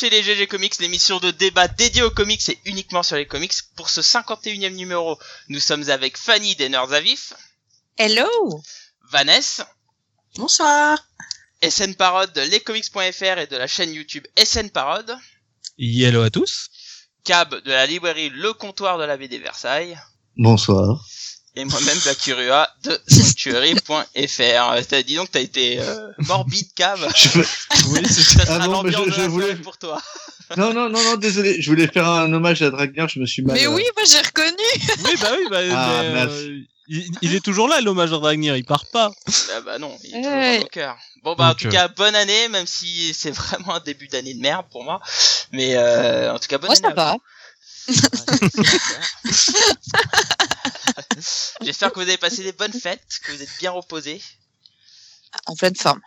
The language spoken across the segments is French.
chez les GG Comics, l'émission de débat dédiée aux comics et uniquement sur les comics. Pour ce 51e numéro, nous sommes avec Fanny des Nerds à Vif, Hello Vanessa, Bonsoir. SN Parode de lescomics.fr et de la chaîne YouTube SN Parode, Hello à tous. Cab de la librairie Le Comptoir de la BD Versailles, Bonsoir. Et moi-même Bakurua de sanctuary.fr. T'as dit donc t'as été euh, morbide, Cab. Je veux- Oui, c'est Ça Ah non, mais je- je voulais- pour toi. Non, non, non, non, désolé. Je voulais faire un hommage à Dragner, je me suis mal. Mais euh, oui, moi j'ai reconnu Oui, bah oui, bah, Ah, mais, euh, il, il est toujours là, l'hommage à Dragnir, il part pas. Ah bah non, il est toujours dans cœurs. Bon bah en tout euh, cas bonne année, même si c'est vraiment un début d'année de merde pour moi. Mais euh, en tout cas bonne Moi année. ça à va. J'espère que vous avez passé des bonnes fêtes, que vous êtes bien reposés. En pleine forme.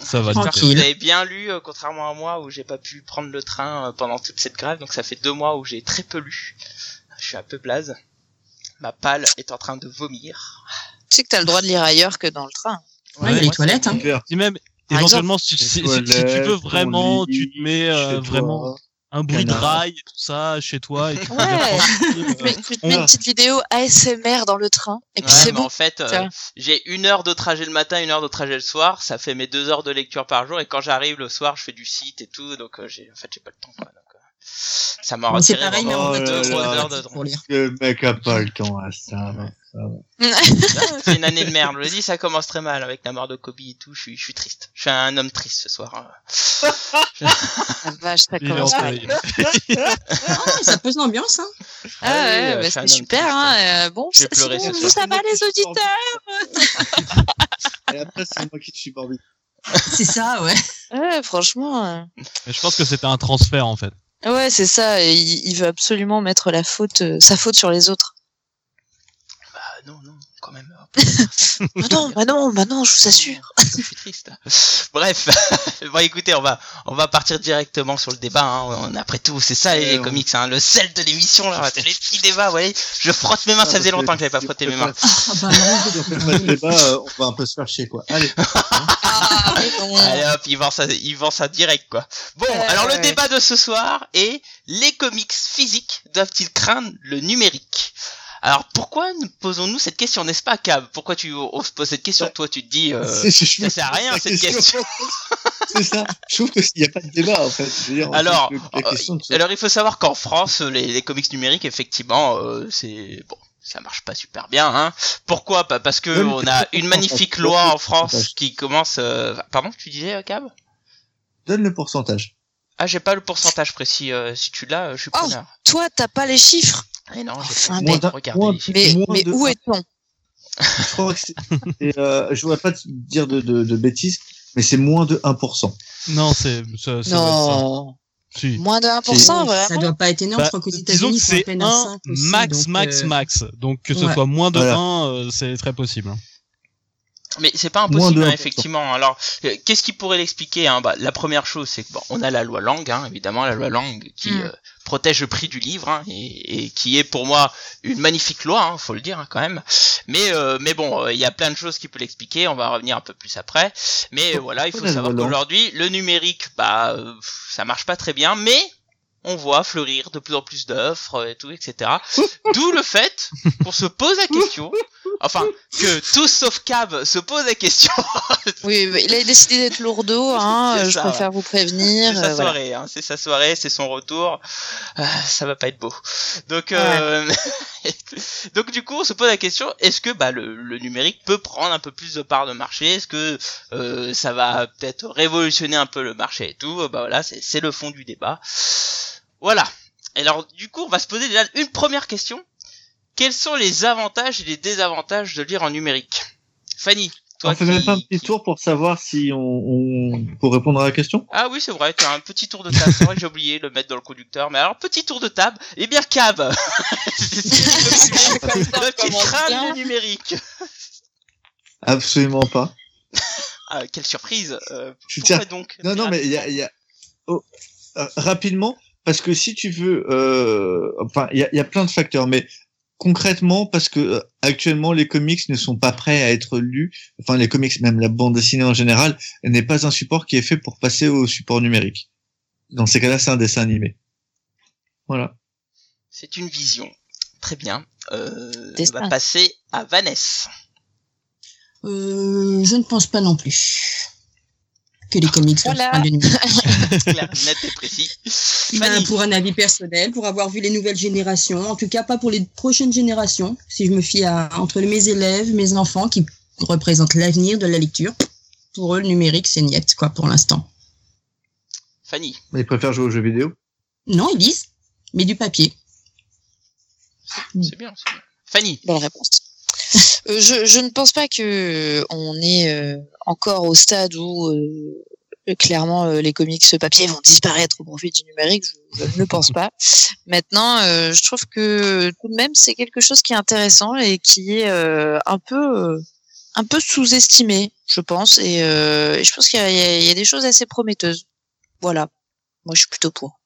Ça va. J'espère que vous avez bien lu, euh, contrairement à moi où j'ai pas pu prendre le train euh, pendant toute cette grève. Donc ça fait deux mois où j'ai très peu lu. Je suis un peu blaze. Ma palle est en train de vomir. Tu sais que t'as le droit de lire ailleurs que dans le train. Ouais, il y a les moi, toilettes, hein. Même, éventuellement, si, si- si- si tu veux vraiment, lit, tu te mets euh, vraiment un bruit de rail et tout ça chez toi. Et Ouais. Tu, euh, te mets une petite vidéo ASMR dans le train et puis Ouais, c'est bon. en fait, euh, j'ai une heure de trajet le matin, une heure de trajet le soir. Ça fait mes deux heures de lecture par jour. Et quand j'arrive le soir, je fais du site et tout. Donc euh, j'ai, en fait, j'ai pas le temps. Euh, ça m'a retiré pareil, mais vraiment en Oh deux, trois heures de pour lire. Le mec a pas le temps à ça. Ah, c'est une année de merde. Je le dis, ça commence très mal avec la mort de Kobe et tout. Je suis, je suis triste. Je suis un homme triste ce soir. hein. La vache, ça commence en mal. Ah, ça pose l'ambiance, hein. Ah ouais, euh, bah, je c'est super, hein. euh, bon, soir. ça va les auditeurs Et après, c'est moi qui te suis morbide. C'est ça, ouais. Ouais, franchement. euh, Mais je pense que c'était un transfert en fait. Ouais, c'est ça. il, il veut absolument mettre la faute, euh, sa faute sur les autres. Bah non, non, quand même. Bah non, bah non, bah non, je vous assure. Je suis triste. Bref, bon écoutez, on va on va partir directement sur le débat. Hein. On- Après tout, c'est ça les Euh, on- comics, hein. le sel de l'émission, là, c'est les petits débats. Vous voyez, je frotte mes mains, Ah, ça faisait que longtemps que j'avais pas frotté mes mains. Ah bah non. Débat, euh, on va un peu se faire chier, quoi. Allez. Ah. Allez hop, il vend ça, il vend ça direct quoi. Bon, Euh, alors le débat de ce soir est les comics physiques doivent-ils craindre le numérique? Alors pourquoi nous posons-nous cette question, n'est-ce pas Cab? Pourquoi tu on se pose cette question? Toi, tu te dis, euh, C'est- je- je ça sert à rien, cette question. c'est ça. Je trouve qu'il n'y a pas de débat, en fait. Je veux dire, Alors, question se- Alors il faut savoir qu'en France, les, les comics numériques, effectivement, euh, c'est bon, ça marche pas super bien. Hein. Pourquoi? Pas parce que on a une magnifique loi en France qui commence. euh, Pardon, tu disais euh, Cab? Donne le pourcentage. Ah, j'ai pas le pourcentage précis. euh, si tu l'as, euh, je suis Oh, preneur. Toi, t'as pas les chiffres. Eh non, Enfin, mais- chiffres. Mais, Moins mais de- où est-on? Je crois que c'est, et, euh, je voudrais pas te dire de, de, de bêtises, mais c'est moins de 1%. Non, c'est ça. Non. Si. Moins de 1%, C'est- vraiment? Ça doit pas être énorme. Bah, je crois qu'aux disons États-Unis, c'est peine à un 5 aussi, max, donc, max, euh, max. Donc que ce ouais. soit moins de Voilà. 1, euh, c'est très possible. Mais c'est pas impossible, hein, 1%. effectivement. Alors, euh, qu'est-ce qui pourrait l'expliquer hein? Bah, La première chose, c'est que bon, on a la loi langue, hein, évidemment, la loi langue qui Mm. euh, protège le prix du livre hein, et, et qui est pour moi une magnifique loi, hein, faut le dire hein, quand même. Mais euh, mais bon, euh, il y a plein de choses qui peuvent l'expliquer. On va revenir un peu plus après. Mais voilà, il faut savoir qu'aujourd'hui, le numérique, bah, euh, ça marche pas très bien, mais on voit fleurir de plus en plus d'offres et tout, etc. D'où le fait qu'on se pose la question, enfin, que tous sauf Cab se posent la question. Oui, mais il a décidé d'être lourdeau, hein. Euh, Je ça, préfère vous prévenir. C'est sa euh, voilà. soirée, hein, c'est sa soirée, c'est son retour. Ça va pas être beau. Donc, euh, donc du coup, on se pose la question est-ce que bah, le, numérique peut prendre un peu plus de part de marché? Est-ce que euh, ça va peut-être révolutionner un peu le marché et tout? Bah voilà, c'est c'est le fond du débat. Voilà. Et alors, du coup, on va se poser déjà une première question. Quels sont les avantages et les désavantages de lire en numérique? Fanny, toi on fait qui- même pas un petit tour pour savoir si on, on pour répondre à la question. Ah oui, c'est vrai, tu as un petit tour de table. C'est vrai que j'ai oublié de le mettre dans le conducteur. Mais alors, petit tour de table. Eh bien, Cab Le petit crâne numérique Absolument pas. ah, Quelle surprise euh, Pourquoi tiens. donc Non, non, mais il y a, il y a... Oh, euh, rapidement, parce que si tu veux, euh, enfin, il y a, il y a plein de facteurs, mais concrètement, parce que euh, actuellement les comics ne sont pas prêts à être lus, enfin les comics, même la bande dessinée en général, n'est pas un support qui est fait pour passer au support numérique. dans ces cas-là, c'est un dessin animé. Voilà. C'est une vision. Très bien. Euh, on va passer à Vanessa. Euh, je ne pense pas non plus que les comics Voilà. précis. Ben, pour un avis personnel, pour avoir vu les nouvelles générations, en tout cas pas pour les prochaines générations, si je me fie à entre mes élèves, mes enfants qui représentent l'avenir de la lecture, pour eux le numérique c'est niet quoi pour l'instant. Fanny. Mais ils préfèrent jouer aux jeux vidéo? Non, ils lisent, mais du papier. C'est bien, c'est bien. Fanny. Bonne réponse. Euh, je, je ne pense pas que on est euh, encore au stade où euh, clairement euh, les comics papier vont disparaître au profit du numérique. Je, je ne pense pas. Maintenant, euh, je trouve que tout de même c'est quelque chose qui est intéressant et qui est euh, un peu euh, un peu sous-estimé, je pense. Et, euh, et je pense qu'il y y a- des choses assez prometteuses. Voilà. Moi, je suis plutôt pour.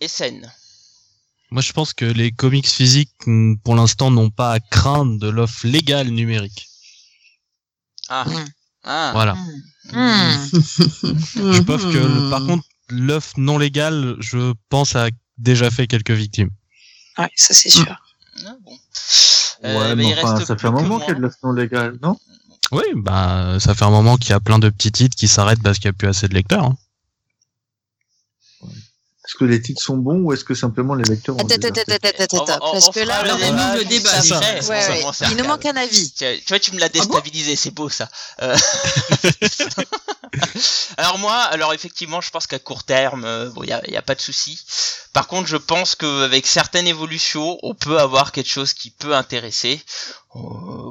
SN. Moi, je pense que les comics physiques, mm, pour l'instant, n'ont pas à craindre de l'offre légale numérique. Ah. Ah. Voilà. Hmm. Je pense que, par contre, l'offre non légale, je pense, a déjà fait quelques victimes. Ouais, ça c'est sûr. Ah, bon. Ouais, Euh, mais il enfin, ça fait un moment qu'il y a de l'offre non légale, non? Oui, bah, ça fait un moment qu'il y a plein de petits titres qui s'arrêtent parce qu'il n'y a plus assez de lecteurs. hein. Est-ce que les titres sont bons ou est-ce que simplement les lecteurs ont Attends, attends, attends, attends, attends, parce que là, on débat, ouvre le débat, Il nous manque un avis. Tiens, Tu vois, tu me l'as Ah bon déstabilisé, c'est beau ça. Euh, alors moi, alors effectivement, je pense qu'à court terme, euh, bon, il y a, y a pas de souci. Par contre, je pense qu'avec certaines évolutions, on peut avoir quelque chose qui peut intéresser. Euh,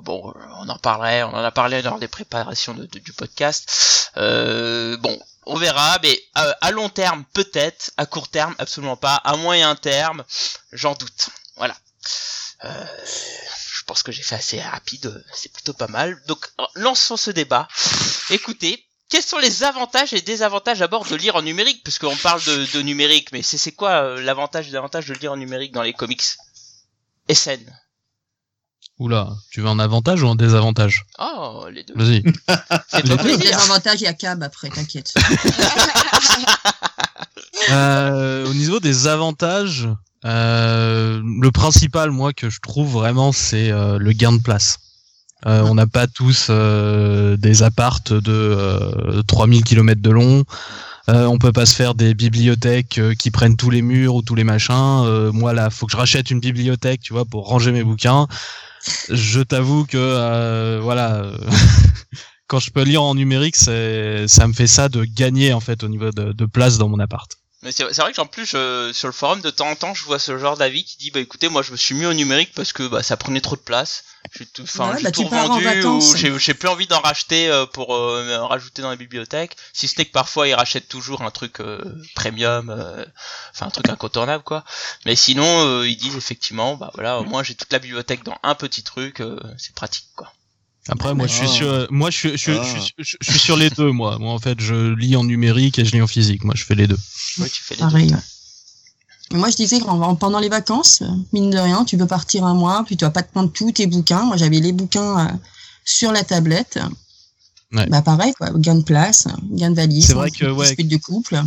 bon, on en parlerait, on en a parlé lors des préparations de- de- du podcast. Euh, bon, on verra, mais euh, à long terme peut-être, à court terme absolument pas, à moyen terme, j'en doute. Voilà. Euh, je pense que j'ai fait assez rapide, c'est plutôt pas mal. Donc lançons ce débat. Écoutez, quels sont les avantages et désavantages à bord de lire en numérique? Puisqu'on parle de, numérique, mais c'est c'est quoi euh, l'avantage et désavantage de lire en numérique dans les comics? SN. Oula, tu veux un avantage ou un désavantage? Oh, les deux. Vas-y. C'est plaisir. avantages, il y a cab après, t'inquiète. Euh, au niveau des avantages, euh, le principal, moi, que je trouve vraiment, c'est euh, le gain de place. Euh, on n'a pas tous euh, des appartes de euh, 3000 km de long. Euh, on peut pas se faire des bibliothèques euh, qui prennent tous les murs ou tous les machins. Euh, moi là, faut que je rachète une bibliothèque, tu vois, pour ranger mes bouquins. Je t'avoue que euh, voilà, euh, quand je peux lire en numérique, ça me fait ça de gagner en fait au niveau de place dans mon appart. Mais c'est c'est vrai que en plus je- sur le forum de temps en temps je vois ce genre d'avis qui dit bah écoutez moi je me suis mis au numérique parce que bah ça prenait trop de place. J'ai tout, enfin Ouais, j'ai bah, tout en revendu ou j'ai j'ai plus envie d'en racheter euh, pour euh, me rajouter dans les bibliothèques. Si ce n'est que parfois ils rachètent toujours un truc euh, premium, euh, enfin un truc incontournable quoi. Mais sinon euh, ils disent effectivement bah voilà au moins j'ai toute la bibliothèque dans un petit truc, euh, c'est pratique quoi. Après, moi, je suis Ah. sur, moi, je suis, je, suis- Ah. je, je, je suis sur les deux, moi. Moi, en fait, je lis en numérique et je lis en physique. Moi, je fais les deux. Ouais tu fais les Pareil. deux. ouais. Moi, je disais qu'en pendant les vacances, mine de rien, tu peux partir un mois, puis tu vas pas te prendre tous tes bouquins. Moi, j'avais les bouquins euh, sur la tablette. Ouais. Bah pareil, quoi, gain de place, gain de valise. C'est vrai que, ouais. de couple.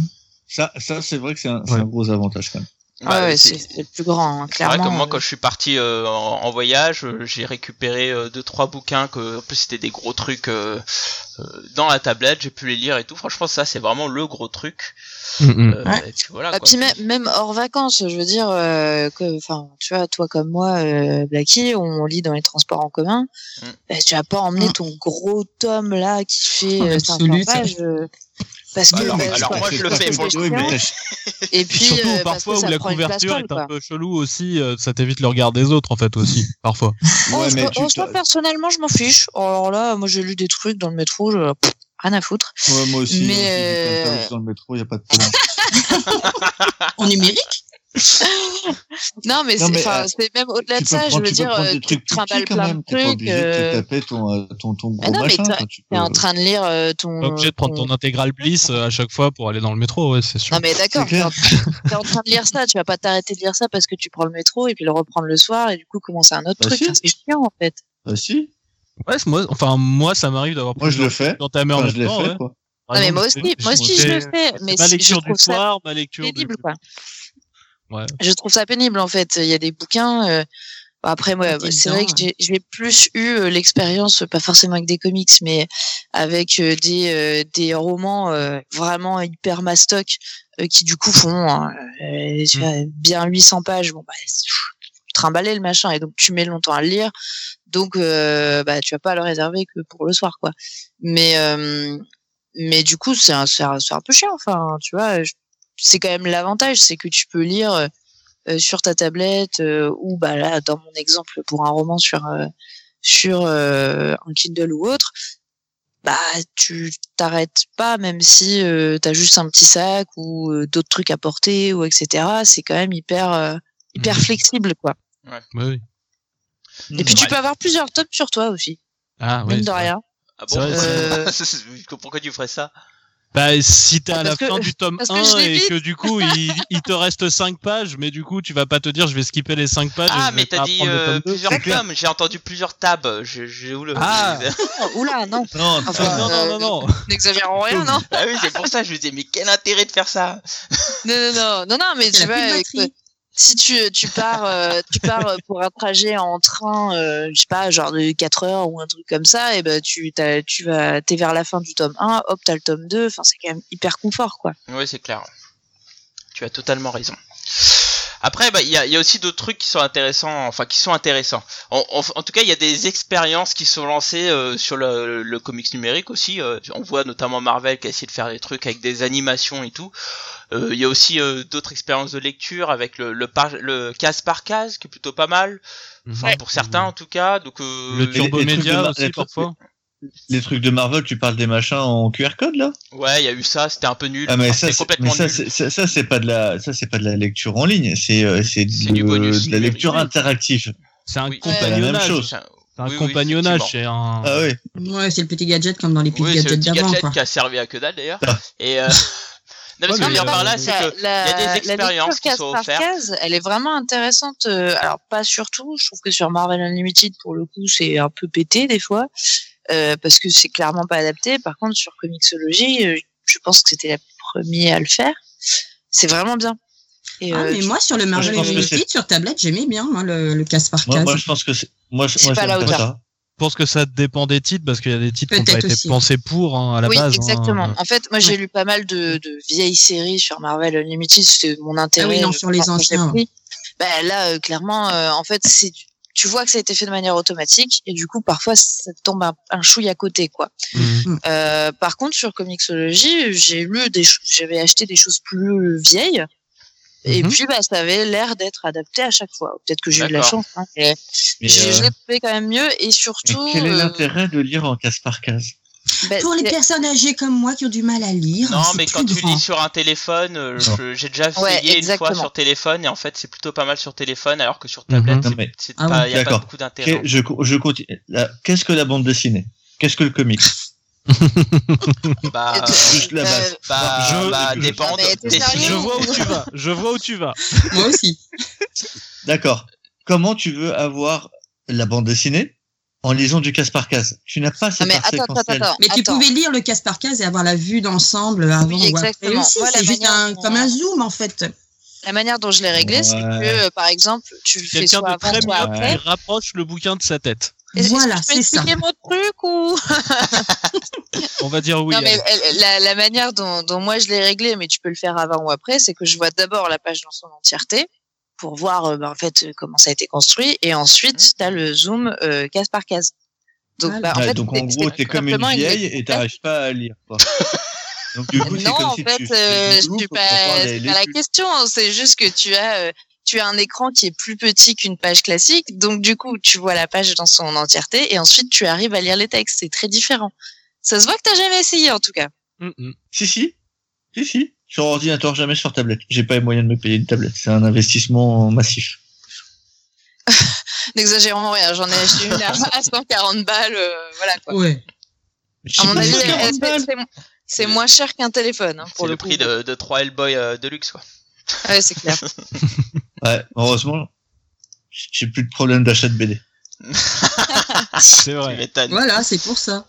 Ça, ça c'est vrai que c'est un, Ouais. un gros avantage quand même. Bah, ouais, ouais, c'est- le plus grand, hein, C'est vrai clairement. que moi quand je suis parti euh, en, en voyage, euh, j'ai récupéré euh, deux trois bouquins que en plus c'était des gros trucs euh, euh, dans la tablette, j'ai pu les lire et tout. Franchement ça c'est vraiment le gros truc. Mm, mm. Euh, Ouais. et puis voilà Ah, quoi. puis même, même hors vacances, je veux dire, euh, enfin, tu vois, toi comme moi, euh, Blacky, on lit dans les transports en commun. Mm. bah, tu vas pas emmener Mm. ton gros tome là qui fait En euh, 500 absolu, ça. pages. Parce que Alors- bah, alors quoi, moi, je le fais pour le mais Et puis Surtout euh, parce parfois où la couverture est un peu chelou aussi, euh, ça t'évite le regard des autres en fait aussi, parfois. Oh, Ouais, je- mais oh, tu ça, t'as- personnellement, je m'en fiche. Alors là, moi, j'ai lu des trucs dans le métro, je... pff, rien à foutre. Ouais, moi aussi, Mais, hein, du euh, dans le métro, y a pas de problème. En numérique Non, mais c'est euh, c'est même au-delà de ça, je veux dire, euh, tu trucs trimbales plein de. T'es trucs. euh, taper ton, euh, ton, ton gros Ah non, mais machin. tu T'es en train de lire ton. Pas obligé de prendre ton intégral bliss à chaque fois pour aller dans le métro, ouais, c'est sûr. Non mais d'accord, t'es en, train- t'es en train de lire ça, tu vas pas t'arrêter de lire ça parce que tu prends le métro et puis le reprendre le soir et du coup commencer un autre Bah truc. si. Enfin, c'est chiant en fait. Bah si, Ouais, moi, enfin moi, ça m'arrive d'avoir moi je le fais. en Enfin, même je l'ai fait, ouais. quoi. Par Non, mais moi aussi, moi aussi je le fais, mais ma lecture du trouve ça soir, ma lecture pénible, quoi. Ouais. Je trouve ça pénible, en fait. Il y a des bouquins. euh, Après, moi, T'es c'est vrai que j'ai- plus eu euh, l'expérience, pas forcément avec des comics, mais avec euh, des, euh, des romans euh, vraiment hyper mastoc euh, qui, du coup, font hein, tu Mm. vois, bien 800 pages. Bon, bah, pff, trimballer le machin, et donc tu mets longtemps à le lire. Donc, bah, tu vas pas le réserver que pour le soir, quoi. Mais, mais du coup, c'est un, un, un peu chiant. Enfin, tu vois, je- c'est quand même l'avantage, c'est que tu peux lire euh, euh, sur ta tablette euh, ou bah là, dans mon exemple pour un roman sur euh, sur euh, un Kindle ou autre, bah tu t'arrêtes pas même si euh, t'as juste un petit sac ou euh, d'autres trucs à porter ou etc. C'est quand même hyper euh, hyper Mhm. flexible quoi. Ouais, oui. Et puis tu Ouais. peux avoir plusieurs tomes sur toi aussi, Ah, ouais, mine de rien. Ah bon? Vrai, Euh, Pourquoi tu ferais ça? Bah, si t'es à la que- fin du tome parce que 1 je et que du coup il, il te reste 5 pages, mais du coup tu vas pas te dire je vais skipper les 5 pages. et Ah, je mais vais t'as dit euh, plusieurs tomes. J'ai entendu plusieurs tabs. Je- J'ai où le Ah. Oula, non, Non, Enfin, non, non, euh, non, non. n'exagérons rien, non Ah oui, c'est pour ça. Je me disais, mais quel intérêt de faire ça? Non, non, non, non, non, mais tu vois, si tu, tu pars, euh, tu pars euh, pour un trajet en train, euh, je sais pas, genre de 4 heures ou un truc comme ça, et ben tu, t'as- tu vas, t'es vers la fin du tome 1, hop, t'as le tome 2, enfin c'est quand même hyper confort, quoi. Oui, c'est clair. Tu as totalement raison. Après, bah, il y a, il y a aussi d'autres trucs qui sont intéressants, enfin qui sont intéressants. En, en- en tout cas, il y a des expériences qui sont lancées euh, sur le, le comics numérique aussi. euh, on voit notamment Marvel qui a essayé de faire des trucs avec des animations et tout. Euh, Il y a aussi euh, d'autres expériences de lecture avec le, le, par- le case par case qui est plutôt pas mal. Enfin, pour certains en tout cas. Donc euh, Le turbo média aussi parfois. Les trucs de Marvel, tu parles des machins en QR code là? Ouais, il y a eu ça. C'était un peu nul. Ah mais Enfin, ça, c'est- complètement mais ça, nul. c'est- ça, ça, c'est pas de la, ça c'est pas de la lecture en ligne, c'est euh, c'est C'est de, du bonus de la lecture interactive. C'est un Oui. C'est la même compagnonnage. chose. C'est un- C'est un oui, oui, compagnonnage, c'est un. Ah oui. Ouais, c'est le petit gadget comme dans les petits Oui, c'est le gadgets petit d'avant, gadget quoi. qui a servi à que dalle d'ailleurs. Ah. Et euh... non, parce Ouais, que je veux mais dire euh, par là, c'est la, que la- il y a des expériences lecture qui case sont offertes. case, elle est vraiment intéressante. euh, alors pas surtout, je trouve que sur Marvel Unlimited pour le coup c'est un peu pété des fois euh, parce que c'est clairement pas adapté. Par contre sur Comixology, euh, je pense que c'était la première à le faire. C'est vraiment bien. Et, Ah, euh, mais tu- moi, sur le Marvel Unlimited, sur tablette, j'aimais bien le, le casse par Moi, case. moi, je pense que c'est, moi, je- C'est moi, pas la hauteur. ça. Je pense que ça dépend des titres parce qu'il y a des titres qui n'ont pas Peut-être été aussi. pensés pour hein, à la oui, base. hein. exactement. En fait, moi, j'ai Ouais. lu pas mal de, de vieilles séries sur Marvel Unlimited. C'est mon intérêt. Ah oui, non, sur les anciens. Bah, là, euh, clairement, euh, en fait, c'est du- tu vois que ça a été fait de manière automatique et du coup, parfois, ça te tombe un, un chouille à côté, quoi. Mhm. Euh, par contre, sur Comixology, j'ai lu des, j'avais acheté des choses plus vieilles. Et Mhm. puis, bah, ça avait l'air d'être adapté à chaque fois. Peut-être que j'ai eu de la chance. Hein, mais Mais, j'ai- euh, trouvé quand même mieux. Et mais surtout, quel est euh, l'intérêt de lire en case par case? Bah, Pour les personnes âgées comme moi qui ont du mal à lire, Non, mais quand tu lis sur un téléphone, euh, j'ai déjà Ouais, essayé une fois sur téléphone et en fait c'est plutôt pas mal sur téléphone alors que sur tablette Non, c'est- mais- c'est Ah ouais. a pas D'accord. beaucoup d'intérêt. Que- je, je continue. Qu'est-ce que la bande dessinée? Qu'est-ce que le comics? Bah, Juste la base. euh, bah, Je- bah, je- dépend Ah, Je vois où tu vas. Je vois où tu vas. Moi aussi. D'accord. Comment tu veux avoir la bande dessinée? En lisant du case par case Tu n'as pas Non, cette mais attends, attends, attends. Mais tu attends. pouvais lire le casse par case et avoir la vue d'ensemble avant Oui, ou après exactement. Moi, la C'est juste manière un, dont- comme un zoom en fait. La manière dont je l'ai réglé, c'est Ouais. que, euh, par exemple, tu le fais soit de avant, très soit après. rapproche le bouquin de sa tête. Voilà, tu peux c'est ça. expliquer mon truc ou On va dire oui. Non, mais la, la manière dont, dont moi je l'ai réglé, mais tu peux le faire avant ou après, c'est que je vois d'abord la page dans son entièreté pour voir euh, bah, en fait euh, comment ça a été construit, et ensuite tu as le zoom euh, case par case. Donc, Voilà. bah, en Ouais, fait, donc en gros, t'es comme une vieille et lecture t'arrives pas à lire. Quoi. Donc du coup, c'est non, comme en si fait, tu euh, je suis pas, c'est pas la question. C'est juste que tu as, euh, tu as un écran qui est plus petit qu'une page classique. Donc, du coup, tu vois la page dans son entièreté et ensuite tu arrives à lire les textes. C'est très différent. Ça se voit que t'as jamais essayé, en tout cas. Mhm. Si, si. Si, si. Sur ordinateur, jamais sur tablette. J'ai pas les moyens de me payer une tablette. C'est un investissement massif. N'exagérons rien. J'en ai acheté une à, à 140 balles. euh, voilà, quoi. Ouais. À mon C'est avis, beaucoup, elle- 40 c'est- balles. c'est- c'est moins cher qu'un téléphone, hein, pour c'est le, prix de, de 3 Hellboy euh, de luxe quoi. Ouais, c'est clair. Ouais, heureusement, j'ai plus de problème d'achat de BD. C'est vrai. Voilà, c'est pour ça.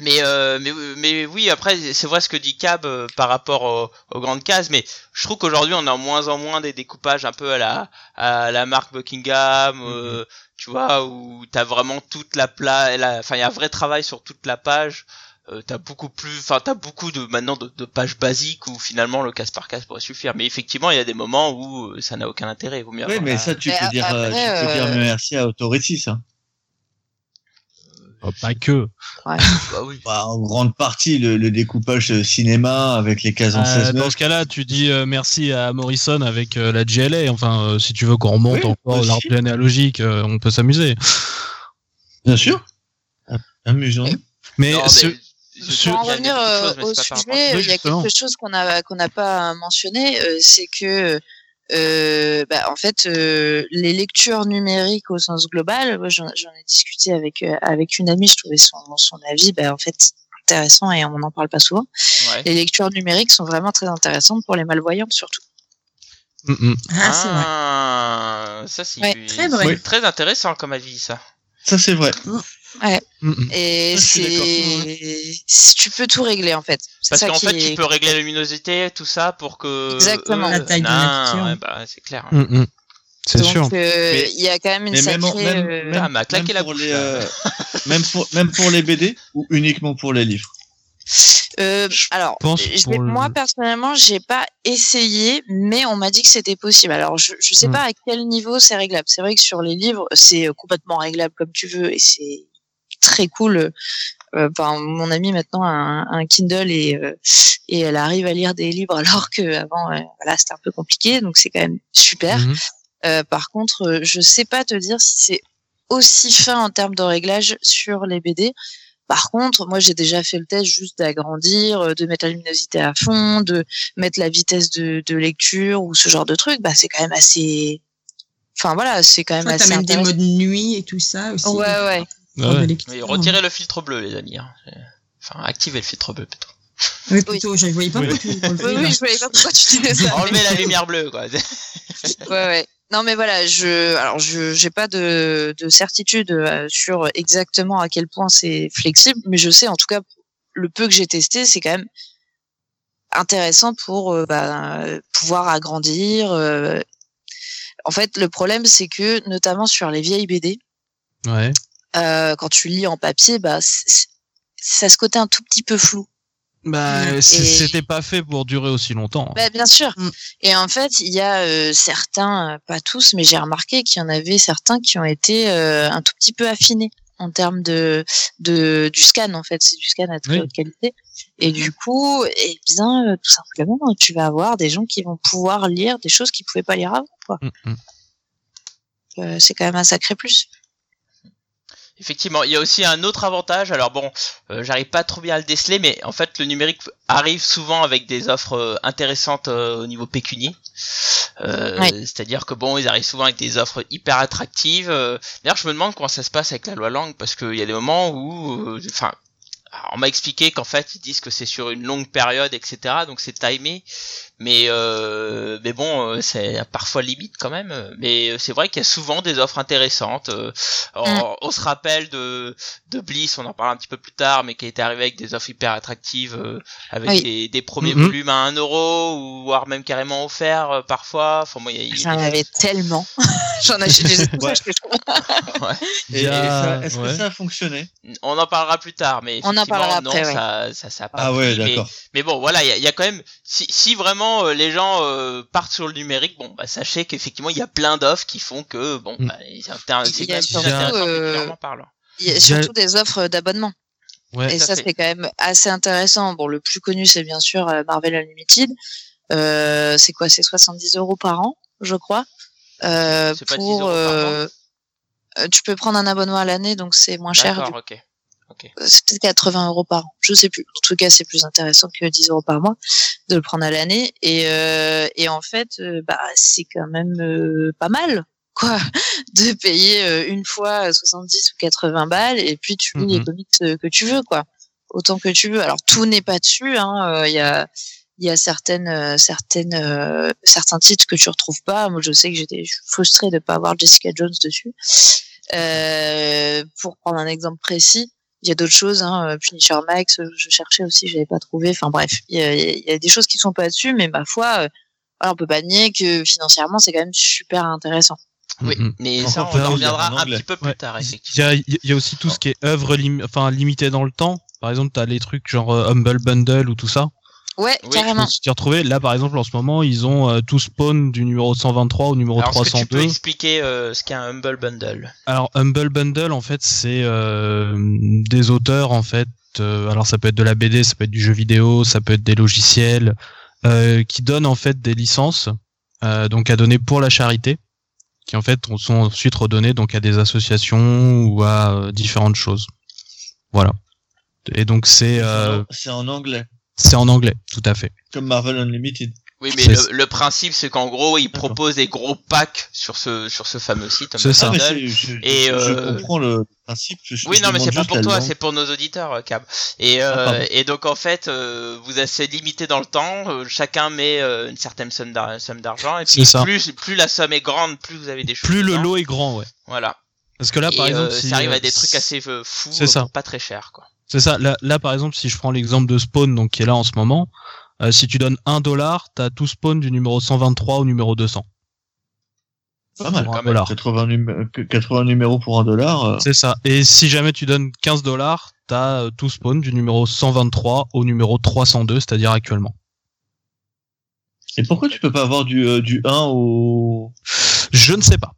Mais, euh, mais mais oui après c'est vrai ce que dit Cab euh, par rapport aux, aux grandes cases mais je trouve qu'aujourd'hui on a de moins en moins des découpages un peu à la à la marque Buckingham euh, tu vois où t'as vraiment toute la pla la- enfin il y a un vrai travail sur toute la page. Euh, t'as beaucoup plus enfin t'as beaucoup de maintenant de, de pages basiques où finalement le case par case pourrait suffire. Mais effectivement il y a des moments où euh, ça n'a aucun intérêt. Vaut mieux Oui, mais la- ça, tu Mais peux dire, euh, après, tu peux dire merci à Authority, ça. Oh, pas que. bah oui Bah, en grande partie, le, le découpage euh, cinéma avec les cases en Euh, 16 dans ce cas-là, tu dis euh, merci à Morrison avec euh, la GLA. Enfin, euh, si tu veux qu'on remonte Oui, encore l'arbre généalogique, euh, on peut s'amuser. Bien sûr. Ah, Amusant. Mais, Non, ce- Pour en revenir euh, au sujet, euh, il y a quelque chose qu'on a qu'on n'a pas mentionné, euh, c'est que euh, bah, en fait euh, les lectures numériques au sens global, moi, j'en j'en ai discuté avec euh, avec une amie, je trouvais son son avis bah, en fait intéressant et on n'en parle pas souvent. Ouais. Les lectures numériques sont vraiment très intéressantes pour les malvoyants surtout. Mm, mm. Ah, c'est vrai. Ah, ça c'est Ouais, très vrai. très intéressant comme avis ça. Ça, c'est vrai. Mm, mm. Et Ah, je suis c'est si tu peux tout régler en fait. Parce qu'en fait, est- tu peux régler la luminosité, tout ça, pour que. Exactement. La taille de lecture. ouais, bah, c'est clair. Mm, mm. C'est sûr. euh, il y a quand même une Mais sacrée. même, même, euh, même, Ah, même la pour les, euh, même pour, même pour les BD ou uniquement pour les livres? Euh, Je alors, je le- moi personnellement, j'ai pas essayé, mais on m'a dit que c'était possible. Alors, je, je sais Hmm. pas à quel niveau c'est réglable. C'est vrai que sur les livres, c'est euh, complètement réglable comme tu veux et c'est très cool. Euh, Enfin, mon amie maintenant a un, un Kindle et euh, et elle arrive à lire des livres alors que avant, voilà, c'était un peu compliqué. Donc c'est quand même super. Mhm. Par contre, je sais pas te dire si c'est aussi fin en termes de réglage sur les BD. Par contre, moi j'ai déjà fait le test juste d'agrandir, euh, de mettre la luminosité à fond, de mettre la vitesse de, de lecture ou ce genre de truc. Bah c'est quand même assez. Enfin voilà, c'est quand Je même crois assez t'as même des modes nuit et tout ça aussi. Ouais ouais. Mais retirez le filtre bleu, les amis. hein. Enfin, activez le filtre bleu plutôt. Oui, plutôt, je voyais pas Oui. pourquoi tu Oui, je voyais pas pourquoi tu disais ça. Enlevez la lumière bleue, quoi. Ouais, ouais. Non, mais voilà, je, alors je, j'ai pas de, de certitude euh, sur exactement à quel point c'est flexible, mais je sais en tout cas le peu que j'ai testé, c'est quand même intéressant pour euh, bah, pouvoir agrandir. euh. En fait, le problème c'est que notamment sur les vieilles BD, Ouais. euh, quand tu lis en papier, bah ça ce côté un tout petit peu flou. Bah, Et- c'est- c'était pas fait pour durer aussi longtemps. Bah, bien sûr. Mm. Et en fait, il y a euh, certains, euh, pas tous, mais j'ai remarqué qu'il y en avait certains qui ont été euh, un tout petit peu affinés en termes de, de du scan. En fait, c'est du scan à très Oui. haute qualité. Et du coup, eh bien, euh, tout simplement, tu vas avoir des gens qui vont pouvoir lire des choses qu'ils pouvaient pas lire avant. Quoi. Mm, mm. Euh, c'est quand même un sacré plus. Effectivement, il y a aussi un autre avantage. Alors bon, euh, j'arrive pas trop bien à le déceler, mais en fait, le numérique arrive souvent avec des offres euh, intéressantes euh, au niveau pécunier. Euh. C'est-à-dire que bon, ils arrivent souvent avec des offres hyper attractives. Euh, D'ailleurs, je me demande comment ça se passe avec la loi langue, parce qu'il y a des moments où, euh, enfin, alors, on m'a expliqué qu'en fait, ils disent que c'est sur une longue période, etc. Donc c'est timé. Mais euh, mais bon, euh, c'est parfois limite quand même. Mais euh, c'est vrai qu'il y a souvent des offres intéressantes. Euh, alors, On se rappelle de de Bliss, on en parle un petit peu plus tard, mais qui était arrivé avec des offres hyper attractives, euh, avec Oui. des, des premiers Mhm. volumes à 1 euro ou voire même carrément offert euh, parfois. Enfin moi, il y a- il y a J'en des- avais tellement. J'en ai tous Ouais. Et, ça, est-ce ouais. que ça a fonctionné? On en parlera plus tard, mais On en effectivement, parlera non, après, ouais. ça, ça, ça a pas Ah ouais, pris, mais- d'accord. Mais bon, voilà, il y a, il y a quand même, si, si vraiment euh, les gens euh, partent sur le numérique, bon, bah sachez qu'effectivement il y a plein d'offres qui font que bon, Mm. bah, c'est quand même plus intéressant euh, parlant. Il y a Il y a- surtout des offres d'abonnement. Ouais. Et ça, c'est quand même assez intéressant. Bon, le plus connu, c'est bien sûr Marvel Unlimited. Euh, c'est quoi? C'est 70 euros par an, je crois. Euh, C'est pas 10 pour, euros par euh, tu peux prendre un abonnement à l'année, donc c'est moins cher. D'accord, du- C'est peut-être 80 euros par an. Je sais plus. En tout cas, c'est plus intéressant que 10 euros par mois de le prendre à l'année. Et, euh, et en fait, euh, bah, c'est quand même euh, pas mal, quoi, de payer euh, une fois 70 ou 80 balles et puis tu lis les Mhm. comics euh, que tu veux, quoi, autant que tu veux. Alors tout n'est pas dessus. hein. Il y a il y a certaines certaines euh, certains titres que tu retrouves pas. Moi, je sais que j'étais frustrée de pas avoir Jessica Jones dessus. Euh, pour prendre un exemple précis, il y a d'autres choses, hein, euh, Punisher Max, euh, je cherchais aussi, j'avais pas trouvé. Enfin bref, il y a, il y a des choses qui sont pas dessus, mais ma foi, euh, voilà, on peut pas nier que financièrement c'est quand même super intéressant. Oui, Mhm. mais ça, on en reviendra en un petit peu plus Ouais. tard, Il effectivement. y a, il y a aussi tout ce qui est œuvre lim- enfin, limitée dans le temps. Par exemple, t'as les trucs genre Humble Bundle ou tout ça. Ouais, Oui, carrément. Tu t'y retrouver. Là, par exemple, en ce moment, ils ont euh, tout spawn du numéro 123 au numéro Alors, est-ce que tu peux 302. expliquer euh, ce qu'est un Humble Bundle? Alors Humble Bundle en fait c'est euh, des auteurs en fait euh, alors ça peut être de la BD, ça peut être du jeu vidéo, ça peut être des logiciels euh, qui donnent en fait des licences euh, donc à donner pour la charité qui en fait sont ensuite redonnées donc à des associations ou à euh, différentes choses. Voilà. Et donc c'est euh, C'est en anglais, c'est en anglais tout à fait. comme Marvel Unlimited. Oui, mais le, le principe, c'est qu'en gros, ils proposent des gros packs sur ce sur ce fameux site. C'est ça. Ah, c'est- je, Et, je, euh, je comprends le principe. je- Oui, je non, mais c'est pas pour toi, c'est pour nos auditeurs, euh, Cab. Et, Ah, euh, et donc en fait, euh, vous êtes limité dans le temps. chacun met euh, une certaine somme d'ar- somme d'argent. Et C'est puis ça. plus plus la somme est grande, plus vous avez des choses. Plus le lot est grand ouais. Voilà. Parce que là et par exemple si, ça arrive à des trucs assez fous, c'est ça. pas très cher, quoi. C'est ça. Là, là, par exemple, si je prends l'exemple de Spawn, donc qui est là en ce moment, euh, si tu donnes un dollar, t'as tout Spawn du numéro 123 au numéro 200. Pas mal. Quand même. dollar. 80, numé- que 80 numéros pour un dollar. euh, C'est ça. Et si jamais tu donnes 15 dollars, t'as euh, tout Spawn du numéro 123 au numéro 302, c'est-à-dire actuellement. Et pourquoi tu peux pas avoir du, euh, du 1 au... Je ne sais pas.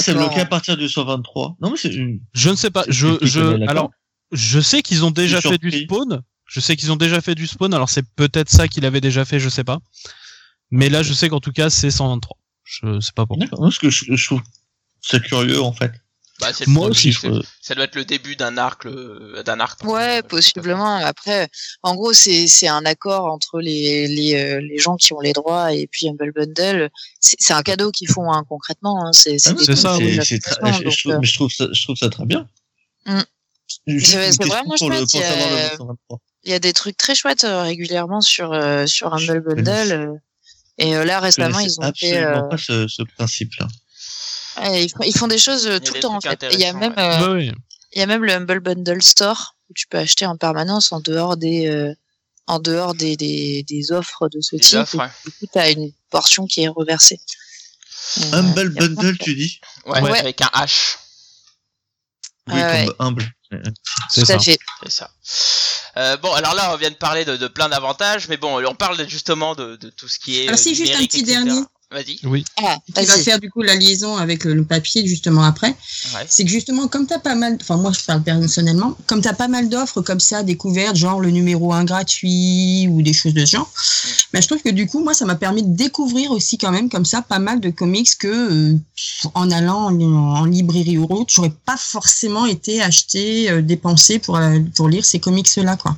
C'est bloqué à partir du 123 Non, mais c'est une... Je ne sais pas. Je, je, alors, je sais qu'ils ont déjà fait du spawn. Je sais qu'ils ont déjà fait du spawn. Alors c'est peut-être ça qu'il avait déjà fait, je sais pas. Mais là, je sais qu'en tout cas, c'est 123. Je sais pas pourquoi. D'accord, parce que je, je trouve ça curieux, en fait. Bah, c'est le Moi premier, aussi, c'est- Euh, Ça doit être le début d'un arc, d'un arc. Ouais, possiblement. Après, en gros, c'est c'est un accord entre les les, euh, les gens qui ont les droits et puis Humble Bundle. C'est c'est un cadeau qu'ils font hein, concrètement. Hein. C'est Ah c'est c'est- c'est très- je, donc, je trouve, euh, je trouve ça, je trouve ça très bien. Mm. C'est- il y a- savoir le 123. Il y a des trucs très chouettes euh, régulièrement sur euh, sur Humble Bundle. euh, et euh, là récemment, ils ont fait. absolument euh, pas ce, ce principe-là. ouais, ils, font, ils font des choses euh, tout le temps en fait. Il y a même euh, Ouais, il y a même le Humble Bundle Store où tu peux acheter en permanence en dehors des euh, en dehors des, des, des offres de ce type. offres, ouais. Et du coup, tu as une portion qui est reversée. Humble Bundle, tu dis? Ouais, Ouais. avec un H, Oui, Ouais, comme humble. C'est Tout ça. à fait. c'est ça. Euh, bon, alors là, on vient de parler de, de plein d'avantages, mais bon, on parle justement de, de tout ce qui est. Alors, euh, si, juste un petit etc. dernier. Vas-y. Oui. Ah, qui va faire du coup la liaison avec le, le papier justement après. Ouais. C'est que justement, comme tu as pas mal, enfin moi je parle personnellement, comme tu as pas mal d'offres comme ça découvertes, genre le numéro 1 gratuit ou des choses de ce genre, ben, je trouve que du coup, moi ça m'a permis de découvrir aussi quand même comme ça pas mal de comics que euh, en allant en, en librairie ou autre, j'aurais pas forcément été acheté, euh, dépensé pour, euh, pour lire ces comics-là quoi.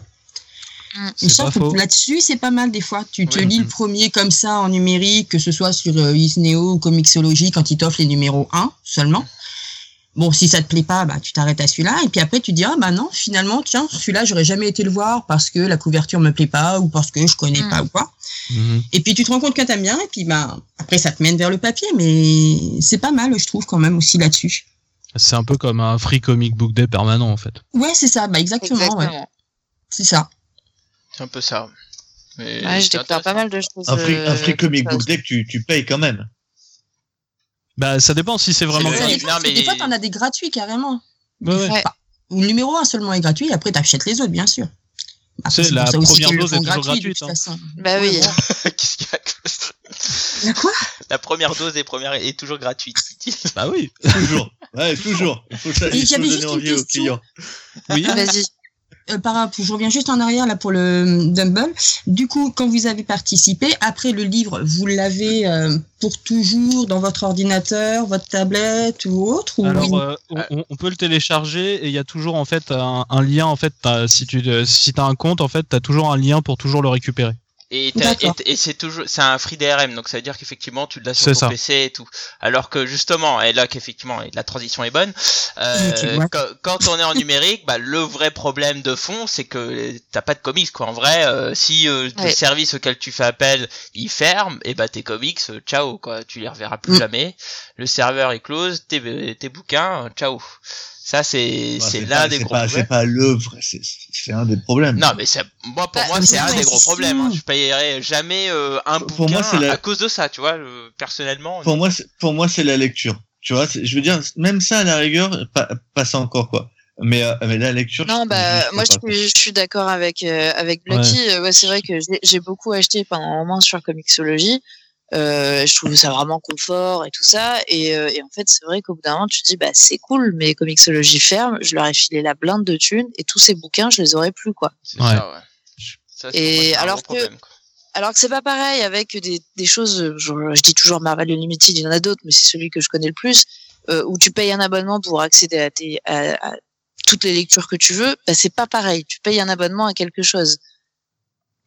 Là-dessus, c'est pas mal des fois. Tu te Oui. lis le premier comme ça en numérique, que ce soit sur euh, Isneo ou Comixology quand ils t'offrent les numéros 1 seulement. Bon, si ça te plaît pas, bah, tu t'arrêtes à celui-là. Et puis après, tu dis, ah bah non, finalement, tiens, celui-là, j'aurais jamais été le voir parce que la couverture me plaît pas ou parce que je connais Mm. pas ou quoi. Mhm. Et puis tu te rends compte que t'aimes bien. Et puis, bah, après, ça te mène vers le papier. Mais c'est pas mal, je trouve, quand même aussi là-dessus. C'est un peu comme un free comic book day permanent en fait. Ouais, c'est ça. Bah, exactement. Ouais. Exactement. C'est ça. C'est un peu ça. Mais Ouais, je c'est découvre pas mal de choses. Un free, un euh, free comic book deck, tu, tu payes quand même. Bah ça dépend si c'est vraiment Ça gratuit. dépend, non, mais- Des fois, t'en as des gratuits carrément. Ouais, ouais. Ouais. Ou le numéro 1 seulement est gratuit, et après t'achètes les autres, bien sûr. Après, C'est la première dose est toujours gratuite, toute hein. façon. Bah oui. Ouais, bon. Qu'est-ce qu'il y a La quoi? La première dose est, première, est toujours gratuite. Bah oui. Toujours. Ouais, toujours. Il faut, il faut donner envie aux clients. Oui. Vas-y. Euh, par je reviens juste en arrière là pour le hum, Dumble. Du coup, quand vous avez participé, après le livre, vous l'avez euh, pour toujours dans votre ordinateur, votre tablette ou autre ou Alors une- euh, on, peut le télécharger et il y a toujours en fait un, un lien en fait si tu euh, si t'as un compte en fait t'as toujours un lien pour toujours le récupérer. Et, et, et c'est toujours, c'est un free DRM, donc ça veut dire qu'effectivement tu l'as sur ton ça. PC et tout. Alors que justement, et là qu'effectivement, la transition est bonne. euh, quand, quand on est en numérique, bah, le vrai problème de fond, c'est que t'as pas de comics quoi. En vrai, euh, si euh, le Ouais. service auquel tu fais appel, il ferme, et bah tes comics, euh, ciao quoi, tu les reverras plus Mm. jamais. Le serveur est close, tes, tes bouquins, ciao. Ça, c'est Bah, l'un des gros pas, problèmes. C'est pas le c'est- un des problèmes. Non, mais moi pour Bah, moi c'est un des gros problèmes. Hein. Je payerai jamais euh, un Pour bouquin moi, c'est la- à cause de ça, tu vois. euh, personnellement. Pour moi, c'est- pour moi, c'est la lecture. Tu vois, je veux dire, même ça, à la rigueur, pas, passe encore, quoi. Mais, euh, mais la lecture. Non, je- bah, moi, je pas, suis, je suis d'accord avec, euh, avec Blacky. Euh, Ouais, c'est vrai que j'ai- j'ai beaucoup acheté pendant un moment sur Comixology. Euh, je trouve ça vraiment confort et tout ça. Et, euh, et en fait, c'est vrai qu'au bout d'un moment, tu te dis, bah, c'est cool, mais Comixology ferme, je leur ai filé la blinde de thunes et tous ces bouquins, je les aurais plus, quoi. C'est Ouais. ça, ouais. Ça, c'est- Et moi, alors que- problème. Alors que c'est pas pareil avec des, des choses, euh, je, je dis toujours Marvel Unlimited, il y en a d'autres, mais c'est celui que je connais le plus, euh, où tu payes un abonnement pour accéder à, tes, à, à toutes les lectures que tu veux, bah c'est pas pareil. Tu payes un abonnement à quelque chose.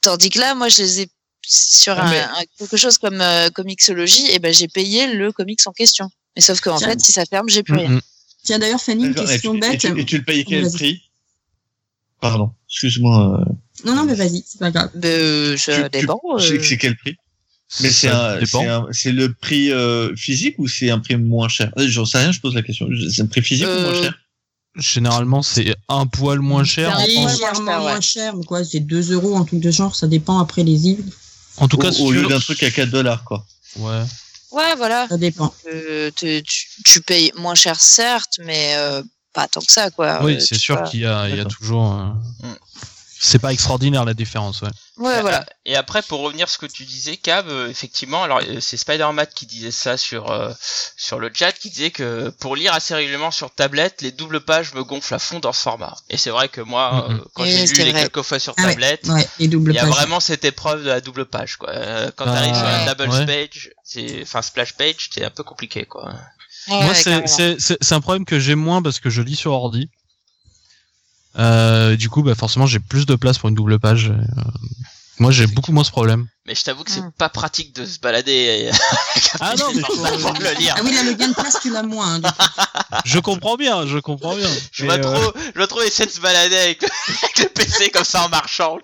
Tandis que là, moi, je les ai sur Ah, un, mais- un- quelque chose comme euh, Comixology, et ben j'ai payé le comics en question. Mais sauf qu'en fait, si ça ferme, j'ai plus rien. Mm, mm. Tiens, d'ailleurs, Fanny, une et, question et, bête. tu, et tu le payais quel prix? Pardon, excuse-moi. euh, Non, non, mais vas-y, c'est pas grave. Ben, euh, ça dépend. c'est- euh. C'est quel prix? Mais c'est c'est un- c'est le prix euh, physique ou c'est un prix moins cher? Euh, J'en sais rien, je pose la question. C'est un prix physique ou moins cher? Généralement, c'est un poil moins cher. En, en- Légèrement moins cher, mais quoi, c'est 2 euros, un truc de genre, ça dépend après les îles, en tout Au, cas, au lieu d'un truc à 4 dollars, quoi. Ouais. Ouais, voilà. ça dépend. Euh, te- tu, tu payes moins cher certes, mais euh, pas tant que ça quoi. Oui, Euh, c'est sûr qu'il y a, y toujours. euh, Mm. C'est pas extraordinaire la différence, ouais. Ouais, voilà. Et après, pour revenir à ce que tu disais, Cab, euh, effectivement, alors euh, c'est Spider-Man qui disait ça sur euh, sur le chat, qui disait que pour lire assez régulièrement sur tablette, les doubles pages me gonflent à fond dans ce format. Et c'est vrai que moi, quand j'ai lu les quelques fois sur Ah ouais. tablette, Ouais, il y a pages. vraiment cette épreuve de la double page, quoi. Quand Ah, t'arrives sur un ouais. double Ouais. page, c'est, enfin splash page, c'est un peu compliqué, quoi. Ouais, Moi, c'est- carrément. c'est c'est- c'est un problème que j'ai moins parce que je lis sur ordi. Euh, du coup, bah, forcément, j'ai plus de place pour une double page. Euh, moi, j'ai beaucoup moins ce problème. Mais je t'avoue que c'est Hmm. pas pratique de se balader. Ah non, mais pour le lire. Ah oui, là, le gain de place, tu l'as moins. hein, du coup. je comprends bien, je comprends bien. Je Et, vois euh, trop, je vois trop essayer de se balader avec, avec le PC comme ça en marchant.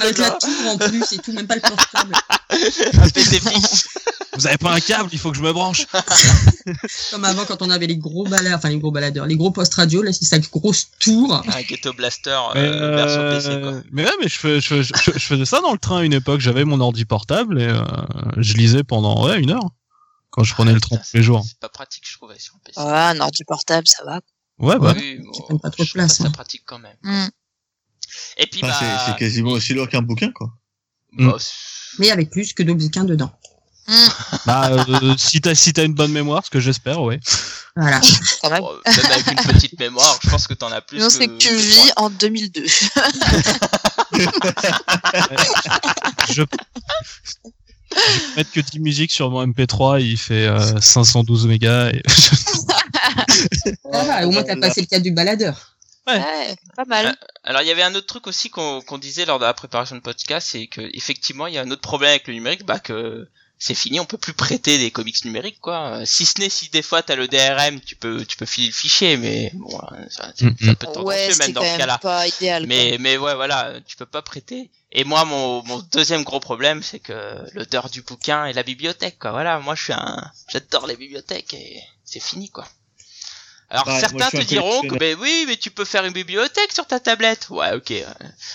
Avec la tour en plus et tout, même pas le portable. un PC fixe. Vous avez pas un câble, il faut que je me branche. Comme avant, quand on avait les gros baladeurs, enfin les gros baladeurs, les gros post radio, là, c'est sa grosse tour. Un ghetto blaster Mais, euh, version euh, PC quoi. mais ouais, mais je, fais- je, je, je- je faisais ça dans le train à une époque. J'avais mon ordi portable et euh, je lisais pendant ouais, une heure quand je prenais le train tous les jours. C'est pas pratique, je trouvais, sur un PC. Ouais, un ordi portable, ça va. Ouais, bah. Oui, bon, pas trop de place, Ça hein. pratique quand même. Hmm. Et puis, Enfin, bah, c'est- quasiment aussi lourd qu'un bouquin, quoi. bah, Mais avec plus que de bouquins dedans. Hmm, Bah, euh, si t'as si t'as une bonne mémoire, ce que j'espère, ouais. Voilà. quand même. bon, même avec une petite mémoire, je pense que t'en as plus. Non, que, c'est que tu vis en 2002. Je... mettre que 10 musiques sur mon MP3, il fait euh, 512 mégas. Et... Ça va, au moins, t'as passé le cas du baladeur. Ouais. Ouais, pas mal. Alors il y avait un autre truc aussi qu'on qu'on disait lors de la préparation de podcast, c'est que effectivement il y a un autre problème avec le numérique, bah que c'est fini, on peut plus prêter des comics numériques quoi. Euh, Si ce n'est si des fois t'as le DRM, tu peux tu peux filer le fichier, mais bon euh, ça, ça, Mm, ça mm. peut être Ouais, même dans ce cas-là. pas idéal. Mais mais ouais voilà, tu peux pas prêter. Et moi mon mon deuxième gros problème c'est que l'odeur du bouquin et la bibliothèque quoi. Voilà, moi je suis un j'adore les bibliothèques et c'est fini quoi. Alors Ouais, certains te diront que ben oui mais tu peux faire une bibliothèque sur ta tablette. Ouais ok. Ouais,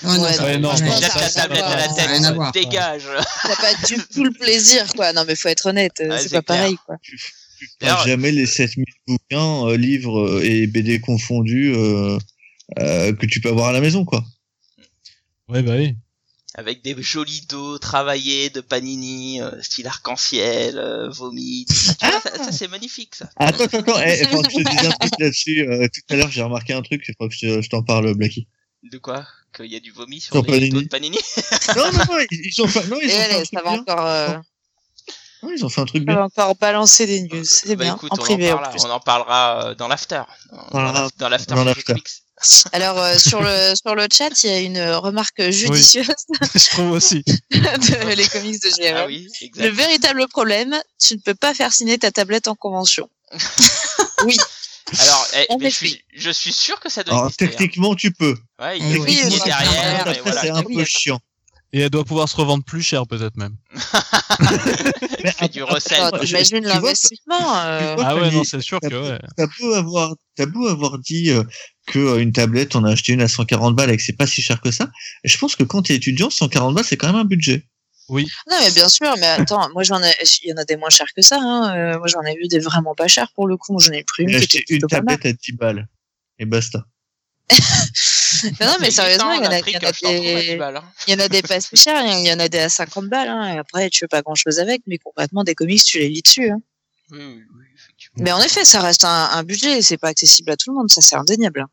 Ouais, ça- Ouais, non, non, Jette ta tablette à la tête, à dégage. T'as pas du tout le plaisir, quoi. Non, mais faut être honnête, euh, Ouais, c'est pas clair. pareil, quoi. D'ailleurs- jamais les 7000 bouquins, euh, livres euh, et BD confondus euh, euh, que tu peux avoir à la maison, quoi. Ouais, bah oui. Avec des jolis dos travaillés de panini, euh, style arc-en-ciel, euh, vomi. tout ça, ça, ça, c'est magnifique ça. Attends, attends, attends, eh, faut que je te dise un truc là-dessus. euh, tout à l'heure, j'ai remarqué un truc, il faut que je, je t'en parle, Blacky. De quoi? Qu'il y a du vomi sur Sur les Panini. dos de panini Non, non, non, ils, ils ont fait, non, ils ont fait un allez, truc ça va bien. encore, euh, Non, ils ont fait un truc ça va bien. encore balancer des news. C'est Bah bien. écoute, en on, privé, en en parlera, on en parlera euh, dans l'after. Dans, Dans la- l'af- dans l'after dans l'after. Alors, euh, sur le, sur le chat, il y a une remarque judicieuse je trouve aussi. de les comics de GRM. Ah oui, Le véritable problème, tu ne peux pas faire signer ta tablette en convention. oui. Alors, eh, mais je, suis, je suis sûr que ça doit Alors, exister. hein. techniquement, tu peux. Ouais, il y a derrière, et Après, voilà. c'est un oui, peu chiant. Et elle doit pouvoir se revendre plus cher peut-être même. Fait du recel. Vois, l'investissement euh, Ah ouais, non, c'est sûr que ouais. T'as beau avoir, t'as beau avoir dit euh, que euh, une tablette, on a acheté une à 140 balles et que c'est pas si cher que ça. Je pense que quand t'es étudiant, 140 balles, c'est quand même un budget. Non, mais bien sûr, mais attends, moi j'en ai, il y en a des moins chers que ça. Hein. euh, moi j'en ai vu des vraiment pas chers pour le coup. J'en ai pris une J'ai acheté une tablette à 10 balles. Et basta. Mais non, mais sérieusement, il y en a, d'un il prix y en que a je t'en trouve à 10 des, balles, hein. il y en a des pas si chers, il y en a des à 50 balles. Hein. Et après, tu veux pas grand chose avec, mais concrètement, des comics, tu les lis dessus. Hein. Oui, oui, oui, effectivement. Mais en effet, ça reste un, un budget, et c'est pas accessible à tout le monde, ça c'est indéniable. hein.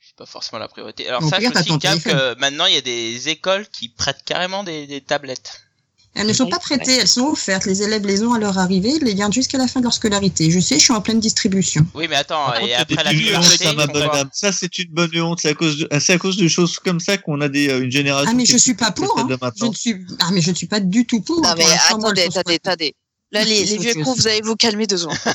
C'est pas forcément la priorité. Alors Au sache aussi, Cap, que maintenant il y a des écoles qui prêtent carrément des, des tablettes. Elles ne sont pas prêtées, elles sont offertes. Les élèves les ont à leur arrivée, ils les gardent jusqu'à la fin de leur scolarité. Je sais, je suis en pleine distribution. Oui, mais attends, Par et après la puberté, ça, ma bonne âme. Ça, c'est une bonne honte. C'est à cause de, c'est à cause de choses comme ça qu'on a des, euh, une génération. Ah, mais je suis pas pour. hein. Je ne suis, ah, mais je ne suis pas du tout pour. Non, mais attendez, je attendez, attendez. Là, les, vieux cons, vous allez vous calmer deux secondes.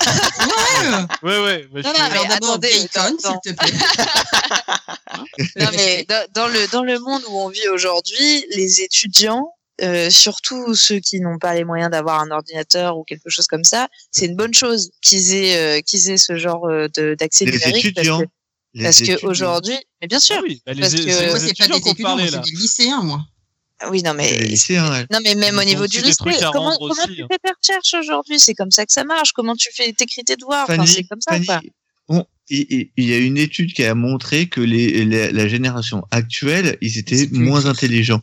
Ouais. Ouais, ouais. mais je Non, suis- non, mais attendez, s'il te plaît. Non, mais dans, dans le, dans le monde où on vit aujourd'hui, les étudiants, euh, surtout ceux qui n'ont pas les moyens d'avoir un ordinateur ou quelque chose comme ça, c'est une bonne chose qu'ils aient, euh, qu'ils aient ce genre euh, d'accès Les numérique. étudiants. Parce que, Les parce que aujourd'hui, mais bien sûr. Ah oui, bah, les, parce que- c'est pas des étudiants, parlait moi, des lycéens, moi. Ah Oui, non, mais lycéens, ouais. non, mais même au niveau du lycée, comment, rendre comment aussi, tu hein. fais tes recherches aujourd'hui? C'est comme ça que ça marche. Comment tu fais t'écris tes devoirs? Enfin, c'est comme ça. Fanny, quoi. on- il, y a une étude qui a montré que les, les- la génération actuelle, ils étaient moins intelligents.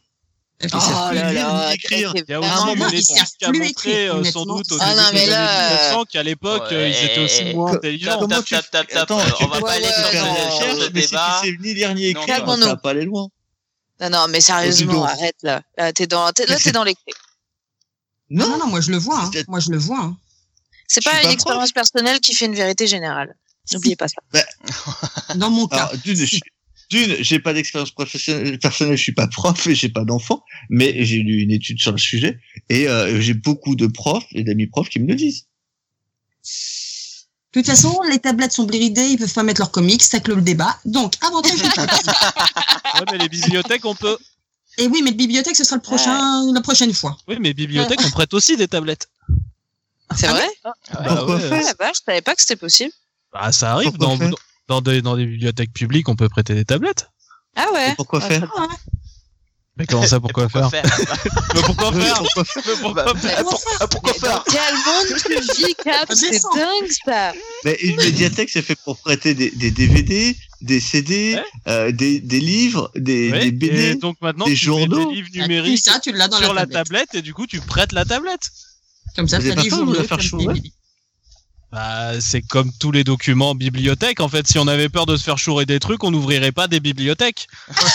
Oh là là, écrire. c'est Il y a Vraiment, une ils savent qui a plus montré écrire, euh, sans doute au Ah début non, mais des là, années euh, 1900 qu'à l'époque euh, ils étaient aussi moins intelligents. Comment tap, tu tap, tap, fais- tap, Attends, euh, on va pas aller mais si débat. tu sais ni lire ni Non, écrire, ça va pas aller loin. Non, non, mais sérieusement, arrête là. Là, t'es dans, t'es, là, t'es dans les clés. Non, non, non, moi je le vois. hein. C'est- Moi je le vois. hein. C'est pas pas une prof. expérience personnelle qui fait une vérité générale. N'oubliez pas ça. Dans mon cas. Alors, d'une, je- d'une, j'ai pas d'expérience professionnelle, personnelle, je suis pas prof et j'ai pas d'enfant, mais j'ai lu une étude sur le sujet et euh, j'ai beaucoup de profs et d'amis profs qui me le disent. De toute façon, les tablettes sont bridées, ils peuvent pas mettre leurs comics, ça clôt le débat. Donc, avantage taxe. Ouais, mais les bibliothèques on peut. Et oui, mais de bibliothèque, ce sera le prochain, la prochaine fois. Oui, mais bibliothèques on prête aussi des tablettes. C'est Ah vrai? Bah Pourquoi ouais. faire? Ah, vache, je savais pas que c'était possible. Bah ça arrive Pourquoi dans, dans, des, dans des bibliothèques publiques on peut prêter des tablettes. Ah ouais. Et pourquoi Ouais, faire bien. Mais comment ça pourquoi, faire, Mais pourquoi faire pourquoi faire Mais pourquoi Bah, faire pour- ah, pourquoi Mais dans faire quel monde tu vis, Cap? C'est dingue, ça. Mais une médiathèque, c'est fait pour prêter des, des DVD, des CD, Ouais. euh, des, des livres, des, Ouais, des Et BD. donc maintenant des tu journaux. mets des livres Ah, numériques ça, tu l'as dans sur la la tablette. et du coup tu prêtes la tablette. Comme ça, journaux. la faire des- Bah, c'est comme tous les documents en bibliothèque. En fait, si on avait peur de se faire chourer des trucs, on n'ouvrirait pas des bibliothèques.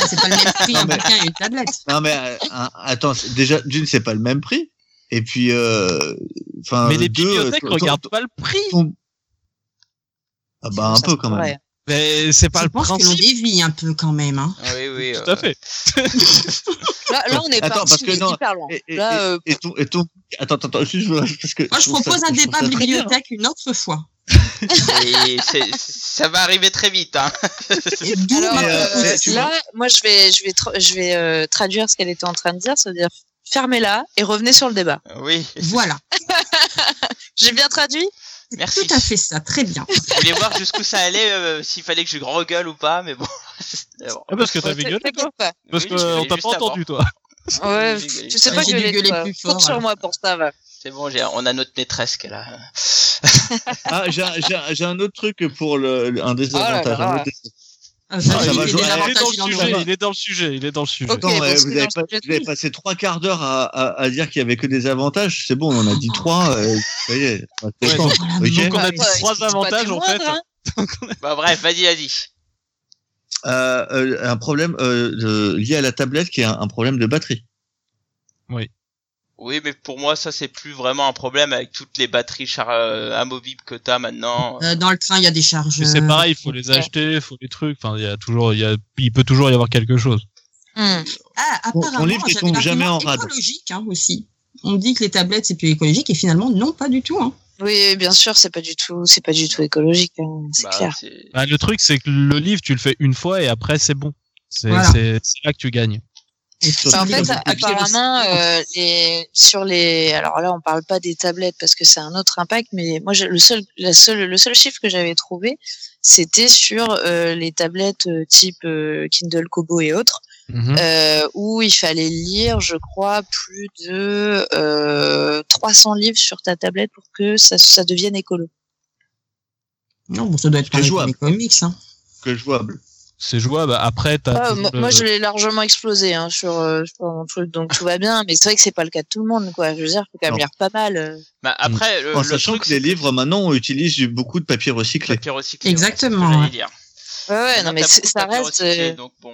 C'est pas le même prix, Non, un mais- bouquin et une tablette. Non mais euh, attends, c'est- déjà d'une c'est pas le même prix. Et puis, euh, enfin, Mais les deux, bibliothèques ton- regardent ton- pas le prix. ton- Ah bah un peu quand même. Mais c'est pas Je le pense que l'on principe. dévie un peu quand même. Hein. Ah Oui, oui. Tout à euh, fait. Là, là, on est Attends, parti parce que non, hyper loin. Et, et, Là, euh, et ton, et ton, attends, attends, attends, juste, parce que. Moi, je ça- propose un débat bibliothèque une autre fois. et ça va arriver très vite. Hein. Alors, euh, là, moi, je vais, je vais, tra- je vais euh, traduire ce qu'elle était en train de dire, c'est-à-dire fermez-la et revenez sur le débat. Oui, Voilà. J'ai bien traduit? Merci. Tout à fait ça, très bien. je voulais voir jusqu'où ça allait, euh, s'il fallait que je regueule ou pas, mais bon. Ah, parce que t'as Ouais, gueulé, toi. pas. Parce Oui, que je on gueulais t'a pas avant. entendu, toi. Ouais, J'ai gueulé. tu sais pas j'ai gueuler, gueuler toi. plus Compte fort, sur moi pour ça, va. C'est bon, j'ai- on a notre maîtresse qui est là. Ah, j'ai un- j'ai j'ai autre truc pour le, un Oh là désavantage. là. un autre dés- Ah, ça ça, va il jouer. est Il dans le sujet. Il est dans le sujet. Il est dans le sujet. Ok. Attends, bon, ouais, c'est vous, avez le pas- sujet vous avez de passé trois quarts d'heure à, à, à dire qu'il y avait que des avantages. C'est bon, on en a dit trois. euh, ça y est. c'est Ouais, bon, donc- ok. donc on a dit trois avantages en fait. hein. Bah bref, vas-y, vas-y. Euh, euh, un problème euh, de- lié à la tablette qui est un, un problème de batterie. Oui, mais pour moi, ça, c'est plus vraiment un problème avec toutes les batteries char euh, amovibles que t'as maintenant. Euh, dans le train, il y a des Mais chargeurs. c'est pareil, il faut les acheter, il faut les trucs. Enfin, il y a toujours, il y a, il peut toujours y avoir quelque chose. Hmm. Ah, apparemment, ton livre, tombe jamais l'argument en rade. écologique hein, aussi. On dit que les tablettes c'est plus écologique et finalement non pas du tout. Hein. Oui, bien sûr, c'est pas du tout, c'est pas du tout écologique, hein, c'est Bah, clair. Bah, le truc, c'est que le livre, tu le fais une fois et après, c'est bon. C'est Voilà. c'est- c'est là que tu gagnes. Bah, en fait, apparemment, euh, les, sur les, alors là, on parle pas des tablettes parce que c'est un autre impact, mais moi, le seul, la seule, le seul chiffre que j'avais trouvé, c'était sur euh, les tablettes euh, type euh, Kindle Kobo et autres, Mhm. euh, où il fallait lire, je crois, plus de euh, 300 livres sur ta tablette pour que ça, ça devienne écolo. Non, bon, ça doit être jouable. comics. Hein. Que jouable. C'est jouable. Après, t'as moi, le- moi, je l'ai largement explosé hein, sur, euh, sur mon truc, donc tout va bien. Mais c'est vrai que c'est pas le cas de tout le monde, quoi. Je veux dire, faut quand même lire pas mal. euh. Bah, après, le, En le sachant truc, que les livres, maintenant, on utilise du- beaucoup de papier recyclé. papier recyclé. Exactement, ouais, ouais. dire. Ouais, ouais, non, mais ça reste, recyclé, euh, donc bon.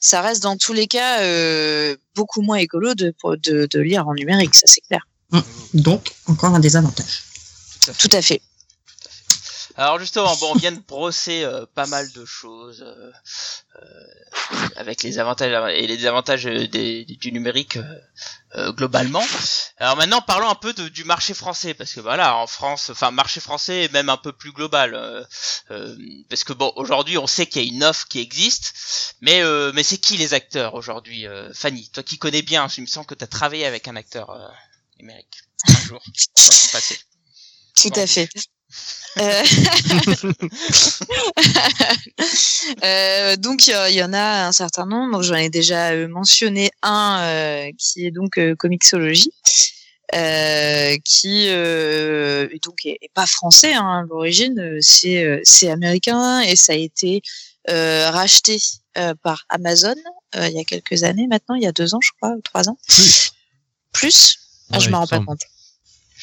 ça reste dans tous les cas euh, beaucoup moins écolo de, de, de lire en numérique, ça c'est clair. Donc, encore un désavantage. Tout à fait. Alors justement, bon, on vient de brosser euh, pas mal de choses euh, euh, avec les avantages et les désavantages euh, des- du numérique euh, euh, globalement. Alors maintenant, parlons un peu de- du marché français parce que voilà, en France, enfin marché français est même un peu plus global euh, euh, parce que bon, aujourd'hui, on sait qu'il y a une offre qui existe, mais euh, mais c'est qui les acteurs aujourd'hui, euh, Fanny? Toi qui connais bien, il me semble que tu as travaillé avec un acteur euh, numérique un jour dans ton passé. Tout à fait. Euh, euh, donc il y, en a un certain nombre. J'en ai déjà euh, mentionné un euh, qui est donc euh, Comixology, euh, qui est donc est, est pas français hein, à l'origine, c'est c'est américain et ça a été racheté par Amazon il y a quelques années maintenant, il y a deux ans je crois, ou trois ans. Plus. Plus ah, Je Ouais, me rends pas compte.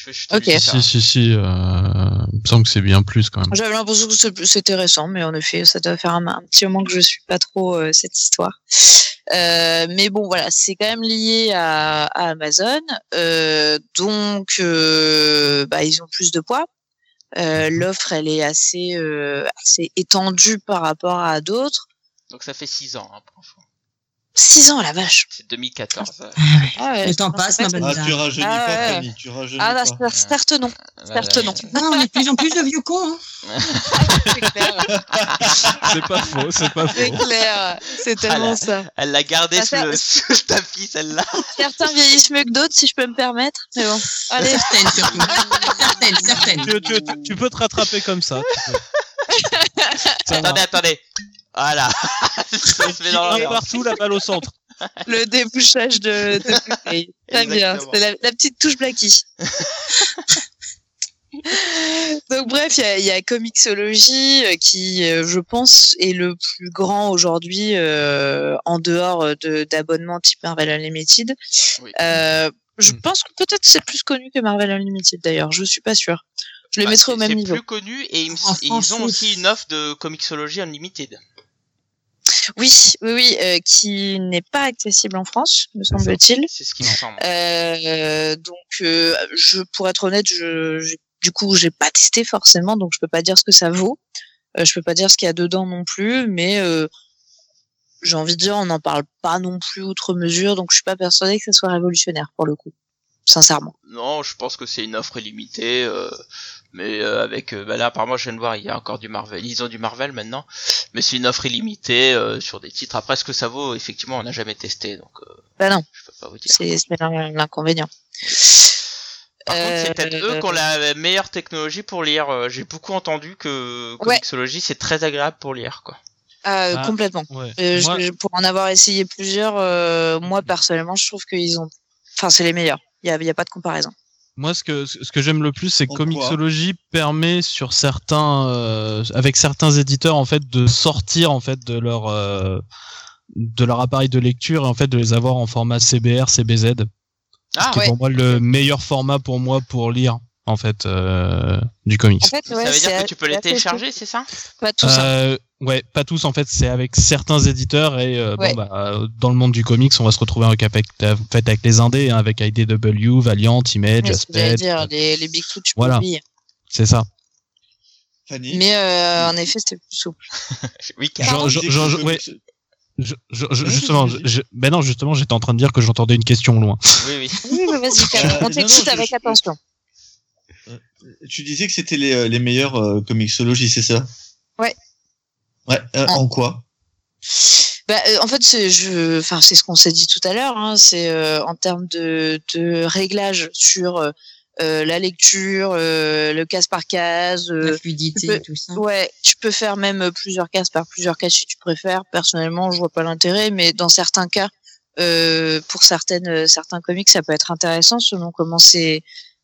Je, je te Ok. dis ça. Si, si, si. Euh... Il me semble que c'est bien plus quand même. J'avais l'impression que c'était récent, mais en effet, ça doit faire un, un petit moment que je suis pas trop euh, cette histoire. Euh, mais bon, voilà, c'est quand même lié à, à Amazon, euh, donc euh, bah, ils ont plus de poids. Euh, L'offre, elle est assez, euh, assez étendue par rapport à d'autres. Donc ça fait 6 ans, hein, pour info. Six ans, la vache. C'est 2014. euh, Ah ouais, Le temps passe, pas ma bonne Ah, tu rajeunis Ah pas, ouais. Fanny, tu rajeunis Ah, pas. certes non, certes non. Ah, on est de plus en plus de vieux cons. Hein. C'est clair, C'est pas faux, c'est pas c'est faux. clair, c'est tellement ça. Elle l'a gardée Ah, sous, le, sous le tapis, celle-là. Certains vieillissent mieux que d'autres, si je peux me permettre. Mais bon, allez. Certaines, surtout. certaines, certaines. Tu, tu- tu- tu peux te rattraper comme ça. tu peux. Attendez, attendez. Voilà. ça se met dans Un l'ambiance. partout, la balle au centre. le débouchage de, de. Très bien, c'est la, la petite touche Blackie. Donc bref, il y a, y a Comixology euh, qui, euh, je pense, est le plus grand aujourd'hui euh, en dehors de d'abonnements type Marvel Unlimited. Oui. Euh, je Hmm. pense que peut-être c'est plus connu que Marvel Unlimited d'ailleurs, je suis pas sûre. Je les Bah, mettrai au c'est- même c'est niveau. plus connu et ils, et ils ont oui. aussi une offre de Comixology Unlimited. Oui, oui, oui, euh, qui n'est pas accessible en France, me semble-t-il. C'est ce qui me semble. Euh, donc, euh, je, pour être honnête, je, je- du coup, j'ai pas testé forcément, donc je peux pas dire ce que ça vaut. Euh, je peux pas dire ce qu'il y a dedans non plus, mais euh, j'ai envie de dire, on n'en parle pas non plus outre mesure, donc je suis pas persuadée que ça soit révolutionnaire pour le coup, sincèrement. Non, je pense que c'est une offre illimitée, euh, mais euh, avec euh, bah là apparemment je viens de voir il y a encore du Marvel, ils ont du Marvel maintenant, mais c'est une offre illimitée euh, sur des titres. Après ce que ça vaut, effectivement, on n'a jamais testé, donc euh, Bah non, je peux pas vous dire. c'est c'est l'in- l'inconvénient. Par contre, c'est peut-être eux qui ont la meilleure technologie pour lire. J'ai beaucoup entendu que Ouais. Comixology c'est très agréable pour lire, quoi. Ah, Ah. complètement. Ouais. Euh, Moi- je- pour en avoir essayé plusieurs, euh, moi personnellement, je trouve qu'ils ont, enfin, c'est les meilleurs. Il y a, il y a pas de comparaison. Moi, ce que ce que j'aime le plus, c'est que Comixology permet sur certains, euh, avec certains éditeurs, en fait, de sortir en fait de leur euh, de leur appareil de lecture et en fait de les avoir en format CBR, CBZ, Ah qui est pour moi le meilleur format pour moi pour lire en fait euh, du comics. En fait, ça veut dire c'est que tu peux les télécharger, c'est ça? Pas tout ça. Euh, ouais, pas tous en fait, c'est avec certains éditeurs et euh, Ouais. bon bah dans le monde du comics, on va se retrouver avec avec, en fait, avec les indés, hein, avec IDW, Valiant, Image, Aspect, dire, les, les Big Two, tu peux Voilà. c'est ça. Fanny Mais euh, en effet, c'était plus souple. Oui, Je, je, je- Ouais, justement, je, ben non, justement, j'étais en train de dire que j'entendais une question loin. Oui, oui. Oui, mais vas-y, Euh, non, non, avec je- attention. Tu disais que c'était les, euh, les meilleurs euh, Comixology, c'est ça? Ouais. Ouais, euh, En- en quoi? Bah, euh, en fait, c'est je, enfin, c'est ce qu'on s'est dit tout à l'heure. Hein, c'est euh, en termes de, de réglage sur euh, la lecture, euh, le case par case. euh, La fluidité peux- et tout ça. ouais, tu peux faire même plusieurs cases par plusieurs cases si tu préfères. Personnellement, je vois pas l'intérêt, mais dans certains cas, euh, pour certaines certains comics, ça peut être intéressant selon comment c'est euh,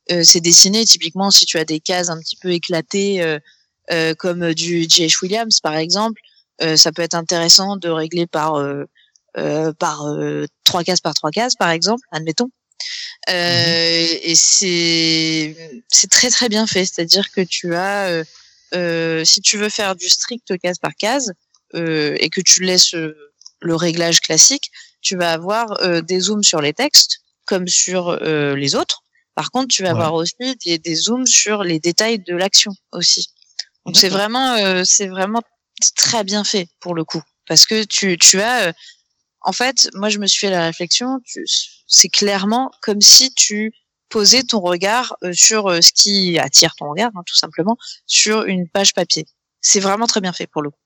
c'est dessiné. Typiquement, si tu as des cases un petit peu éclatées, euh, euh, comme du J.H. Williams par exemple, euh, ça peut être intéressant de régler par euh, euh, par euh, trois cases par trois cases, par exemple, admettons. Euh, Et c'est c'est très très bien fait, c'est-à-dire que tu as, euh, euh, si tu veux faire du strict case par case euh, et que tu laisses euh, le réglage classique, tu vas avoir euh, des zooms sur les textes comme sur euh, les autres. Par contre, tu vas Ouais. avoir aussi des, des zooms sur les détails de l'action aussi. Donc c'est vraiment euh, c'est vraiment très bien fait pour le coup parce que tu tu as euh, en fait moi je me suis fait la réflexion tu- c'est clairement comme si tu posais ton regard euh, sur euh, ce qui attire ton regard hein, tout simplement sur une page papier c'est vraiment très bien fait pour le coup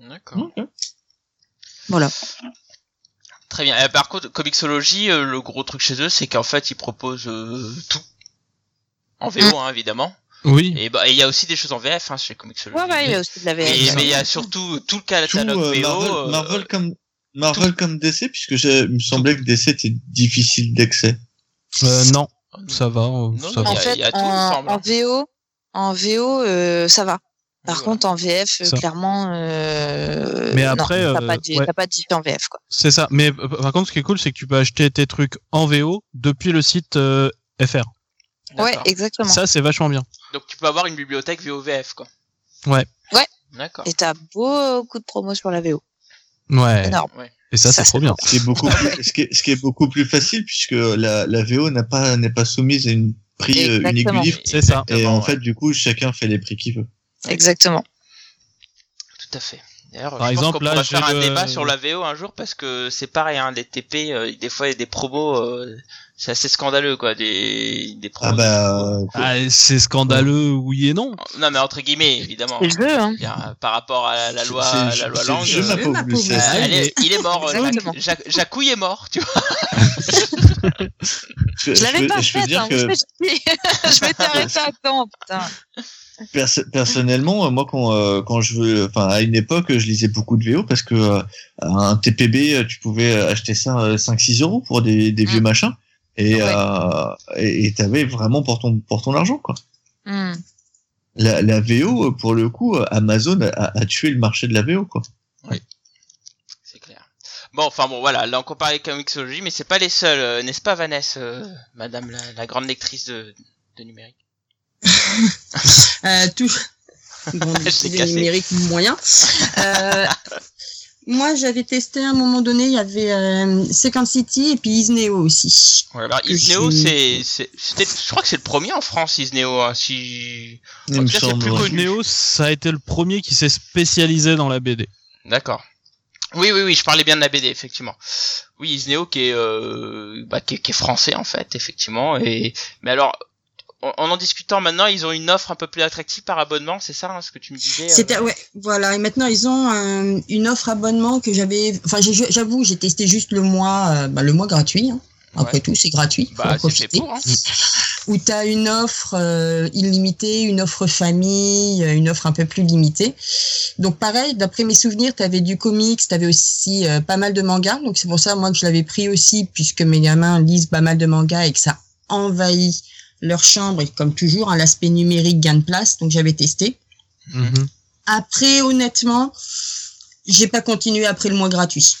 D'accord. voilà Très bien. Euh, par contre, Comixology, euh, le gros truc chez eux, c'est qu'en fait, ils proposent euh, tout. En VO, Mm. hein, évidemment. Oui. Et bah, et il y a aussi des choses en VF hein, chez Comixology. ouais ouais il y a aussi de la VF mais il y a surtout tout le Tout catalogue euh, VO. Marvel, euh, Marvel comme Marvel comme DC puisque j'ai- il me semblait que DC était difficile d'accès. Euh, non, ça va. euh, Non, ça va. en y a- fait y a tout, il me en, en. VO en VO euh, ça va par voilà. contre en VF euh, Ça. clairement euh, Mais non, t'as euh, pas de ouais. t'as pas de diff en VF quoi C'est ça. Mais euh, par contre, ce qui est cool, c'est que tu peux acheter tes trucs en VO depuis le site euh, FR. ouais exactement Ça, c'est vachement bien. Donc tu peux avoir une bibliothèque VO-VF, quoi. Ouais. Ouais. D'accord. et t'as beaucoup de promos sur la VO Ouais. énorme Ouais. Et ça, Ça, c'est trop bien. Ce qui est beaucoup plus, ce qui est, ce qui est beaucoup plus facile puisque la, la VO n'a pas n'est pas soumise à une prix euh, unique du Exactement. livre C'est ça. et Exactement, en ouais. fait du coup chacun fait les prix qu'il veut. Exactement Tout à fait. D'ailleurs, Par je exemple, pense qu'on là, pourrait j'ai faire un le- débat sur la VO un jour parce que c'est pareil, hein, les TP, euh, des fois il y a des promos, euh, c'est assez scandaleux, quoi, des, des promos. Ah bah euh, Ah, c'est scandaleux, oui et non. Non, mais entre guillemets, évidemment. c'est le jeu hein euh, par rapport à la loi, c'est- la loi c'est- langue. je euh, ah, elle est- il est mort, Exactement. Jacques, Jacques- Jacouille est mort, tu vois. Je, je l'avais pas faite hein, que je m'étais arrêté à temps putain Perso- personnellement, euh, moi, quand, euh, quand je veux, enfin, à une époque, je lisais beaucoup de VO parce que euh, un TPB, euh, tu pouvais acheter ça euh, 5-6 euros pour des, des vieux Mm. machins et Ouais. euh, t'avais vraiment pour ton pour ton argent quoi. Hmm. La, la VO, pour le coup, Amazon a, a tué le marché de la VO quoi. C'est clair. Bon, enfin bon, voilà, là on compare les Comixology, mais c'est pas les seuls, n'est-ce pas Vanessa, madame la, la grande lectrice de, de numérique? Euh, tout. T'ai des numériques moyens. Euh, moi, j'avais testé à un moment donné, il y avait euh, Second City et puis Isneo aussi. Ouais, alors Que Isneo, je- c'est, je crois que c'est le premier en France, Isneo, hein, si, Il En me tout cas, c'est semble, plus ouais. connu. Neo, ça a été le premier qui s'est spécialisé dans la BD. D'accord. Oui, oui, oui, je parlais bien de la BD, effectivement. Oui, Isneo qui est, euh, bah, qui est, qui est français en fait, effectivement. Et mais alors, en, en discutant maintenant, ils ont une offre un peu plus attractive par abonnement, c'est ça, hein, ce que tu me disais euh, C'était ouais, voilà. Et maintenant, ils ont un- une offre abonnement que j'avais. Enfin, j'avoue, j'ai testé juste le mois, euh, bah, le mois gratuit. hein. Après Ouais. tout, c'est gratuit. Faut Bah, fait profiter. pour. Hein. Où tu as une offre euh, illimitée, une offre famille, euh, une offre un peu plus limitée. Donc pareil, d'après mes souvenirs, tu avais du comics, tu avais aussi euh, pas mal de mangas. Donc c'est pour ça moi que je l'avais pris aussi puisque mes gamins lisent pas mal de mangas et que ça envahit leur chambre et comme toujours, hein, l'aspect numérique gagne place. Donc j'avais testé. Mhm. Après, honnêtement, j'ai pas continué après le mois gratuit.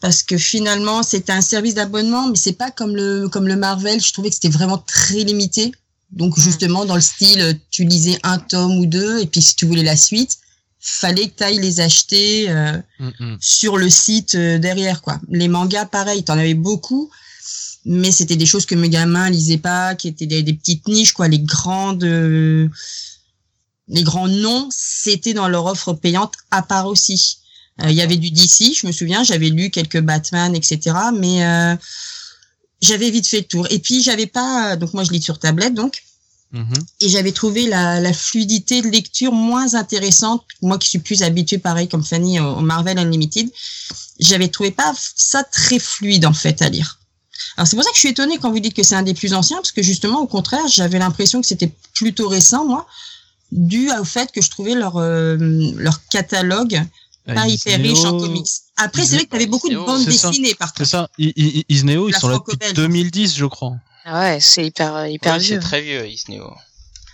Parce que finalement, c'était un service d'abonnement, mais c'est pas comme le, comme le Marvel. Je trouvais que c'était vraiment très limité. Donc, justement, dans le style, tu lisais un tome ou deux, et puis si tu voulais la suite, fallait que tu ailles les acheter euh, Mhm. sur le site euh, derrière, quoi. Les mangas, pareil, t'en avais beaucoup, mais c'était des choses que mes gamins lisaient pas, qui étaient des, des petites niches, quoi. Les grandes, euh, les grands noms, c'était dans leur offre payante à part aussi. Euh, Il y avait du DC, je me souviens, j'avais lu quelques Batman, etc. Mais euh, j'avais vite fait le tour. Et puis j'avais pas, donc moi je lis sur tablette, donc Mhm. et j'avais trouvé la, la fluidité de lecture moins intéressante. Moi qui suis plus habituée, pareil comme Fanny, au, au Marvel Unlimited, j'avais trouvé pas ça très fluide en fait à lire. Alors c'est pour ça que je suis étonnée quand vous dites que c'est un des plus anciens, parce que justement au contraire, j'avais l'impression que c'était plutôt récent moi, dû au fait que je trouvais leur euh, leur catalogue pas Ah, hyper riche en comics. Après c'est vrai que tu avais beaucoup de Isneo, bandes c'est ça. dessinées par C'est contre. ça. I- I- Isneo, ils sont là depuis franco-belge. 2010, je crois. Ah ouais, c'est hyper, hyper Oui, vieux. c'est très vieux, Isneo.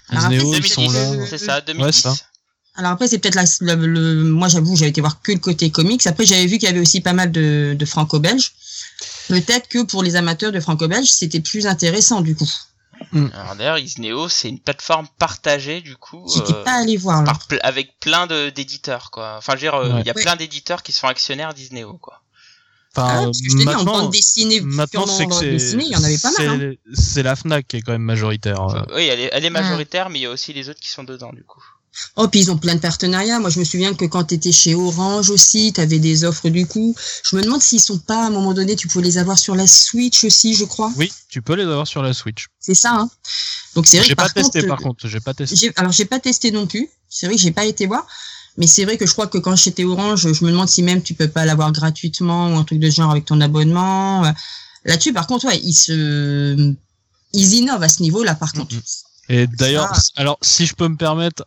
Alors après, Isneo, c'est ils sont 2010, là. c'est ça, 2010. Ouais, ça. Alors après, c'est peut-être la, le, le- moi j'avoue, j'avais été voir que le côté comics. Après, j'avais vu qu'il y avait aussi pas mal de, de franco-belges. Peut-être que pour les amateurs de franco-belge, c'était plus intéressant du coup. Alors d'ailleurs, Isneo, c'est une plateforme partagée du coup, J'étais euh, pas allé voir là. par pl- avec plein de d'éditeurs quoi. Enfin, je veux dire, euh, il Ouais. y a Ouais. plein d'éditeurs qui sont actionnaires d'Isneo quoi. Ah, Enfin, parce que je te dis, en bande dessinée, maintenant c'est il y en avait pas mal. hein. c'est- c'est la Fnac qui est quand même majoritaire. euh. Oui, elle est, elle est majoritaire, mais il y a aussi les autres qui sont dedans du coup. Oh, puis ils ont plein de partenariats. Moi, je me souviens que quand tu étais chez Orange aussi, tu avais des offres du coup. Je me demande s'ils sont pas, à un moment donné, tu pouvais les avoir sur la Switch aussi, je crois. Oui, tu peux les avoir sur la Switch. C'est ça, hein. Donc c'est vrai J'ai pas par testé contre, par contre, j'ai pas testé. Alors j'ai pas testé non plus. C'est vrai que j'ai pas été voir, mais c'est vrai que je crois que quand j'étais Orange, je me demande si même tu peux pas l'avoir gratuitement ou un truc de genre avec ton abonnement. Là-dessus, par contre, ouais, ils se, ils innovent à ce niveau-là, par contre. Mhm. Et d'ailleurs, alors si je peux me permettre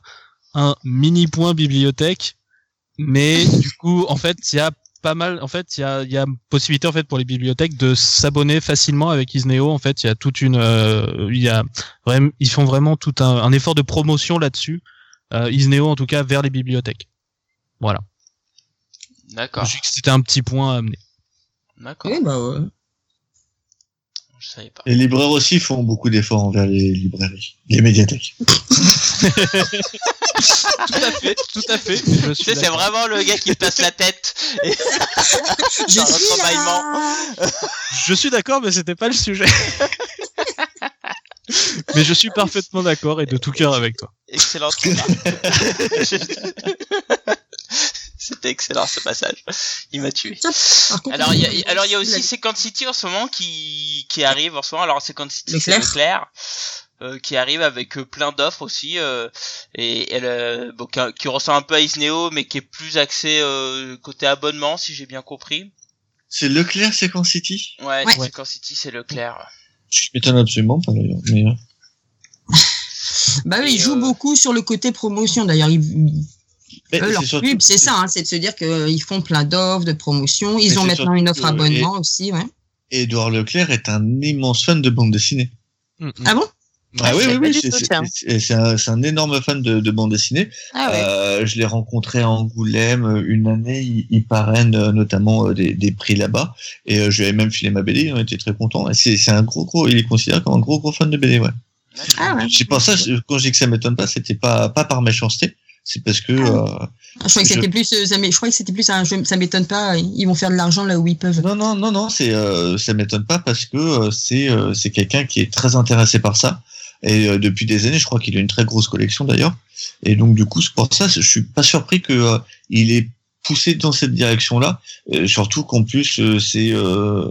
un mini point bibliothèque, mais du coup, en fait, il y a pas mal, en fait, il y a, il y a possibilité en fait pour les bibliothèques de s'abonner facilement avec Isneo. En fait, il y a toute une, euh, il y a vraiment, ils font vraiment tout un, un effort de promotion là-dessus. Euh, Isneo en tout cas vers les bibliothèques. Voilà. D'accord, Je dis que c'était un petit point à amener. d'accord. Oui, bah ouais. Je savais pas. Les libraires aussi font beaucoup d'efforts envers les librairies, les médiathèques. Tout à fait, tout à fait. je Tu sais, c'est vraiment le gars qui passe la tête. Et... Je Dans suis l'entrebâillement. là. Je suis d'accord, mais c'était pas le sujet. mais je suis parfaitement d'accord et de tout cœur avec toi. Excellent. C'était excellent ce passage. Il m'a tué. Contre, Alors il y a, alors il y a aussi Second City en ce moment qui qui arrive en ce moment. Alors Second City c'est Leclerc. Leclerc euh, qui arrive avec euh, plein d'offres aussi euh, et elle euh, bon, qui, qui ressemble un peu à Isneo mais qui est plus axé euh, côté abonnement si j'ai bien compris. C'est Leclerc Second City? Ouais, Ouais. Second City c'est Leclerc. Je m'étonne absolument pas d'ailleurs. Mais... euh, Bah oui, jouent euh, beaucoup sur le côté promotion. D'ailleurs, eux, leur surtout- pub, c'est ça, hein, c'est de se dire qu'ils font plein d'offres, de promotions. Ils Mais ont maintenant une offre que- abonnement aussi, ouais. Édouard Leclerc est un immense fan de bande dessinée. Mm, mm. Ah bon? Ah oui, je oui, sais pas oui, du c'est- tout, c'est tiens. c'est- c'est un, un énorme fan de, de bande dessinée. Ah ouais. Euh, je l'ai rencontré à Angoulême euh, une année, il, il parraine euh, notamment euh, des, des prix là-bas, et euh, je lui avais même filé ma BD, on était très contents. C'est c'est un gros gros, il est considéré comme un gros gros fan de BD, ouais. Ah ouais. C'est pour ça, quand je dis que ça m'étonne pas, c'était pas pas par méchanceté, c'est parce que euh, Ah, Je crois que Je- c'était plus, euh, ça je crois que c'était plus un jeu, ça m'étonne pas, ils vont faire de l'argent là où ils peuvent. non non non non, c'est euh, ça m'étonne pas parce que euh, c'est euh, c'est quelqu'un qui est très intéressé par ça. Et euh, depuis des années, je crois qu'il a une très grosse collection d'ailleurs. Et donc du coup, pour ça, je suis pas surpris que euh, il est poussé dans cette direction-là. Euh, surtout qu'en plus, euh, c'est euh,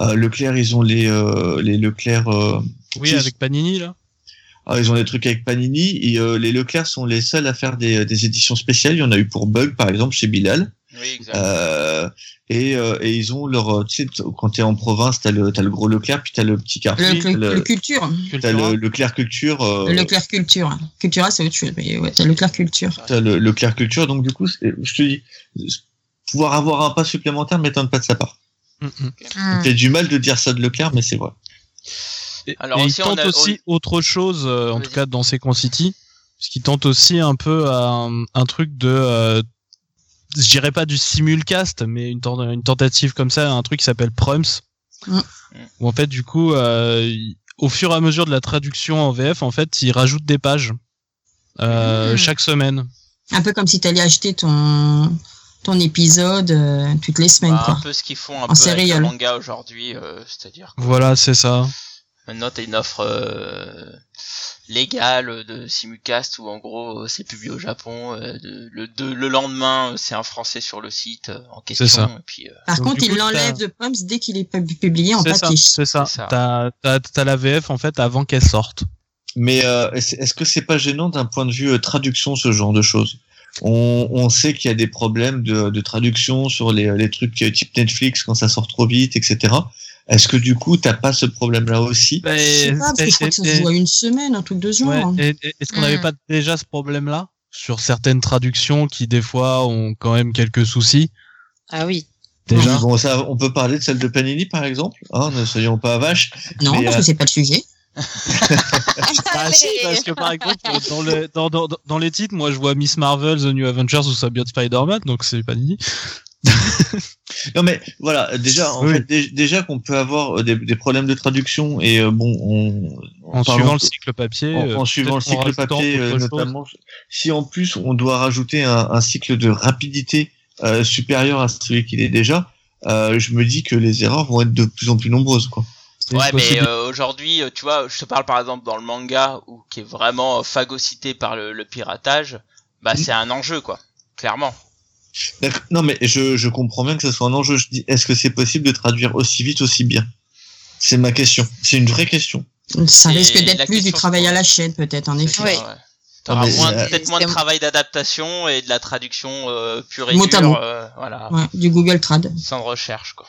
euh, Leclerc, ils ont les euh, les Leclerc. euh, Oui, avec Panini là. Ah, ils ont des trucs avec Panini et euh, les Leclerc sont les seuls à faire des, des éditions spéciales. Il y en a eu pour Bug par exemple chez Bilal. Oui, exact. Euh, et, euh, et ils ont leur, tu sais, quand t'es en province, t'as le, t'as le gros Leclerc, puis t'as le petit Carrefour, le- le, le culture, t'as le Leclerc Culture, euh, le Leclerc culture. Cultura, c'est autre chose, mais ouais, t'as le Leclerc culture. t'as le Leclerc Culture. Donc du coup, je te dis, pouvoir avoir un pas supplémentaire m'étonne pas de sa part. Mm, mm. Hmm. J'ai du mal de dire ça de Leclerc, mais c'est vrai. Et, Alors et aussi, il on tente a- aussi autre chose, euh, en tout cas dans Second City, parce qu'il tente aussi un peu un, un truc de, euh, je dirais pas du simulcast, mais une, ten- une tentative comme ça, un truc qui s'appelle Prums, Mm. où en fait du coup, euh, au fur et à mesure de la traduction en VF, en fait, il rajoute des pages euh, Mm. chaque semaine. Un peu comme si t'allais acheter ton, ton épisode euh, toutes les semaines, Bah, quoi. un peu ce qu'ils font un En peu avec le manga aujourd'hui, euh, c'est-à-dire Voilà, c'est ça. Maintenant t'as une offre euh, légale de simulcast où en gros euh, c'est publié au Japon, euh, de- le, de- le lendemain c'est un français sur le site euh, en question. ça. Et puis, euh, Par Donc, contre, il l'enlève de Proms dès qu'il est pub- publié en C'est ça, papier. c'est ça. C'est ça. T'as, t'as, t'as la VF en fait avant qu'elle sorte. Mais euh, est-ce que c'est pas gênant d'un point de vue euh, traduction ce genre de choses? On, on sait qu'il y a des problèmes de, de traduction sur les, les trucs type Netflix quand ça sort trop vite, etc. Est-ce que du coup t'as pas ce problème-là aussi Je sais pas, parce que je crois que ça se joue à une semaine, un truc de genre. Ouais, hein. Est-ce qu'on n'avait Hmm. pas déjà ce problème-là sur certaines traductions qui des fois ont quand même quelques soucis Ah oui. déjà Bon, ça, on peut parler de celle de Panini par exemple. Hein, ne soyons pas vaches. Non, mais, parce euh, que c'est pas le sujet. Ah si, parce que par exemple, dans, le, dans, dans, dans les titres, moi je vois Miss Marvel, The New Avengers ou Symbiote Spider-Man, donc c'est pas dit. Non mais voilà, déjà, en Oui. fait, dé- déjà qu'on peut avoir euh, des, des problèmes de traduction et euh, bon, on, En suivant le cycle papier. en, euh, en suivant le cycle papier chose. notamment, si en plus on doit rajouter un, un cycle de rapidité euh, supérieur à celui qu'il est déjà, euh, je me dis que les erreurs vont être de plus en plus nombreuses quoi. Ouais, mais euh, aujourd'hui, tu vois, je te parle par exemple dans le manga, ou qui est vraiment phagocyté par le, le piratage, bah Mhm. c'est un enjeu, quoi. Clairement. Non mais je, je comprends bien que ce soit un enjeu. Je dis, est-ce que c'est possible de traduire aussi vite, aussi bien? C'est ma question. C'est une vraie question. Ça risque d'être plus du question, travail à la chaîne, peut-être, en effet. T'auras mais, moins, euh, peut-être moins de travail d'adaptation et de la traduction euh, pure et dure, euh, voilà, Ouais, du Google Trad. sans recherche, quoi.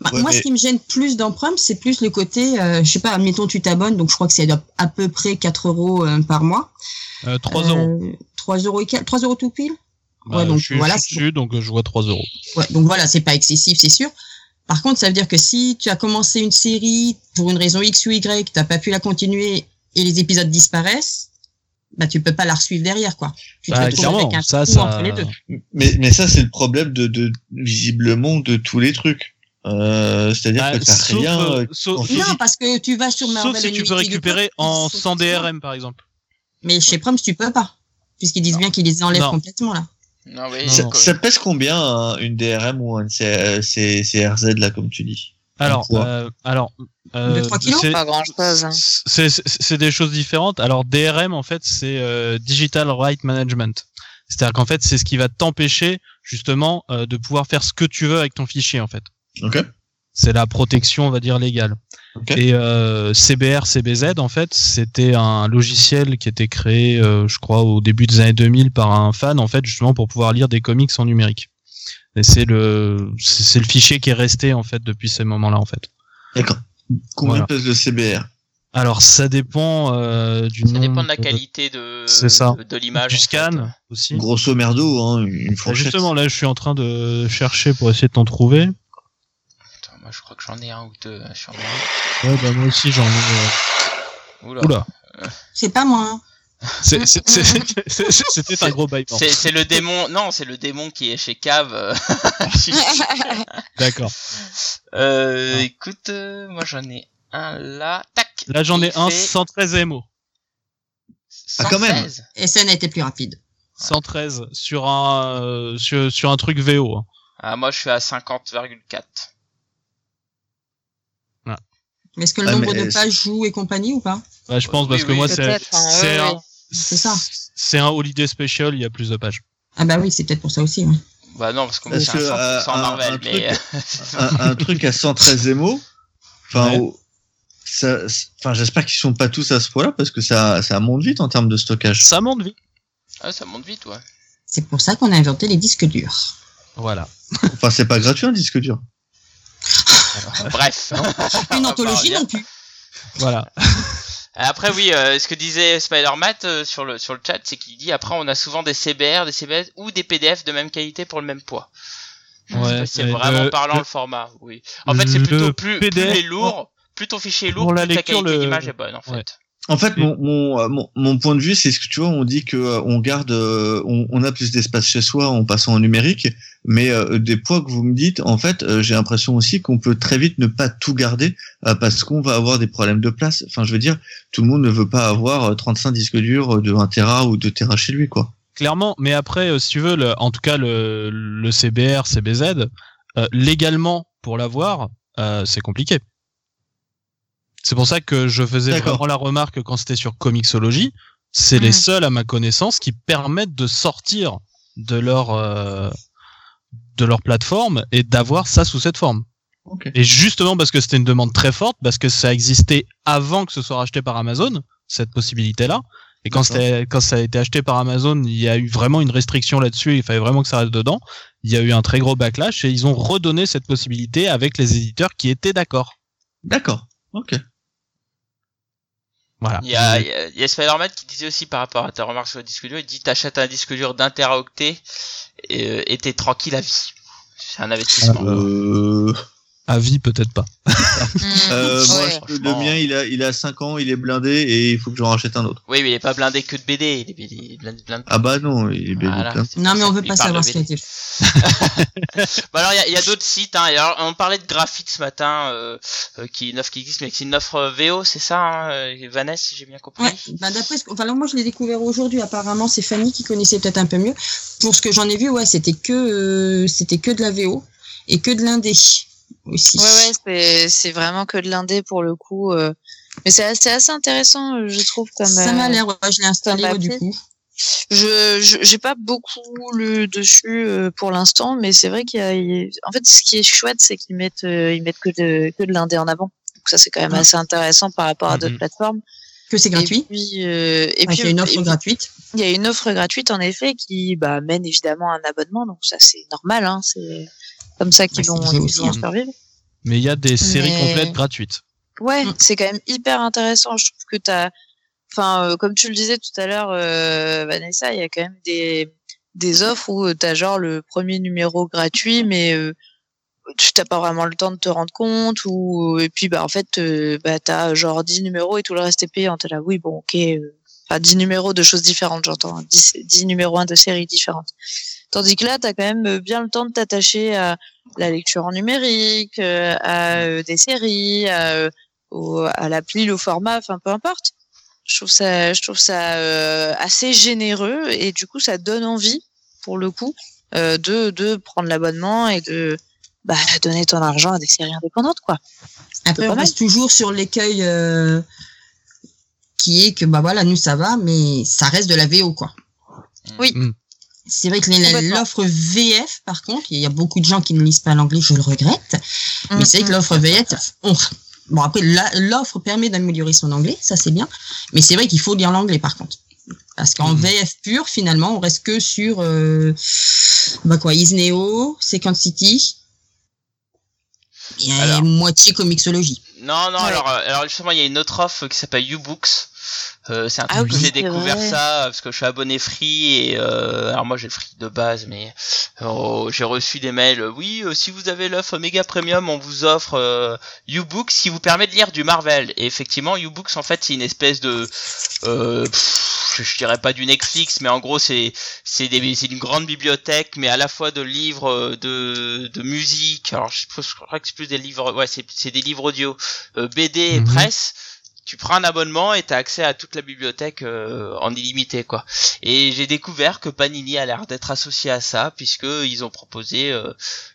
Bah, Ouais, moi, mais- ce qui me gêne plus dans Prime, c'est plus le côté, euh, je sais pas, admettons, tu t'abonnes, donc je crois que c'est à, à peu près 4 euros euh, par mois. Euh, 3 euros. Euh, 3 euros et quel- 3 euros tout pile? Bah, ouais, donc je suis, voilà, je suis dessus, donc euh, je vois 3 euros. Ouais, donc voilà, c'est pas excessif, c'est sûr. Par contre, ça veut dire que si tu as commencé une série pour une raison X ou Y, t'as pas pu la continuer et les épisodes disparaissent, bah tu peux pas la suivre derrière, quoi. Tu te Bah, retrouves clairement, avec un ça, ça- entre les deux. Mais, mais ça c'est le problème de, de visiblement de tous les trucs. Euh, C'est-à-dire Bah, que t'as sauf, rien. euh, euh, sauf- sauf- Non, parce que tu vas sur sauf Marvel si tu peux récupérer en ils sans sont- DRM par exemple. Mais chez Prime, tu peux pas. Puisqu'ils disent bien qu'ils les enlèvent Non. complètement, là. Non, oui, Non, ça, ça pèse combien hein, une DRM ou un C- C- CRZ là comme tu dis? Alors, euh, alors, euh, c'est-. Hein. c'est des choses différentes. Alors DRM en fait c'est euh, Digital Right Management. C'est-à-dire qu'en fait c'est ce qui va t'empêcher justement euh, de pouvoir faire ce que tu veux avec ton fichier en fait. Ok. C'est la protection on va dire légale. Et euh, CBR CBZ en fait c'était un logiciel qui était créé euh, je crois au début des années 2000 par un fan en fait justement pour pouvoir lire des comics en numérique. Et c'est le c'est le fichier qui est resté en fait depuis ce moment-là en fait. D'accord. Combien Voilà. pèse le CBR Alors ça dépend euh, du Ça nombre dépend de la qualité de, C'est ça. de l'image. du en fait. scan aussi. Grosso merdo, hein, une Bah, fourchette. justement, là, je suis en train de chercher pour essayer de t'en trouver. Moi, je crois que j'en ai un ou deux euh, sur moi. Ouais, bah, moi aussi, j'en ai. euh, Oula. Oula. C'est pas moi. hein. C'était un gros bail. C'est c'est le démon. Non, c'est le démon qui est chez Cave. euh. D'accord. euh, écoute, euh, moi j'en ai un là. Tac. Là, j'en ai un fait 113 MO. Ah, quand même. 116. SN a été plus rapide. 113 sur un, euh, sur, sur un truc VO. hein. Ah, moi je suis à 50,4. Mais est-ce que le Ah, nombre de pages joue et compagnie ou pas Ouais, je pense, Oui, parce que oui, moi, c'est hein, un, holiday special, il y a plus de pages. Ah bah oui, c'est peut-être pour ça aussi. ouais. Bah non, parce Parce c'est que, un 100% euh, un- Marvel, un mais. un, un truc à 113 émo. Enfin, Ouais. au- ça, c'est- enfin, j'espère qu'ils sont pas tous à ce point-là parce que ça, ça monte vite en termes de stockage. Ça monte vite. ah, ça monte vite, ouais. C'est pour ça qu'on a inventé les disques durs. Voilà. Enfin, c'est pas gratuit un disque dur. Bref. Une anthologie pas non plus. Voilà. Après oui, euh, ce que disait Spider-Man euh, sur le sur le chat, c'est qu'il dit après on a souvent des CBR, des CBS ou des PDF de même qualité pour le même poids. Ouais, c'est vraiment le- parlant le- le, format, oui. En fait, c'est plutôt plus, plus PDF il est lourd, plus ton fichier est lourd, Pour la plus lecture, ta qualité d'image est bonne en fait. Ouais. En fait, mon, mon, euh, mon, mon point de vue, c'est ce que tu vois, on dit que euh, on garde, euh, on, on a plus d'espace chez soi en passant au numérique, mais euh, des poids que vous me dites, en fait, euh, j'ai l'impression aussi qu'on peut très vite ne pas tout garder euh, parce qu'on va avoir des problèmes de place. Enfin, je veux dire, tout le monde ne veut pas avoir euh, 35 disques durs de 1 Tera ou 2 Tera chez lui, quoi. Clairement, mais après, euh, si tu veux, le, en tout cas le, le CBR, CBZ, euh, légalement pour l'avoir, euh, c'est compliqué. C'est pour ça que je faisais vraiment la remarque quand c'était sur Comixology, c'est les Mm. seuls à ma connaissance qui permettent de sortir de leur euh, de leur plateforme et d'avoir ça sous cette forme. Et justement parce que c'était une demande très forte, parce que ça existait avant que ce soit racheté par Amazon, cette possibilité-là. Et quand, quand ça a été acheté par Amazon, il y a eu vraiment une restriction là-dessus, il fallait vraiment que ça reste dedans. Il y a eu un très gros backlash et ils ont redonné cette possibilité avec les éditeurs qui étaient d'accord. D'accord. Ok. Voilà. Il y a, il y a, il y a Spider-Man qui disait aussi par rapport à ta remarque sur le disque dur, il dit t'achètes un disque dur d'un teraoctet et euh, et t'es tranquille à vie. C'est un investissement. Euh, À vie, peut-être pas. euh, moi, Ouais. je- le mien, il a, il a 5 ans, il est blindé et il faut que j'en rachète un autre. Oui, mais il est pas blindé que de BD, il est, il est blindé, blindé. Ah bah non, il est blindé. Voilà, plein. Non, mais on veut qu'il pas savoir ce qui a BD. été fait. Bah alors il y a, il y a d'autres sites. Hein. Alors, on parlait de graphique ce matin, euh, euh, qui est une offre qui existe, mais c'est une offre VO, c'est ça, hein, Vanessa, si j'ai bien compris. Ouais, bah d'après ce que, enfin, moi je l'ai découvert aujourd'hui. Apparemment, c'est Fanny qui connaissait peut-être un peu mieux. Pour ce que j'en ai vu, ouais, c'était que, euh, c'était que de la VO et que de l'indé aussi. Ouais, ouais, c'est, vraiment que de l'indé pour le coup. euh. Mais c'est assez, assez intéressant, euh, je trouve. Comme, Ça euh, m'a l'air, ouais, je l'ai installé comme ouais, du coup. Je, j'ai pas beaucoup lu dessus euh, pour l'instant, mais c'est vrai qu'il y a, il en fait, ce qui est chouette, c'est qu'ils mettent, euh, ils mettent que de, que de l'indé en avant. Donc ça, c'est quand même Ouais. assez intéressant par rapport à d'autres Mhm. plateformes. Que c'est gratuit. Et puis, euh, et Enfin, puis, qu'il y a une offre puis, gratuite. il y a une offre gratuite en effet qui bah, mène évidemment à un abonnement, donc ça c'est normal, hein, c'est comme ça qu'ils vont, hein. survivre. Mais il y a des séries Mais- complètes gratuites. Ouais, Mm. c'est quand même hyper intéressant. Je trouve que t'as, enfin, euh, comme tu le disais tout à l'heure, euh, Vanessa, il y a quand même des des offres où euh, t'as genre le premier numéro gratuit, mais euh, tu t'as pas vraiment le temps de te rendre compte ou et puis bah en fait euh, bah t'as genre 10 numéros et tout le reste est payant. T'es là, oui bon ok, enfin 10 numéros de choses différentes, j'entends, hein. 10, 10 numéros 1 de séries différentes. Tandis que là, t'as quand même euh, bien le temps de t'attacher à la lecture en numérique, euh, à euh, des séries, à, au, à l'appli, au format, enfin peu importe. Je trouve ça, je trouve ça euh, assez généreux et du coup ça donne envie pour le coup euh, de de prendre l'abonnement et de bah, donner ton argent à des séries indépendantes quoi. Après, on reste toujours sur l'écueil euh, qui est que bah voilà, nous ça va, mais ça reste de la VO quoi. Oui. Mm. C'est vrai que l'offre VF, par contre, il y a beaucoup de gens qui ne lisent pas l'anglais, je le regrette. Mais c'est vrai que l'offre VF, on- bon après la- l'offre permet d'améliorer son anglais, ça c'est bien. Mais c'est vrai qu'il faut lire l'anglais par contre. Parce qu'en. VF pur, finalement, on reste que sur euh, bah quoi, Isneo, Second City, et Alors. moitié comicsologie. Non, non, Ouais. alors, euh, alors justement, il y a une autre offre qui s'appelle YouBooks. Euh, c'est un Ah truc que oui, j'ai c'est découvert vrai. ça parce que je suis abonné free et euh, alors moi j'ai le free de base mais euh, j'ai reçu des mails euh, oui euh, si vous avez l'offre méga premium on vous offre euh, YouBooks qui vous permet de lire du Marvel et effectivement YouBooks en fait c'est une espèce de euh, pff, je, je dirais pas du Netflix mais en gros c'est c'est des c'est une grande bibliothèque mais à la fois de livres euh, de de musique alors je, crois que c'est plus des livres ouais c'est c'est des livres audio euh, BD et Mhm. presse tu prends un abonnement et t'as accès à toute la bibliothèque euh, en illimité quoi. Et j'ai découvert que Panini a l'air d'être associé à ça puisque ils ont proposé euh,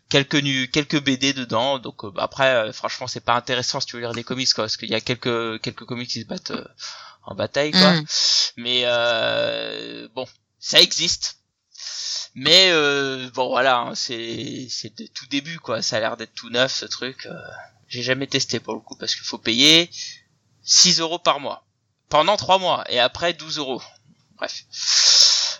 quelques nu quelques BD dedans. Donc euh, bah, après franchement c'est pas intéressant si tu veux lire des comics quoi parce qu'il y a quelques quelques comics qui se battent euh, en bataille quoi. Mm. Mais euh, bon ça existe. Mais euh, bon voilà hein, c'est c'est de tout début quoi. Ça a l'air d'être tout neuf ce truc. j'ai jamais testé pour le coup parce qu'il faut payer 6 euros par mois pendant 3 mois et après 12 euros. Bref.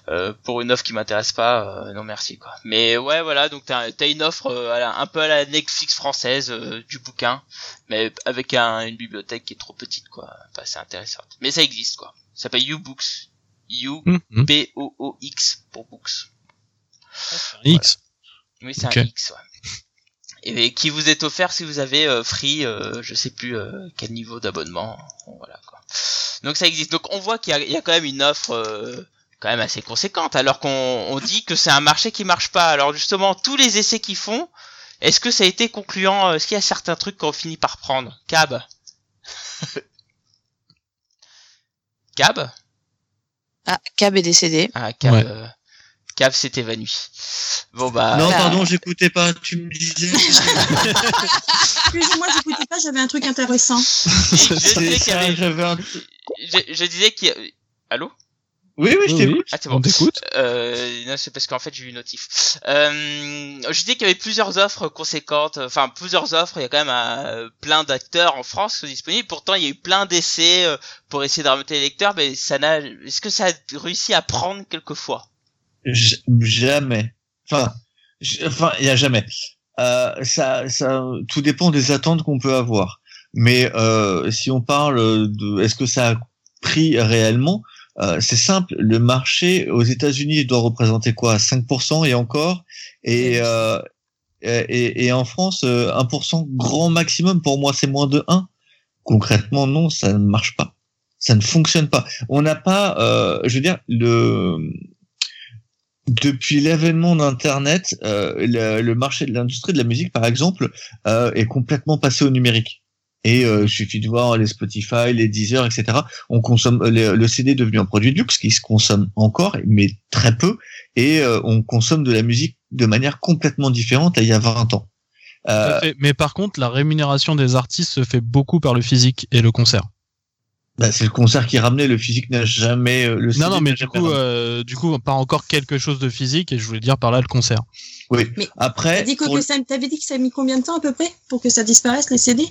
Euh, pour une offre qui m'intéresse pas, euh, non merci quoi. Mais ouais voilà donc t'as as une offre euh, à la- un peu à la Netflix française euh, du bouquin, mais avec un, une bibliothèque qui est trop petite quoi, pas assez intéressante. Mais ça existe quoi. Ça s'appelle YouBooks, U hum. B O O X pour books. X. Oui, c'est un X, ouais. Et qui vous est offert si vous avez euh, free, euh, je sais plus euh, quel niveau d'abonnement. Bon, Voilà quoi. Donc ça existe. Donc on voit qu'il y, a- il y a quand même une offre euh, quand même assez conséquente, alors qu'on on dit que c'est un marché qui marche pas. Alors justement, tous les essais qu'ils font, est-ce que ça a été concluant? Euh, Est-ce qu'il y a certains trucs qu'on finit par prendre? Cab Cab? Ah, Cab est décédé. Ah, Cab, Ouais. Cab s'est évanoui. Bon bah... non, pardon, j'écoutais pas. Tu me disais. Excusez-moi, j'écoutais pas, j'avais un truc intéressant. je disais qu'il y ça, avait- j'avais un. je, je disais qu'il y a... Allô? Oui, oui, je t'écoute. oui. Ah, c'est On bon. t'écoute. Euh, non, c'est parce qu'en fait j'ai eu une notif. Euh, je dis qu'il y avait plusieurs offres conséquentes, enfin plusieurs offres. Il y a quand même euh, plein d'acteurs en France qui sont disponibles. Pourtant, il y a eu plein d'essais euh, pour essayer de remonter les lecteurs, mais ça n'a. Est-ce que ça a réussi à prendre quelquefois? Jamais. Enfin, enfin, il y a jamais. Euh, ça, ça, tout dépend des attentes qu'on peut avoir. Mais euh, si on parle de, est-ce que ça a pris réellement euh, C'est simple. Le marché aux États-Unis doit représenter quoi? 5% et encore? Et euh, et, et en France, euh, 1% grand maximum. Pour moi, c'est moins de 1. Concrètement, non, ça ne marche pas. Ça ne fonctionne pas. On n'a pas, euh, je veux dire, le depuis l'avènement d'Internet, euh, le, marché de l'industrie de la musique, par exemple, euh, est complètement passé au numérique. Et euh, il suffit de voir les Spotify, les Deezer, etc. On consomme le, CD est devenu un produit de luxe qui se consomme encore, mais très peu, et euh, on consomme de la musique de manière complètement différente il y a 20 ans. Euh. Mais par contre, la rémunération des artistes se fait beaucoup par le physique et le concert. Bah, c'est le concert qui ramenait le physique n'a jamais euh, le Non, non, mais du coup, euh, du coup, pas encore quelque chose de physique et je voulais dire par là le concert. oui. Mais Après, T'as dit que pour ça, t'avais dit que ça a mis combien de temps à peu près pour que ça disparaisse les CD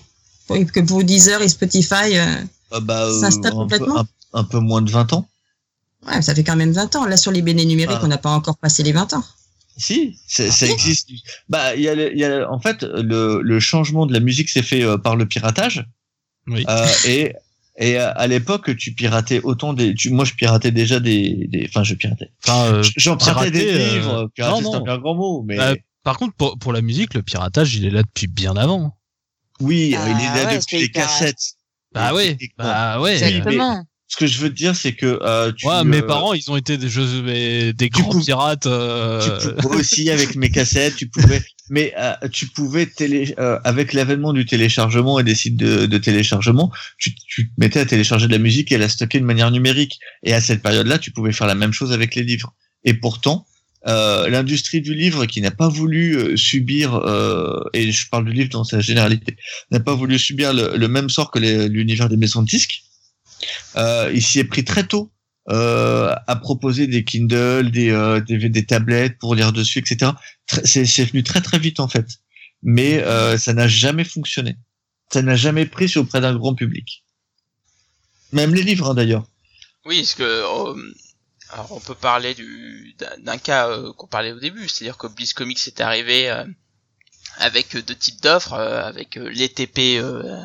pour, Que pour Deezer et Spotify, euh, euh, bah, ça se tape un, peu, complètement? un, un peu moins de 20 ans. ouais, ça fait quand même 20 ans. Là sur les béné numériques, Ah. on n'a pas encore passé les 20 ans. Si, c'est- ça Ah. existe. Bah, il y a, y a, en fait, le, le changement de la musique s'est fait euh, par le piratage. Oui. Euh, et et à, à l'époque, tu piratais autant des. Tu, moi, je piratais déjà des. des enfin, je piratais. Enfin, euh, J'empruntais des pirater, euh, livres. Pirater, non, c'est un grand mot, mais Bah, par contre, pour, pour la musique, le piratage, il est là depuis bien avant. oui, Ah, il est là ouais, depuis les cassettes. Bah et- bah ouais. mais- Exactement. Ce que je veux te dire, c'est que euh, tu. Ouais, mes euh, parents, ils ont été des jeux, mais des grands pou- pirates. euh, tu pouvais aussi avec mes cassettes, tu pouvais, mais euh, tu pouvais télé, euh, avec l'avènement du téléchargement et des sites de, téléchargement, tu, te mettais à télécharger de la musique et à la stocker de manière numérique. Et à cette période-là, tu pouvais faire la même chose avec les livres. Et pourtant, euh, l'industrie du livre qui n'a pas voulu euh, subir, et je parle du livre dans sa généralité, n'a pas voulu subir le, même sort que l'univers des maisons de disques, euh, il s'y est pris très tôt euh, à proposer des Kindle, des, euh, des, des tablettes pour lire dessus, etc. C'est venu très très vite en fait, mais euh, ça n'a jamais fonctionné. Ça n'a jamais pris auprès d'un grand public. Même les livres hein, d'ailleurs. Oui, parce que alors on peut parler du d'un cas qu'on parlait au début, c'est-à-dire que Bliss Comics est arrivé avec deux types d'offres, avec les TP euh,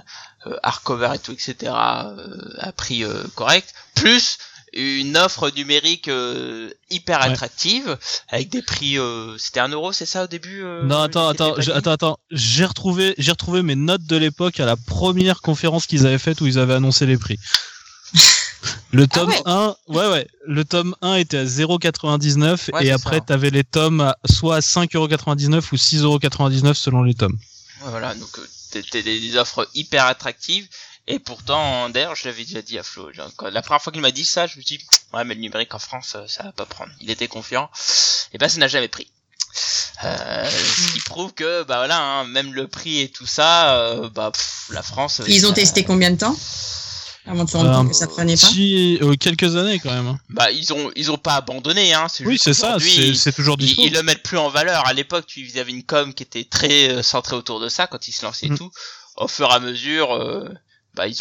hardcover et tout, etc. à prix correct, plus une offre numérique euh, hyper Ouais. attractive avec des prix euh, c'était un euro c'est ça au début euh, Non, attends, attends, attends, attends. J'ai retrouvé, j'ai retrouvé mes notes de l'époque à la première conférence qu'ils avaient faite où ils avaient annoncé les prix. Le tome ouais. 1, ouais, ouais, le tome 1 était à 0,99 Ouais, et après t'avais les tomes à soit à 5,99€ ou 6,99€ selon les tomes. Ouais, voilà, donc euh, c'était des, des offres hyper attractives. Et pourtant, d'ailleurs, je l'avais déjà dit à Flo. genre, quand- la première fois qu'il m'a dit ça, je me suis dit, ouais, mais le numérique en France, euh, ça va pas prendre. Il était confiant. Et ben, ça n'a jamais pris. Euh, ce qui prouve que, bah voilà, hein, même le prix et tout ça, euh, bah pff, la France. euh, Ils ont ça- testé combien de temps avant de se rendre Euh, compte que ça prenait pas Si, euh, quelques années quand même. hein. Bah ils ont, ils ont pas abandonné, hein. C'est Oui, c'est ça, c'est ils- toujours ils, dispo. ils le mettent plus en valeur. À l'époque, tu ils avaient une com qui était très euh, centrée autour de ça quand ils se lançaient et Mm. tout. Au fur et à mesure, euh, bah ils,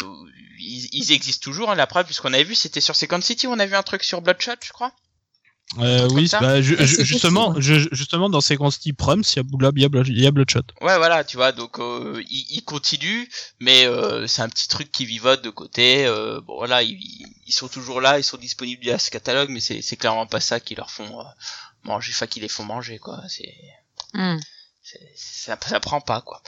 ils, ils existent toujours. Hein, la preuve, puisqu'on avait vu, c'était sur Second City, on a vu un truc sur Bloodshot, je crois. Euh, oui, bah, Ah, c'est justement, je- justement dans ces quantités Prums, il y a, Bloodshot. Ouais, voilà, tu vois. Donc euh, continuent, mais euh, c'est un petit truc qui vivote de côté. Euh, bon voilà, ils, ils sont toujours là, ils sont disponibles via ce catalogue, mais c'est clairement pas ça qui leur font euh, manger, enfin qui les font manger quoi. C'est Hmm. Ça, ça prend pas quoi.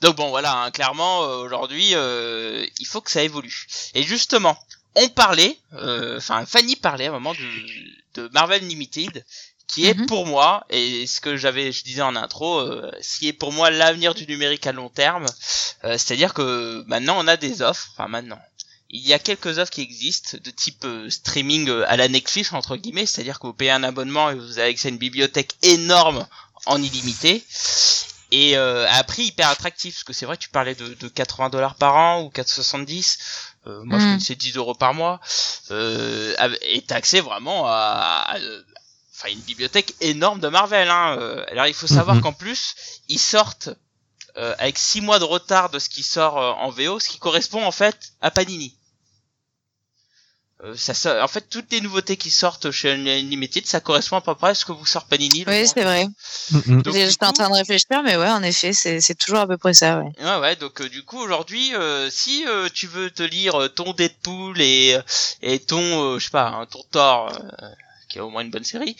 Donc bon voilà, hein, clairement euh, aujourd'hui euh, il faut que ça évolue. Et justement, on parlait, euh, enfin Fanny parlait à un moment de, de Marvel Limited, qui est Mhm. pour moi et ce que j'avais, je disais en intro, euh, ce qui est pour moi l'avenir du numérique à long terme. Euh, C'est-à-dire que maintenant on a des offres, enfin maintenant. Il y a quelques offres qui existent de type euh, streaming euh, à la Netflix entre guillemets, c'est-à-dire que vous payez un abonnement et vous avez accès à une bibliothèque énorme en illimité et euh, à prix hyper attractif parce que c'est vrai tu parlais de, de 80 dollars par an ou 470 euh, moi je Mm. que c'est 10 euros par mois, euh, av- est accès vraiment à, enfin une bibliothèque énorme de Marvel. Hein. Euh, Alors il faut savoir Mhm. qu'en plus ils sortent euh, avec 6 mois de retard de ce qui sort en VO, ce qui correspond en fait à Panini. Euh, ça, sort- en fait, toutes les nouveautés qui sortent chez Unlimited, ça correspond à peu près à ce que vous sort Panini. Oui, c'est vrai. Donc, J'étais en train de réfléchir, mais ouais, en effet, c'est c'est toujours à peu près ça, ouais. Ouais ouais donc euh, du coup aujourd'hui euh, si euh, tu veux te lire euh, ton Deadpool et euh, et ton euh, je sais pas hein, ton Thor euh, qui est au moins une bonne série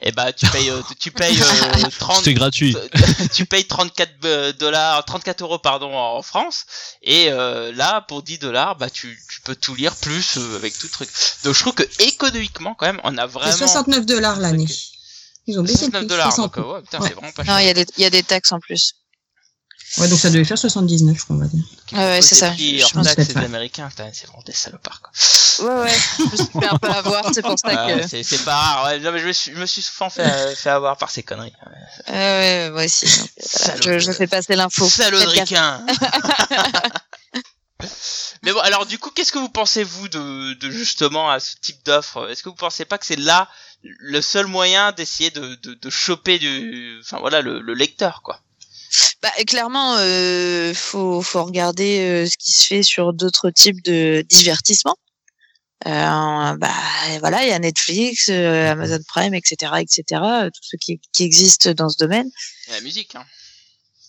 et bah tu payes euh, tu payes euh, 30 C'était gratuit. tu payes 34 euh, dollars 34 euros pardon en France et euh, là pour 10 dollars bah tu, tu peux tout lire plus euh, avec tout truc donc je trouve que économiquement quand même on a vraiment 69 dollars l'année. Ils ont baissé le 69 prix. dollars 60. donc euh, ouais, putain Ouais. c'est vraiment pas Non, cher il y, a des- il y a des taxes en plus. Ouais, donc ça devait faire 79, je crois, on va dire. Ouais, c'est ça. prix Je hors pense c'est des américains c'est vraiment des salopards quoi Ouais, ouais. je me suis fait un peu avoir, c'est pour ça que. c'est pas rare ouais. Non, mais je me suis, je me suis souvent fait, euh, fait avoir par ces conneries Ouais, ouais, moi aussi. voilà, je, je fais passer l'info. Gaffe. ricain. Mais bon, alors du coup, qu'est-ce que vous pensez vous de, de justement à ce type d'offre? Est-ce que vous pensez pas que c'est là le seul moyen d'essayer de, de, de choper du, enfin voilà, le, le lecteur quoi? Bah, clairement, euh, faut, faut regarder euh, ce qui se fait sur d'autres types de divertissements. Euh, bah, voilà, il y a Netflix, euh, Amazon Prime, etc., etc., euh, tout ce qui, qui existe dans ce domaine. Et La musique, hein.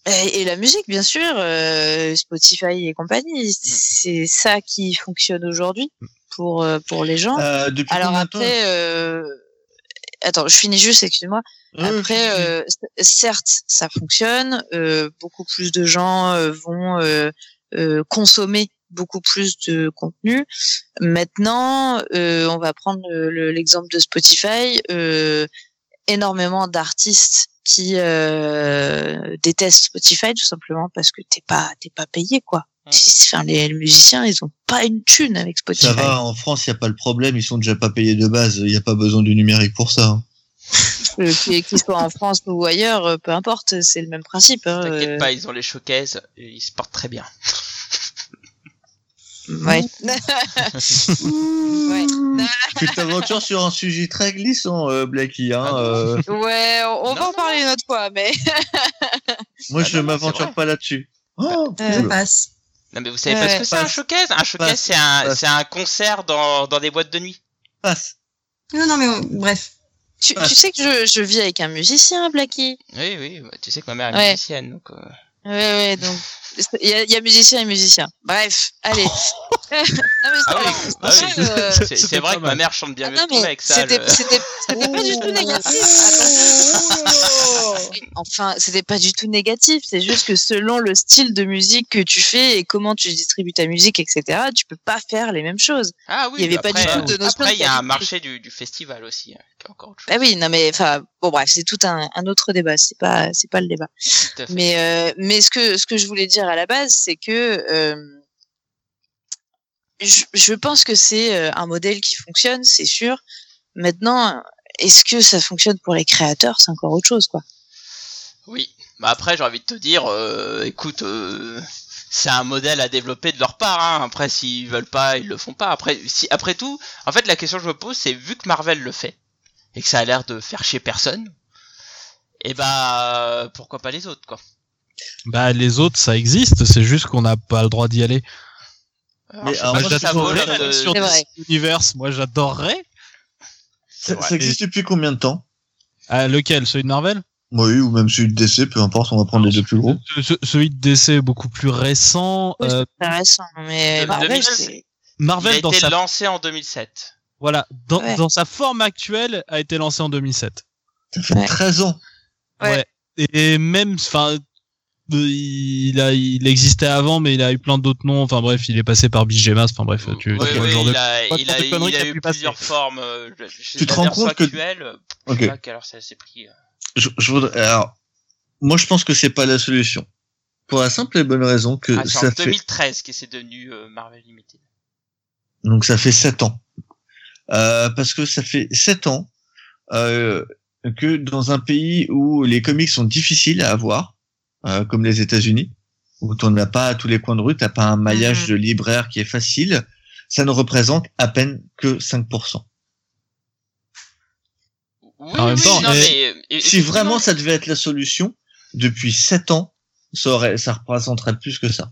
Et, et la musique, bien sûr, euh, Spotify et compagnie, c'est ça qui fonctionne aujourd'hui pour euh, pour les gens. Euh, depuis Alors après, euh... attends, je finis juste, excuse-moi. Après, euh, c- certes, ça fonctionne. euh, beaucoup plus de gens euh, vont euh, euh, consommer beaucoup plus de contenu. Maintenant, euh, on va prendre le- le- l'exemple de Spotify. euh, énormément d'artistes qui euh, détestent Spotify tout simplement parce que t'es pas t'es pas payé quoi. Enfin, les, les musiciens, ils ont pas une thune avec Spotify. Ça va, en France, il n'y a pas le problème, ils sont déjà pas payés de base, il n'y a pas besoin du numérique pour ça. hein. Qu'ils soient en France ou ailleurs, peu importe, c'est le même principe. Hein, T'inquiète pas, ils ont les showcases, et ils se portent très bien. Ouais. ouais. Tu t'aventures sur un sujet très glissant, euh, Blacky. Hein, euh, Ouais, on, on Non, va en parler une autre fois, mais moi, Ah je m'aventure pas là-dessus. Oh, Euh, Je cool. passe. Non mais vous savez pas ce que c'est un showcase? Un showcase, c'est un, c'est un concert dans, dans des boîtes de nuit. Passe. Non, non, mais bref. tu, tu sais que je, je vis avec un musicien, Blacky. Oui, oui, bah, tu sais que ma mère est Ouais. musicienne, donc... euh, Ouais, ouais, donc il y a, il y a musicien et musicien. Bref, allez. non, Ah oui, ah oui. euh, C'est- vrai que ma mère chante bien ah mieux non, que ton mais mec, ça. c'était le- pas du tout négatif. Attends. Enfin, c'était pas du tout négatif. C'est juste que selon le style de musique que tu fais et comment tu distribues ta musique, etc., tu peux pas faire les mêmes choses. Ah oui, il y avait après, pas du tout de notion Après, il y a un marché du, du festival aussi, qui est encore autre chose. Bah oui, non mais enfin bon bref, c'est tout un, un autre débat. C'est pas c'est pas le débat. Mais euh, mais ce que ce que je voulais dire à la base, c'est que euh, je, je pense que c'est euh, un modèle qui fonctionne, c'est sûr. Maintenant, est-ce que ça fonctionne pour les créateurs, c'est encore autre chose quoi. Oui. Bah après, j'ai envie de te dire, euh, écoute, c'est un modèle à développer de leur part. Hein. Après, s'ils veulent pas, ils le font pas. Après, si, après tout, en fait, la question que je me pose, c'est vu que Marvel le fait et que ça a l'air de faire chier personne, et bah pourquoi pas les autres, quoi. Bah les autres, ça existe, c'est juste qu'on n'a pas le droit d'y aller. Alors, Mais alors, pas moi, j'adorerais de- sur C'est vrai. des univers, moi j'adorerais. C'est Ça, existe depuis combien de temps? Ah, lequel? Celui de Marvel? Oui, ou même celui de DC, peu importe, on va prendre les deux plus gros. Ce- ce- Celui de DC est beaucoup plus récent. Oui, Euh, intéressant, mais Marvel, 2000, c'est- Il Marvel a dans été sa lancé en 2007. Voilà dans, Ouais. dans sa forme actuelle a été lancé en 2007. Ça fait Ouais. 13 ans. Ouais. Et même enfin euh, il a il existait avant mais il a eu plein d'autres noms enfin bref il est passé par Bigemas enfin bref tu, le genre de il a, il a, il a eu passer. plusieurs formes. euh, je- je- Tu te rends compte que- actuelle, euh, je Ok. sais pas quelle heure ça s'est pris. Je, je voudrais, alors, moi, je pense que c'est pas la solution. Pour la simple et bonne raison que Ah, c'est ça en fait, 2013 que c'est devenu euh, Marvel Limited. donc ça fait 7 ans. Euh, parce que ça fait 7 ans, euh, que dans un pays où les comics sont difficiles à avoir, euh, comme les États-Unis, où tu n'as pas à tous les coins de rue, t'as pas un maillage Mhm. de libraire qui est facile, ça ne représente à peine que 5%. Oui, En même oui, temps, non, mais, Si vraiment ça devait être la solution, depuis 7 ans, ça aurait, ça représenterait plus que ça.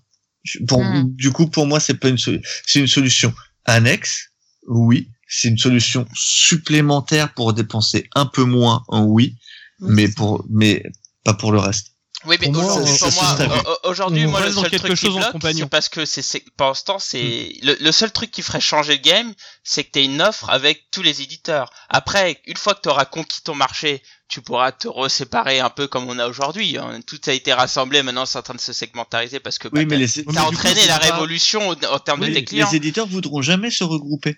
Pour, Mhm. Du coup, pour moi, c'est pas une solution, c'est une solution annexe, oui. C'est une solution supplémentaire pour dépenser un peu moins, oui. Mais pour, mais pas pour le reste. Oui, mais aujourd'hui, pour moi, aujourd'hui, moi, le seul truc qui chose en bloque, c'est parce que c'est, pour l'instant, c'est, le, le seul truc qui ferait changer le game, c'est que t'aies une offre avec tous les éditeurs. Après, une fois que t'auras conquis ton marché, tu pourras te reséparer un peu comme on a aujourd'hui. hein. Tout a été rassemblé, maintenant c'est en train de se segmentariser parce que, bah, Oui, t'as- coup, entraîné la pas- révolution en, en termes oui, de tes clients. les éditeurs voudront jamais se regrouper.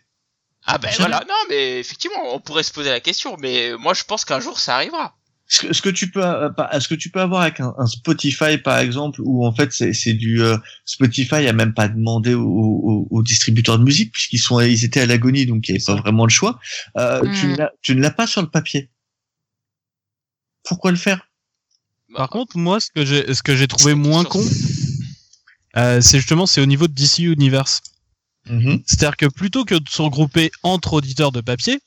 Ah ben voilà, non, mais effectivement, on pourrait se poser la question, mais moi je pense qu'un jour ça arrivera. Ce que, ce que tu peux, euh, pas- ce que tu peux avoir avec un, un Spotify par exemple, où en fait c'est c'est du euh, Spotify a même pas demandé aux, aux- aux distributeurs de musique puisqu'ils sont, ils étaient à l'agonie, donc il n'y avait pas vraiment le choix. Euh, tu Mm. ne l'as- tu ne l'as pas sur le papier. Pourquoi le faire? Par contre, moi, ce que j'ai, ce que j'ai trouvé moins con, euh, c'est justement, c'est au niveau de DC Universe. Mhm. C'est-à-dire que plutôt que de se regrouper entre auditeurs de papier,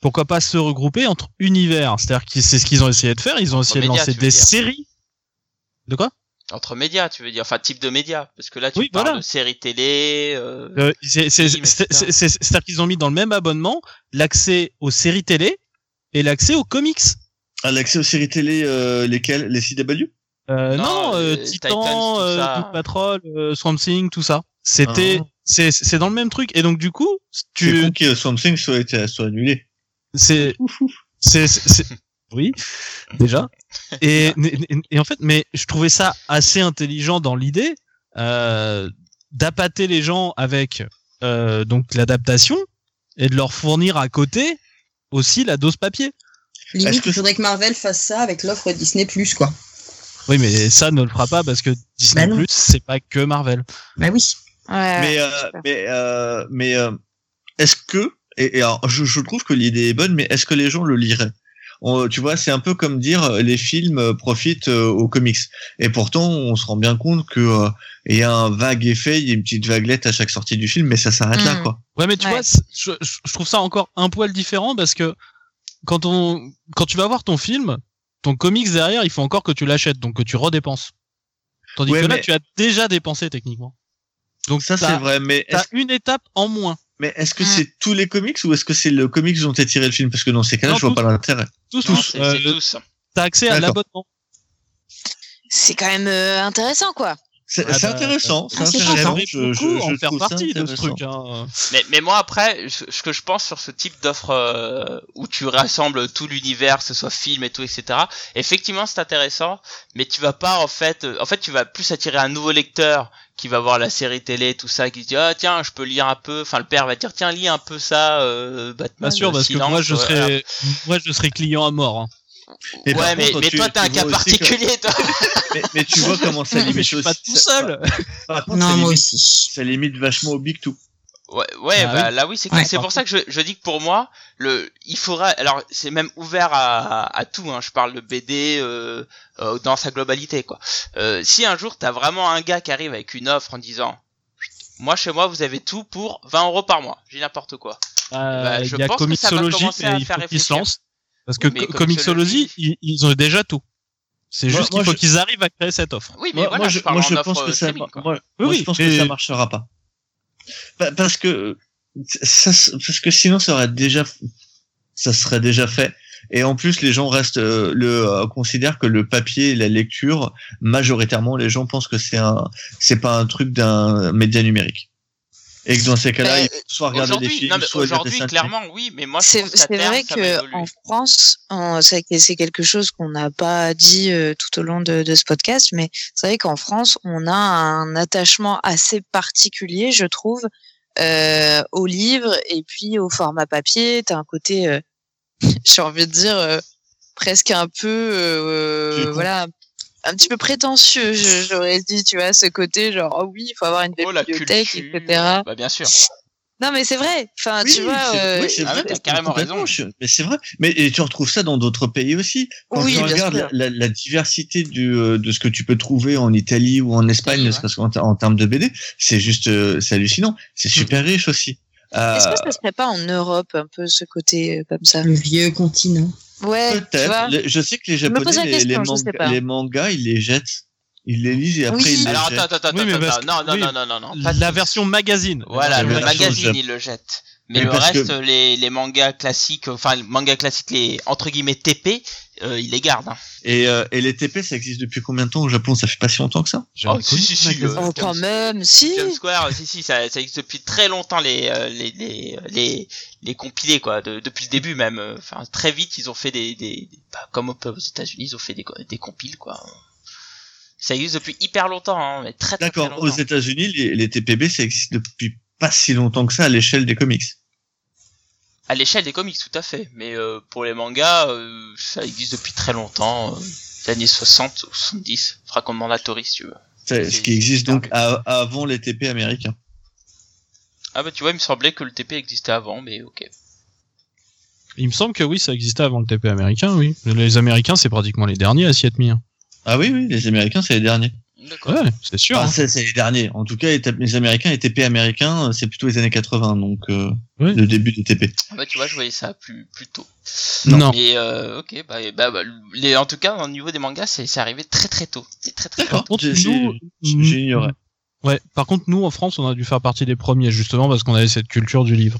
pourquoi pas se regrouper entre univers? C'est-à-dire que c'est ce qu'ils ont essayé de faire. Ils ont essayé de médias, lancer des dire. séries. De quoi? Entre médias, tu veux dire, enfin type de médias, parce que là tu Oui, parles voilà. de séries télé. euh, Euh, c'est- c'est- Films, c'est- etc. c'est- c'est- C'est-à-dire qu'ils ont mis dans le même abonnement l'accès aux séries télé et l'accès aux comics. À l'accès aux séries télé, euh, lesquelles? Les CW Euh, Non, non, euh, Titan, Titans, tout euh, ça. Doom Patrol, euh, Swamp Thing, tout ça. C'était, Ah. C'est, c'est dans le même truc. Et donc du coup, C'est tu, con que Swamp Thing soit, été- soit annulé. c'est, c'est, c'est, c'est- oui, déjà. Et, et, et en fait, mais je trouvais ça assez intelligent dans l'idée euh, d'appâter les gens avec euh, donc l'adaptation et de leur fournir à côté aussi la dose papier. Limite, Est-ce que- il faudrait que Marvel fasse ça avec l'offre Disney Plus, quoi. Oui, mais ça ne le fera pas parce que Disney Bah. Plus, c'est pas que Marvel. Bah oui. Ouais, mais euh, mais euh, mais euh, est-ce que et, et alors je, je trouve que l'idée est bonne mais est-ce que les gens le liraient? On- tu vois c'est un peu comme dire euh, les films euh, profitent euh, aux comics et pourtant on se rend bien compte que euh, il y a un vague effet il y a une petite vaguelette à chaque sortie du film mais ça s'arrête là Mm. quoi Ouais, mais tu Ouais. vois, je, je- je trouve ça encore un poil différent parce que quand on, quand tu vas voir ton film, ton comics derrière, il faut encore que tu l'achètes, donc que tu redépenses. Tandis Ouais, que là, mais- tu as déjà dépensé techniquement. Donc ça c'est vrai mais T'as est-ce, une étape en moins. mais est-ce que Mm. c'est tous les comics ou est-ce que c'est le comics dont est tiré le film? Parce que dans ces cas-là je vois tous. pas l'intérêt Tous, Euh, tous. T'as accès à l'abonnement. C'est quand même euh, intéressant, quoi. C'est, Ah c'est bah, intéressant c'est ah, c'est intéressant J'aimerais je, beaucoup je, je en faire partie de ce truc. Hein. Mais, mais moi après, ce que je pense sur ce type d'offre euh, où tu rassembles tout l'univers, que ce soit film et tout, etc. Effectivement, c'est intéressant, mais tu vas pas en fait, euh, en fait, tu vas plus attirer un nouveau lecteur qui va voir la série télé, tout ça, qui se dit ah tiens, je peux lire un peu. Enfin, le père va dire tiens, lis un peu ça, euh, Batman. Pas sûr, euh, parce que moi, je ouais, serais, moi, je serais client à mort. hein. Par ouais, mais, contre, mais tu- toi, t'as un cas que- particulier, toi. mais, mais tu vois comment ça Mais limite je suis pas tout ça- seul. Par contre, Non, ça moi aussi. ça limite vachement au Big Two. Ouais, ouais Ah bah oui. là oui, c'est Ouais. c'est pour ça que je, je dis que pour moi, le, il faudra, alors c'est même ouvert à, à, à tout. Hein, je parle de BD euh, euh, dans sa globalité, quoi. Euh, si un jour t'as vraiment un gars qui arrive avec une offre en disant, moi chez moi vous avez tout pour 20 euros par mois, j'ai n'importe quoi. Euh, Bah, je il y a pense que ça va commencer à mais il faire réfléchir. Parce que Oui, Comixology- ils, ils ont déjà tout. C'est juste qu'il faut je- qu'ils arrivent à créer cette offre. Oui, mais Moi, voilà, moi, je, je, parle moi, en je offre pense que ça, moi, Oui, moi, oui, je pense mais- que ça marchera pas. Pa- Parce que, ça, parce que sinon, ça aurait déjà, ça serait déjà fait. Et en plus, les gens restent, euh, le, euh, considèrent que le papier et la lecture, majoritairement, les gens pensent que c'est un, c'est pas un truc d'un média numérique. Et que dans ces cas-là, Euh, il faut soit regarder des Aujourd'hui, films, non, mais soit aujourd'hui, clairement, oui, mais moi C'est vrai ça va que évoluer. en France, c'est que- c'est quelque chose qu'on n'a pas dit euh, tout au long de, de ce podcast, mais c'est vrai qu'en France, on a un attachement assez particulier, je trouve, euh, au livre et puis au format papier. T'as un côté, euh, j'ai envie de dire, euh, presque un peu, euh, voilà, un petit peu prétentieux, je- j'aurais dit, tu vois, ce côté genre, oh oui, il faut avoir une Oh la bibliothèque, etc. Bah bien sûr. Non, mais c'est vrai. Enfin, tu vois. c'est- euh, oui, c'est Ah vrai, c'est carrément raison. je- Mais c'est vrai. Mais et tu retrouves ça dans d'autres pays aussi. Quand Oui, tu bien regardes la, la- la diversité du, euh, de ce que tu peux trouver en Italie ou en Espagne, ne serait-ce qu'en ter- en termes de BD, c'est juste, euh, c'est hallucinant. C'est Mm. super riche aussi. Est-ce Euh, que ça serait pas en Europe un peu ce côté euh, comme ça? Le vieux continent. Ouais, Peut-être. Je sais que les Japonais, les, question, les manga- mangas, ils les jettent. Ils les lisent et après Oui. ils les Alors jettent. attends, attends, attends, Oui, attends, parce non, non, oui. non, non, non, non, pas La version magazine. Voilà, le magazine, Jap- il le jette. Mais Mais le reste, que- les, les mangas classiques, enfin, les mangas classiques, les entre guillemets TP, euh, il les garde. Hein. Et, euh, et les TP, ça existe depuis combien de temps au Japon? Ça fait pas si longtemps que ça? Oh, si, si, si, le- Oh, quand même, si. Jump Square, si, si, ça, ça existe depuis très longtemps, les, euh, les, les, les, les compilés, quoi, de- depuis le début même. euh, Enfin, très vite, ils ont fait des, des, des- bah, comme aux États-Unis, ils ont fait des, des compiles, quoi. Ça existe depuis hyper longtemps, hein, mais très, très, très D'accord. Aux longtemps. États-Unis, les, les TPB, ça existe depuis pas si longtemps que ça à l'échelle des comics. À l'échelle des comics, tout à fait. Mais euh, pour les mangas, euh, ça existe depuis très longtemps, euh, les années 60 ou 70. Faudra qu'on demande à Tori si tu veux. C'est- Ce qui existe donc à- avant les TP américains. Ah bah tu vois, il me semblait que le TP existait avant, mais ok. Il me semble que oui, ça existait avant le TP américain, oui. Les Américains, c'est pratiquement les derniers à s'y être mis. hein. Ah oui, oui, les Américains, c'est les derniers. D'accord. Ouais, c'est sûr. Hein. c'est c'est les derniers. En tout cas, les, les Américains, les TP américains, euh, c'est plutôt les années 80, donc euh, Oui. le début des TP. Ah Bah tu vois, je voyais ça plus plus tôt. Non. Mais euh, ok, bah, bah, bah, les, en tout cas, au niveau des mangas, c'est c'est arrivé très très tôt. C'est très très tôt. Par contre, nous, J'ignorais. Ouais. Par contre, nous en France, on a dû faire partie des premiers justement parce qu'on avait cette culture du livre.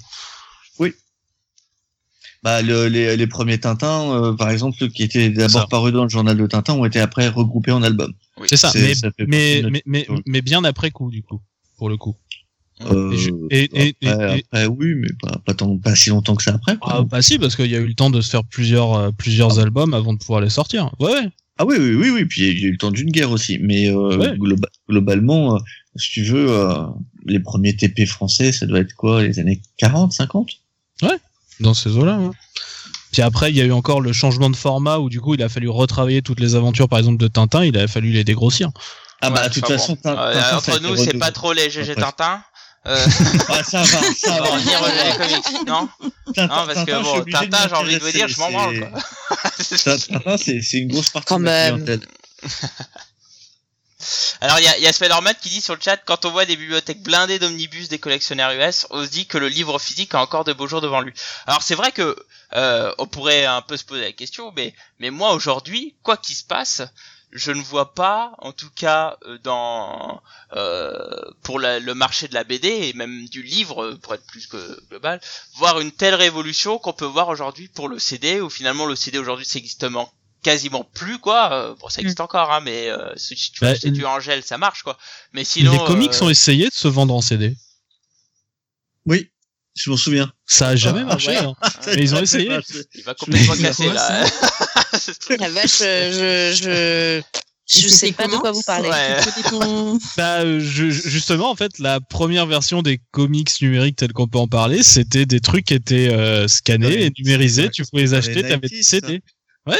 Bah, le- les, les premiers Tintins, euh, par exemple, qui étaient d'abord parus dans le journal de Tintin, ont été après regroupés en album. Oui. C'est ça. Mais, ça mais, mais, mais, bien après coup, du coup, pour le coup. Euh, Et je- et- et- après, et- après, oui, mais pas, pas, tant, pas si longtemps que ça après. quoi. Ah, bah si, parce qu'il y a eu le temps de se faire plusieurs, euh, plusieurs albums avant de pouvoir les sortir. Ouais, ouais. Ah oui, oui, oui, oui. Puis il y a eu le temps d'une guerre aussi. Mais euh, Ouais. globa- globalement, euh, si tu veux, euh, les premiers TP français, ça doit être quoi, les années 40, 50 dans ces eaux-là. hein. Puis après, il y a eu encore le changement de format où du coup, il a fallu retravailler toutes les aventures, par exemple, de Tintin. Il a fallu les dégrossir. Ah bah, de toute façon, bon. Euh, Tintin, entre nous, c'est pas trop les GG Après. Tintin. Euh, Ah, ça va, ça on va va. revenir aux les comics, non Tintin, Non, parce que bon, Tintin, j'ai envie de vous dire, je m'en branle. Tintin, c'est une grosse partie Quand de clientèle. Alors il y a, y a qui dit sur le chat quand on voit des bibliothèques blindées d'omnibus des collectionneurs US, on se dit que le livre physique a encore de beaux jours devant lui. Alors c'est vrai que euh, on pourrait un peu se poser la question, mais mais moi aujourd'hui, quoi qu'il se passe, je ne vois pas, en tout cas euh, dans euh, pour le marché de la BD et même du livre pour être plus que global, voir une telle révolution qu'on peut voir aujourd'hui pour le CD, où finalement le CD aujourd'hui man- quasiment plus quoi. Euh, bon ça existe encore, hein, mais euh, si tu veux Bah, acheter du ça marche quoi. Mais sinon, les comics euh, ont essayé de se vendre en CD. Oui, je m'en souviens. Ça a jamais Ah, marché. ouais. hein. Mais ils ont essayé. il va complètement Je- casser là. La vache, euh, je, je, je sais pas de quoi vous parlez. Ouais. Bah, euh, je- justement, en fait, la première version des comics numériques tels qu'on peut en parler, c'était des trucs qui étaient euh, scannés Ouais, et numérisés. Tu pouvais les acheter, t'avais des 90s,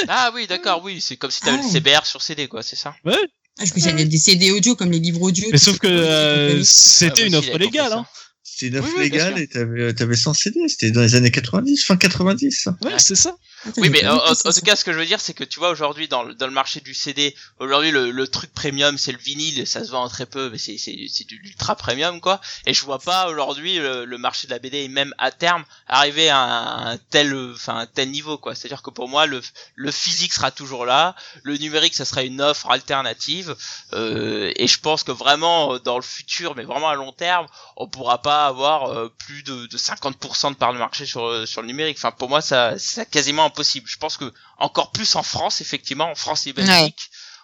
Ah oui, d'accord, oui, c'est comme si t'avais Ah. le CBR sur CD quoi, c'est ça. Ah, je avait des CD audio comme les livres audio. Mais sauf que euh, Ouais, c'était moi une aussi, offre légale. Hein. C'était une offre Oui, oui, bien légale et t'avais, t'avais 100 CD. C'était dans les années 90, fin 90. ça. Ouais, c'est ça. Oui, mais en, en- tout cas, ce que je veux dire, c'est que tu vois aujourd'hui dans le, dans le marché du CD, aujourd'hui le, le truc premium, c'est le vinyle, ça se vend très peu, mais c'est c'est c'est du ultra premium quoi. Et je vois pas aujourd'hui le, le marché de la BD et même à terme arriver à un, tel, enfin un tel niveau quoi. C'est-à-dire que pour moi le le physique sera toujours là, le numérique ça sera une offre alternative. Euh, et je pense que vraiment dans le futur, mais vraiment à long terme, on pourra pas avoir euh, plus de, de 50% de part de marché sur sur le numérique. Enfin pour moi ça c'est quasiment impossible. Je pense que encore plus en France effectivement, en France et Belgique.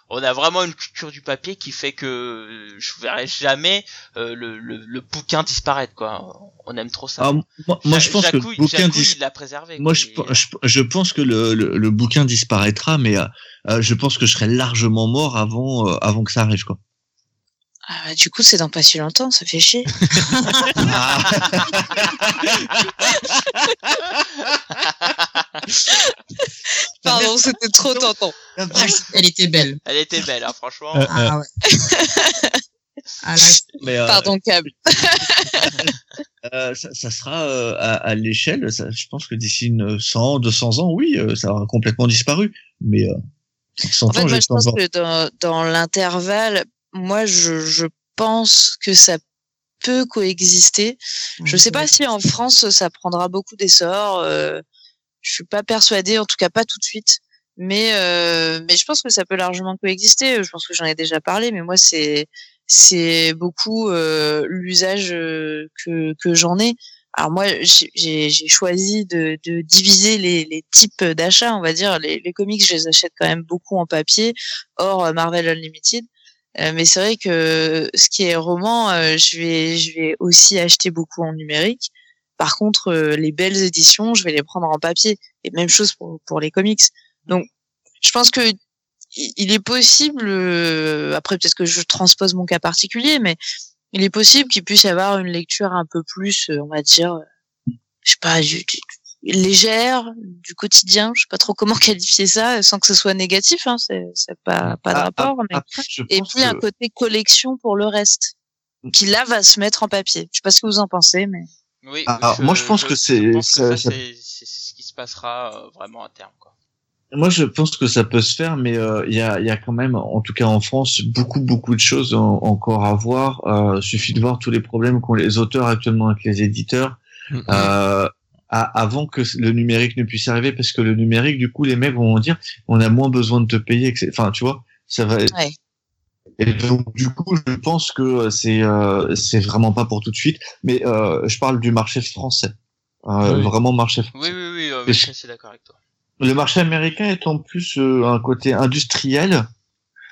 On a vraiment une culture du papier qui fait que euh, je verrai jamais euh, le, le, le bouquin disparaître quoi. On aime trop ça. Ah, moi, moi, je pense que le bouquin Jacouille, dis- il l'a préservé. Moi, quoi. je, Il- je, je pense que le, le, le bouquin disparaîtra, mais euh, euh, je pense que je serai largement mort avant, euh, avant que ça arrive, quoi. Ah, bah, du coup, c'est dans pas si longtemps, ça fait chier. Ah. Pardon, c'était trop tentant. Elle était belle. Elle était belle, hein, franchement. Euh, Ah ouais. À la- Mais, euh, Pardon, câble. euh, ça, ça sera euh, à, à l'échelle, ça- je pense que d'ici une 100, 200 ans, oui, euh, ça aura complètement disparu. Mais euh, 100 En fait, ans, moi, je pense 100 ans. que dans, dans l'intervalle, moi, je, je pense que ça peut coexister. Je sais pas si en France, ça prendra beaucoup d'essor. Euh, je suis pas persuadée, en tout cas pas tout de suite. Mais, euh, mais je pense que ça peut largement coexister. Je pense que j'en ai déjà parlé, mais moi, c'est c'est beaucoup euh, l'usage euh, que, que j'en ai. Alors moi, j'ai- choisi de, de diviser les, les types d'achats, on va dire. Les, les comics, je les achète quand même beaucoup en papier, hors Marvel Unlimited. Euh, mais c'est vrai que ce qui est roman, euh, je vais je vais aussi acheter beaucoup en numérique. Par contre, euh, les belles éditions, je vais les prendre en papier. Et même chose pour pour les comics. Donc, je pense que il est possible. euh, après, peut-être que je transpose mon cas particulier, mais il est possible qu'il puisse y avoir une lecture un peu plus, euh, on va dire, euh, je sais pas, du- du- légère, du quotidien. Je sais pas trop comment qualifier ça, sans que ce soit négatif. Hein, c'est c'est pas pas de Ah, rapport. mais... Après, je Et puis un côté collection pour le reste, qui là va se mettre en papier. Je sais pas ce que vous en pensez, mais Oui, Ah, moi, je pense que c'est- je pense que ça- ça, ça- c'est c'est ce qui se passera euh, vraiment à terme. Quoi. Moi, je pense que ça peut se faire, mais euh, il y, a, il y a quand même, en tout cas en France, beaucoup, beaucoup de choses en- encore à voir. Euh, suffit de voir tous les problèmes qu'ont les auteurs actuellement avec les éditeurs. Mhm. Euh, à- avant que le numérique ne puisse arriver, parce que le numérique, du coup, les mecs vont dire, on a moins besoin de te payer. etc. Enfin, tu vois, ça va. être- Ouais. Et donc, du coup, je pense que c'est euh, c'est vraiment pas pour tout de suite. Mais euh, je parle du marché français, Euh, Oui. vraiment marché français. Oui, oui, oui, euh, je suis d'accord avec toi. Le marché américain étant plus euh, un côté industriel,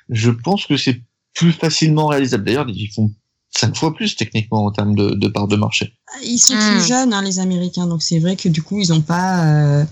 je pense que c'est plus facilement réalisable. D'ailleurs, ils font cinq fois plus techniquement en termes de, de part de marché. Ils sont Hmm. plus jeunes, hein, les Américains, donc c'est vrai que du coup, ils ont pas, euh,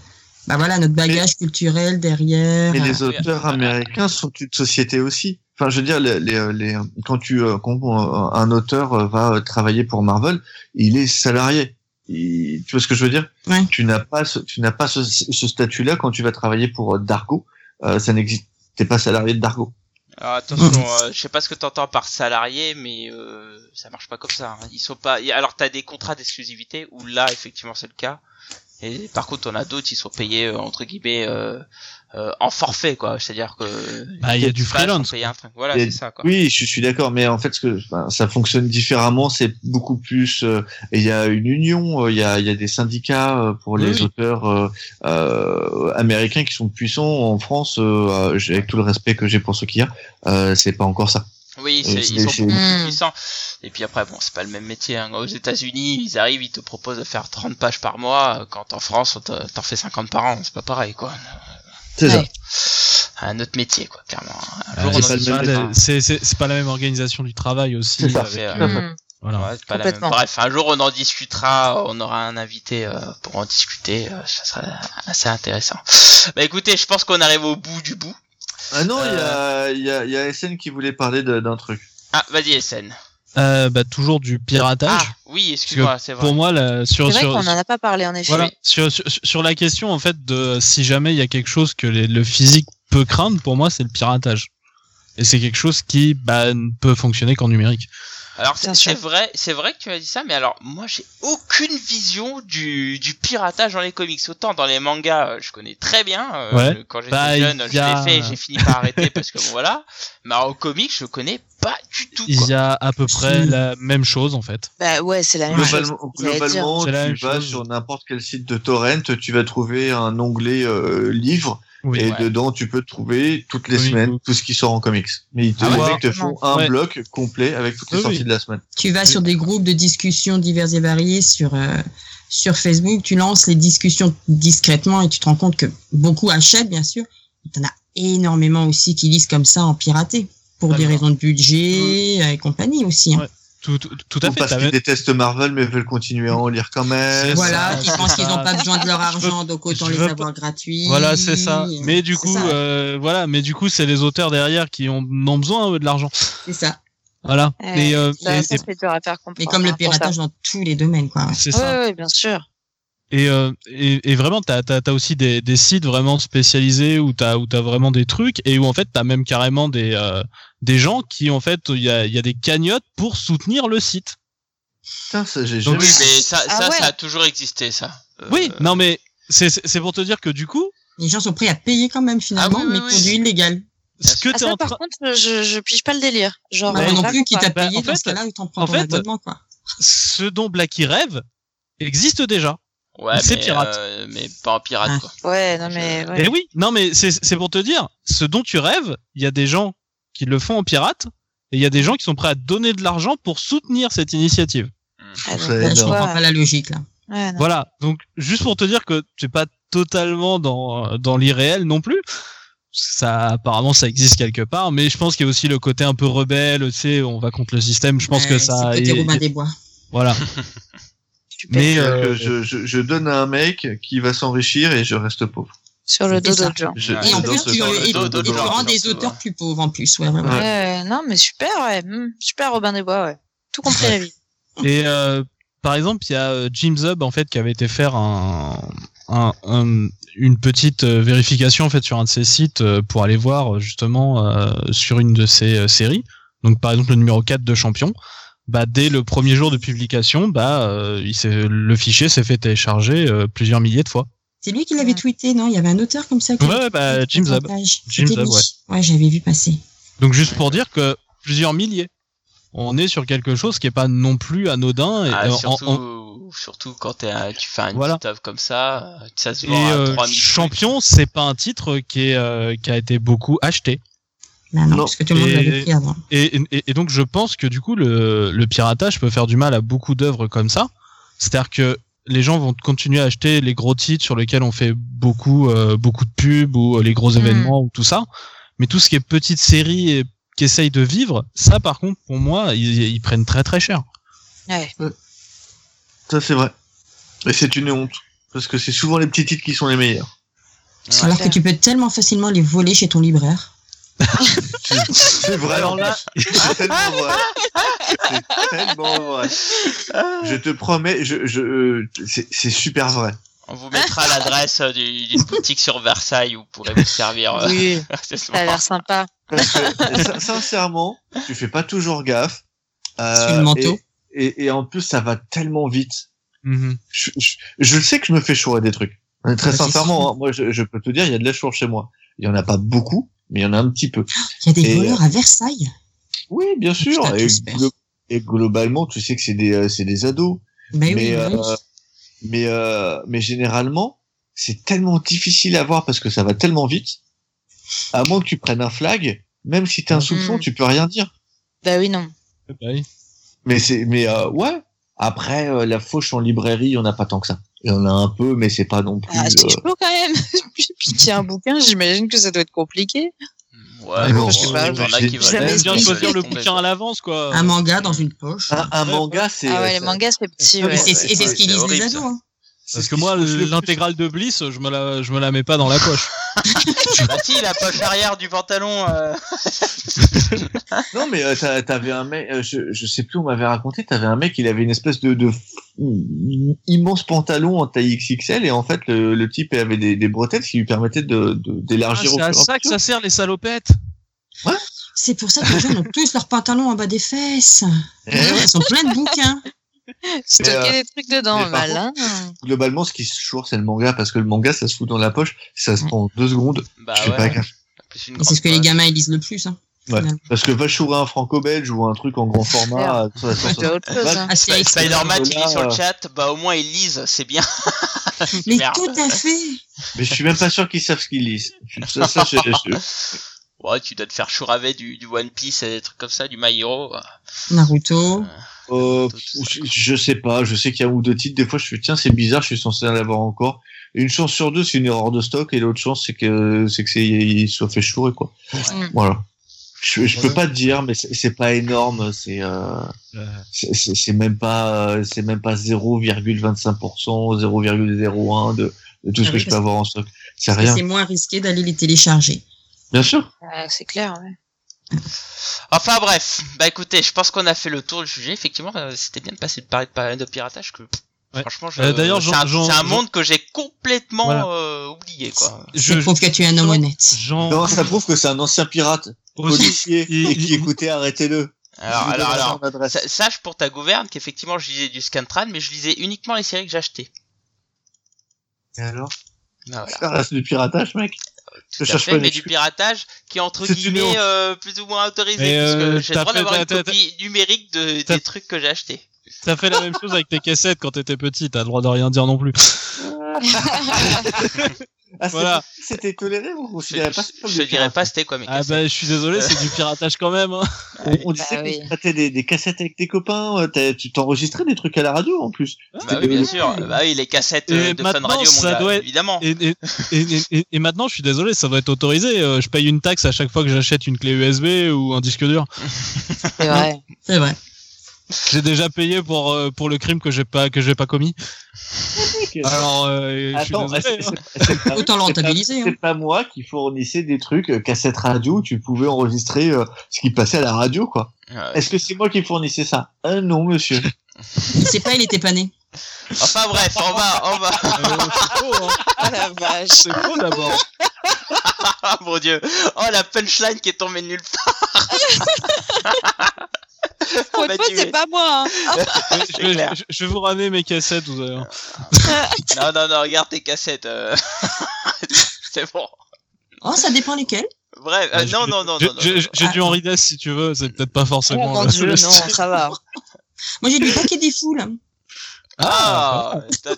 bah voilà, notre bagage culturel derrière. Et euh, les oui. auteurs américains sont une société aussi. Enfin, je veux dire, les, les, les- quand tu euh, quand euh, un auteur euh, va euh, travailler pour Marvel, il est salarié. Il- tu vois ce que je veux dire? Ouais. Tu n'as pas ce, tu n'as pas ce, ce statut-là quand tu vas travailler pour euh, Dargo. Euh, ça n'existe. T'es pas salarié de Dargo. Alors attention, euh, je sais pas ce que t'entends par salarié, mais euh, ça marche pas comme ça. hein. Ils sont pas. Alors t'as des contrats d'exclusivité où là effectivement c'est le cas. Et par contre, on a d'autres, ils sont payés euh, entre guillemets euh, euh, en forfait, quoi. C'est-à-dire que Bah, il y a du ils sont freelance. payés un truc. Voilà, c'est ça, quoi. Oui, je suis d'accord, mais en fait, ce que enfin, ça fonctionne différemment, c'est beaucoup plus. euh, il y a une union, euh, il y a, il y a des syndicats euh, pour les oui. auteurs euh, euh, américains qui sont puissants. En France, euh, j'ai- avec tout le respect que j'ai pour ceux qu'il y a, euh, c'est pas encore ça. Oui, c'est- ils sont plus Mm. puissants. Et puis après, bon, c'est pas le même métier. Hein. Aux États-Unis, ils arrivent, ils te proposent de faire 30 pages par mois. Quand en France, on te- t'en fais 50 par an. C'est pas pareil, quoi. C'est Ouais. Un autre métier, quoi, clairement. Un Euh, jour, on c'est en pas la- c'est c'est- c'est pas la même organisation du travail aussi. C'est ça. avec, Fait, euh, euh, Hmm. voilà. Ouais, c'est pas la même. Bref, un jour on en discutera, on aura un invité euh, pour en discuter, euh, ça sera assez intéressant. Bah écoutez, je pense qu'on arrive au bout du bout. Ah non, il Euh. y a, il y a, il y a SN qui voulait parler de- d'un truc. Ah, vas-y SN. Euh, bah, toujours du piratage. Ah, oui, excuse-moi, c'est vrai. Pour moi, sur, C'est vrai sur, qu'on en a pas parlé en effet. Voilà. Sur, sur, sur la question en fait de si jamais il y a quelque chose que les- le physique peut craindre, pour moi c'est le piratage. Et c'est quelque chose qui bah, ne peut fonctionner qu'en numérique. Alors c'est vrai, c'est vrai que tu as dit ça, mais alors moi j'ai aucune vision du, du piratage dans les comics. Autant dans les mangas, euh, je connais très bien. euh, Ouais. je- Quand j'étais Bah, jeune, je l'ai fait, j'ai fini par arrêter parce que bon voilà. Mais alors, au comics, je connais pas du tout. Il y a à peu près la même chose en fait. Bah ouais, c'est la même chose. Globalement, tu vas chose. sur n'importe quel site de torrent, tu vas trouver un onglet euh, livre Oui. et Ouais. dedans tu peux trouver toutes les Oui. smeines tout ce qui sort en comics. Mais ils te, Ah ouais. te font un Ouais. bloc complet avec toutes les sorties oui. de la semaine. Tu vas sur des groupes de discussions divers et variés sur euh, sur Facebook, tu lances les discussions discrètement et tu te rends compte que beaucoup achètent bien sûr. Il y en a énormément aussi qui lisent comme ça en piraté pour des raisons de budget et compagnie aussi. hein. Tout, tout, tout à fait. parce qu'ils détestent Marvel mais veulent continuer à en lire quand même. Voilà, c'est pensent qu'ils n'ont pas besoin de leur veux- argent, donc autant les avoir gratuits. Voilà, c'est ça. Mais du coup, euh, voilà, mais du coup, c'est les auteurs derrière qui ont, ont besoin eux, de l'argent. c'est ça. Voilà. Ouais, et, euh, ça, et- ça comme le hein, piratage dans tous les domaines, quoi. c'est Ouais, ça. ouais, bien sûr. Et, euh, et, et vraiment, t'as as, aussi des, des sites vraiment spécialisés où t'as où t'as vraiment des trucs et où en fait t'as même carrément des euh, des gens qui en fait il y a, y a des cagnottes pour soutenir le site. Putain, ça j'ai Oui, mais ça, Ah ça, ouais. ça a toujours existé, ça. Euh, Oui, non mais c'est c'est pour te dire que du coup, Les gens sont prêts à payer quand même finalement, Ah oui, oui, mais oui. pour du illégal. ce que Ah, ça, en par contre, je, je pige pas le délire. Genre, Bah, euh, non plus, qui t'a Bah, payé en dans ce fait- cas-là, il t'en prend en ton fait- abonnement, quoi. ce dont Blacky rêve existe déjà. Ouais, C'est mais, pirate. euh, mais pas en pirate, Ah. quoi. Ouais, non mais. Ouais. Et oui, non mais c'est c'est pour te dire, ce dont tu rêves, il y a des gens qui le font en pirate et il y a des gens qui sont prêts à donner de l'argent pour soutenir cette initiative. Ah, donc, Je comprends pas la logique là. ouais. Voilà, donc juste pour te dire que tu es pas totalement dans dans l'irréel non plus. Ça apparemment ça existe quelque part, mais je pense qu'il y a aussi le côté un peu rebelle, tu sais, on va contre le système. Je pense Ouais, que ça, C'est le côté et- Robin des Bois. voilà. Mais euh, que je, je, je donne à un mec qui va s'enrichir et je reste pauvre. Sur le dos d'autres gens. Je-. Et en plus, tu, rends des auteurs plus pauvres en plus, ouais, vraiment. Ouais. Ouais, non, mais super, ouais. Hmm, super Robin des Bois, ouais. Tout compris la vie. Et euh, par exemple, il y a euh, Jim Zub en fait qui avait été faire un, un, un- une petite euh, vérification en fait sur un de ses sites euh, pour aller voir justement euh, sur une de ses euh, séries. Donc par exemple le numéro 4 de Champion. Bah dès le premier jour de publication, bah euh, il s'est- le fichier s'est fait télécharger euh, plusieurs milliers de fois. C'est lui qui l'avait tweeté, non? Il y avait un auteur comme ça. qui Ouais, bah, Jim page. Jim lui. ouais. Ouais, j'avais vu passer. Donc juste pour dire que plusieurs milliers. On est sur quelque chose qui est pas non plus anodin. Et, Ah, euh, en- surtout, en- surtout quand t'es un- tu fais un Voilà. comme ça, euh, ça se et vend à euh, 3000 champion, c'est pas un titre qui est euh, qui a été beaucoup acheté. Bah non, Non. parce que tout le monde Et- l'avait pris avant. Et, et, et donc je pense que du coup le, le piratage peut faire du mal à beaucoup d'œuvres comme ça. C'est-à-dire que les gens vont continuer à acheter les gros titres sur lesquels on fait beaucoup euh, beaucoup de pubs ou euh, les gros événements ou tout ça. Mais tout ce qui est petite série et qui essaye de vivre, ça par contre pour moi ils, ils prennent très très cher. Ouais. Ça, c'est vrai. Et c'est une honte. Parce que c'est souvent les petits titres qui sont les meilleurs. Ouais. Alors que tu peux tellement facilement les voler chez ton libraire. C'est vrai. Alors en là- c'est tellement vrai. C'est tellement vrai. Je te promets, je, je, euh, c'est c'est super vrai. On vous mettra l'adresse du- d'une boutique sur Versailles où vous pourrez vous servir. euh, Oui, ça a l'air sympa. Parce que, sin- sincèrement, tu fais pas toujours gaffe. Euh, le manteau. Et, et, et en plus, ça va tellement vite. Mhm. Je, je, je sais que je me fais chourer des trucs. Très Ah bah, sincèrement, hein, moi, je, je peux te dire, il y a de la chez moi. Il y en a pas beaucoup, mais il y en a un petit peu. Il y a des Et, voleurs à Versailles. Oui, bien sûr. Putain, et, j'espère. glo- et globalement, tu sais que c'est des, euh, c'est des ados. Mais, oui, oui. euh, mais, euh, mais généralement, c'est tellement difficile à voir parce que ça va tellement vite. À moins que tu prennes un flag, même si t'as un soupçon, Mhm. tu peux rien dire. Bah oui, non. Bah oui. Mais c'est, mais euh, ouais. Après, euh, la fauche en librairie, il y en a pas tant que ça. Il y en a un peu, mais c'est pas non plus. Ah, c'est euh, chaud quand même. Piquer un bouquin, j'imagine que ça doit être compliqué. Ouais, Ah bon, je sais pas, il y en a j'ai- qui j'ai veulent jamais Bien choisir le bouquin à l'avance quoi. Un manga dans une poche. un, un manga, c'est. Ah ouais, les mangas, c'est petit, Ah, ouais. et c'est ce qu'ils c'est lisent les ados. Hein. Parce ce que moi, l'intégrale de Bliss, je me la, je me la mets pas dans la poche. Bah si, la poche arrière du pantalon. euh, Non, mais euh, t'a- t'avais un mec, euh, je, je sais plus, on m'avait raconté, t'avais un mec, il avait une espèce de, immense pantalon en taille XXL et en fait le, le type avait des, des bretelles qui lui permettaient de de- Ah, d'élargir au c'est à ça que ça sert les salopettes. C'est pour ça que les gens ont tous leurs pantalons en bas des fesses. Eh Ils sont pleins de bouquins. Stocker euh, des trucs dedans, malin. Globalement, ce qui se choure, c'est le manga parce que le manga, ça se fout dans la poche, ça se prend en deux secondes. Bah je fais pas gaffe. C'est ce que les gamins ils lisent le plus. Hein. Ouais. Parce que va chourer un franco-belge ou un truc en grand format. Spider-Man Là, lit sur le chat, bah au moins ils lisent, c'est bien. Mais Merde. tout à fait. Mais je suis même pas sûr qu'ils savent ce qu'ils lisent. Ça, ça, je- je- Ouais, tu dois te faire chouraver du, du One Piece et des trucs comme ça, du My Hero. Naruto. Euh, je, je sais pas, je sais qu'il y a un ou deux titres, des fois je fais tiens c'est bizarre, je suis censé en avoir encore. Une chance sur deux c'est une erreur de stock et l'autre chance c'est que c'est que c'est il soit fait chourer quoi. Mm. Voilà. Je, je peux pas te dire mais c'est pas énorme, c'est euh, c'est- même pas euh, c'est même pas 0,25%, 0,01 de, de tout ce Ah que oui, je peux avoir en stock. C'est que rien. C'est moins risqué d'aller les télécharger. Bien sûr. Ouais, c'est clair, ouais. Enfin bref, bah écoutez, je pense qu'on a fait le tour du sujet. Effectivement, euh, c'était bien de passer de parler de, piratage que Ouais. Franchement, je... Euh, d'ailleurs, c'est un, c'est monde que j'ai complètement Voilà. euh, oublié, quoi. Je prouve que tu es un homme honnête. Non, ça prouve que c'est un ancien pirate policier et qui écoutait arrêtez-le. Alors, alors, alors, sache pour ta gouverne qu'effectivement, je lisais du Scantran, mais je lisais uniquement les séries que j'achetais. Et alors? Ah, voilà. Ça reste du piratage, mec. Je Tout à cherche fait, mais du piratage qui est entre guillemets euh, plus ou moins autorisé Mais, parce que euh, j'ai t'as le droit d'avoir une copie numérique de, des trucs que j'ai achetés. T'as fait la même chose avec tes cassettes quand t'étais petit, t'as le droit de rien dire non plus. Ah, c'était- Voilà. C'était toléré, considérez pas je- dirais pas c'était quoi mes Ah bah je suis désolé, c'est du piratage quand même. Hein. On, on disait Bah que oui. tu prêtais des, des cassettes avec tes copains, tu t'enregistrais des trucs à la radio en plus. Bah oui, bien sûr. Bah oui, les cassettes Et euh, de Fun maintenant, Radio, mon ça gars, doit être- évidemment. Et, et, et, et- et maintenant, je suis désolé, ça doit être autorisé. euh, Je paye une taxe à chaque fois que j'achète une clé USB ou un disque dur. C'est vrai. C'est vrai. J'ai déjà payé pour euh, pour le crime que j'ai pas que j'ai pas commis. Alors, euh, je suis Attends, désolé. c'est- hein. c'est- c'est pas- Autant le c'est pas- rentabiliser, hein. C'est pas moi qui fournissais des trucs euh, cassette radio, tu pouvais enregistrer euh, ce qui passait à la radio, quoi. Est-ce que c'est moi qui fournissais ça? Ah non, monsieur. Il sait pas, il était pas né. Enfin bref, on va, on va. Euh, c'est hein. Ah la vache. C'est faux d'abord. Ah mon dieu. Oh la punchline qui est tombée de nulle part. Pour une fois, c'est pas moi. hein. je, C'est vais, je- je vais vous ramener mes cassettes, vous allez voir. Non, non, non, regarde tes cassettes. euh. c'est bon. Oh, ça dépend lesquels. Bref, euh, Ouais, non, non, non, j'ai- non, non, J'ai non. j'ai du Henri Dess si tu veux, c'est peut-être pas Oh forcément. mon le- dieu, le non, style. ça va. Moi, j'ai du paquet des fous, là. Ah, ça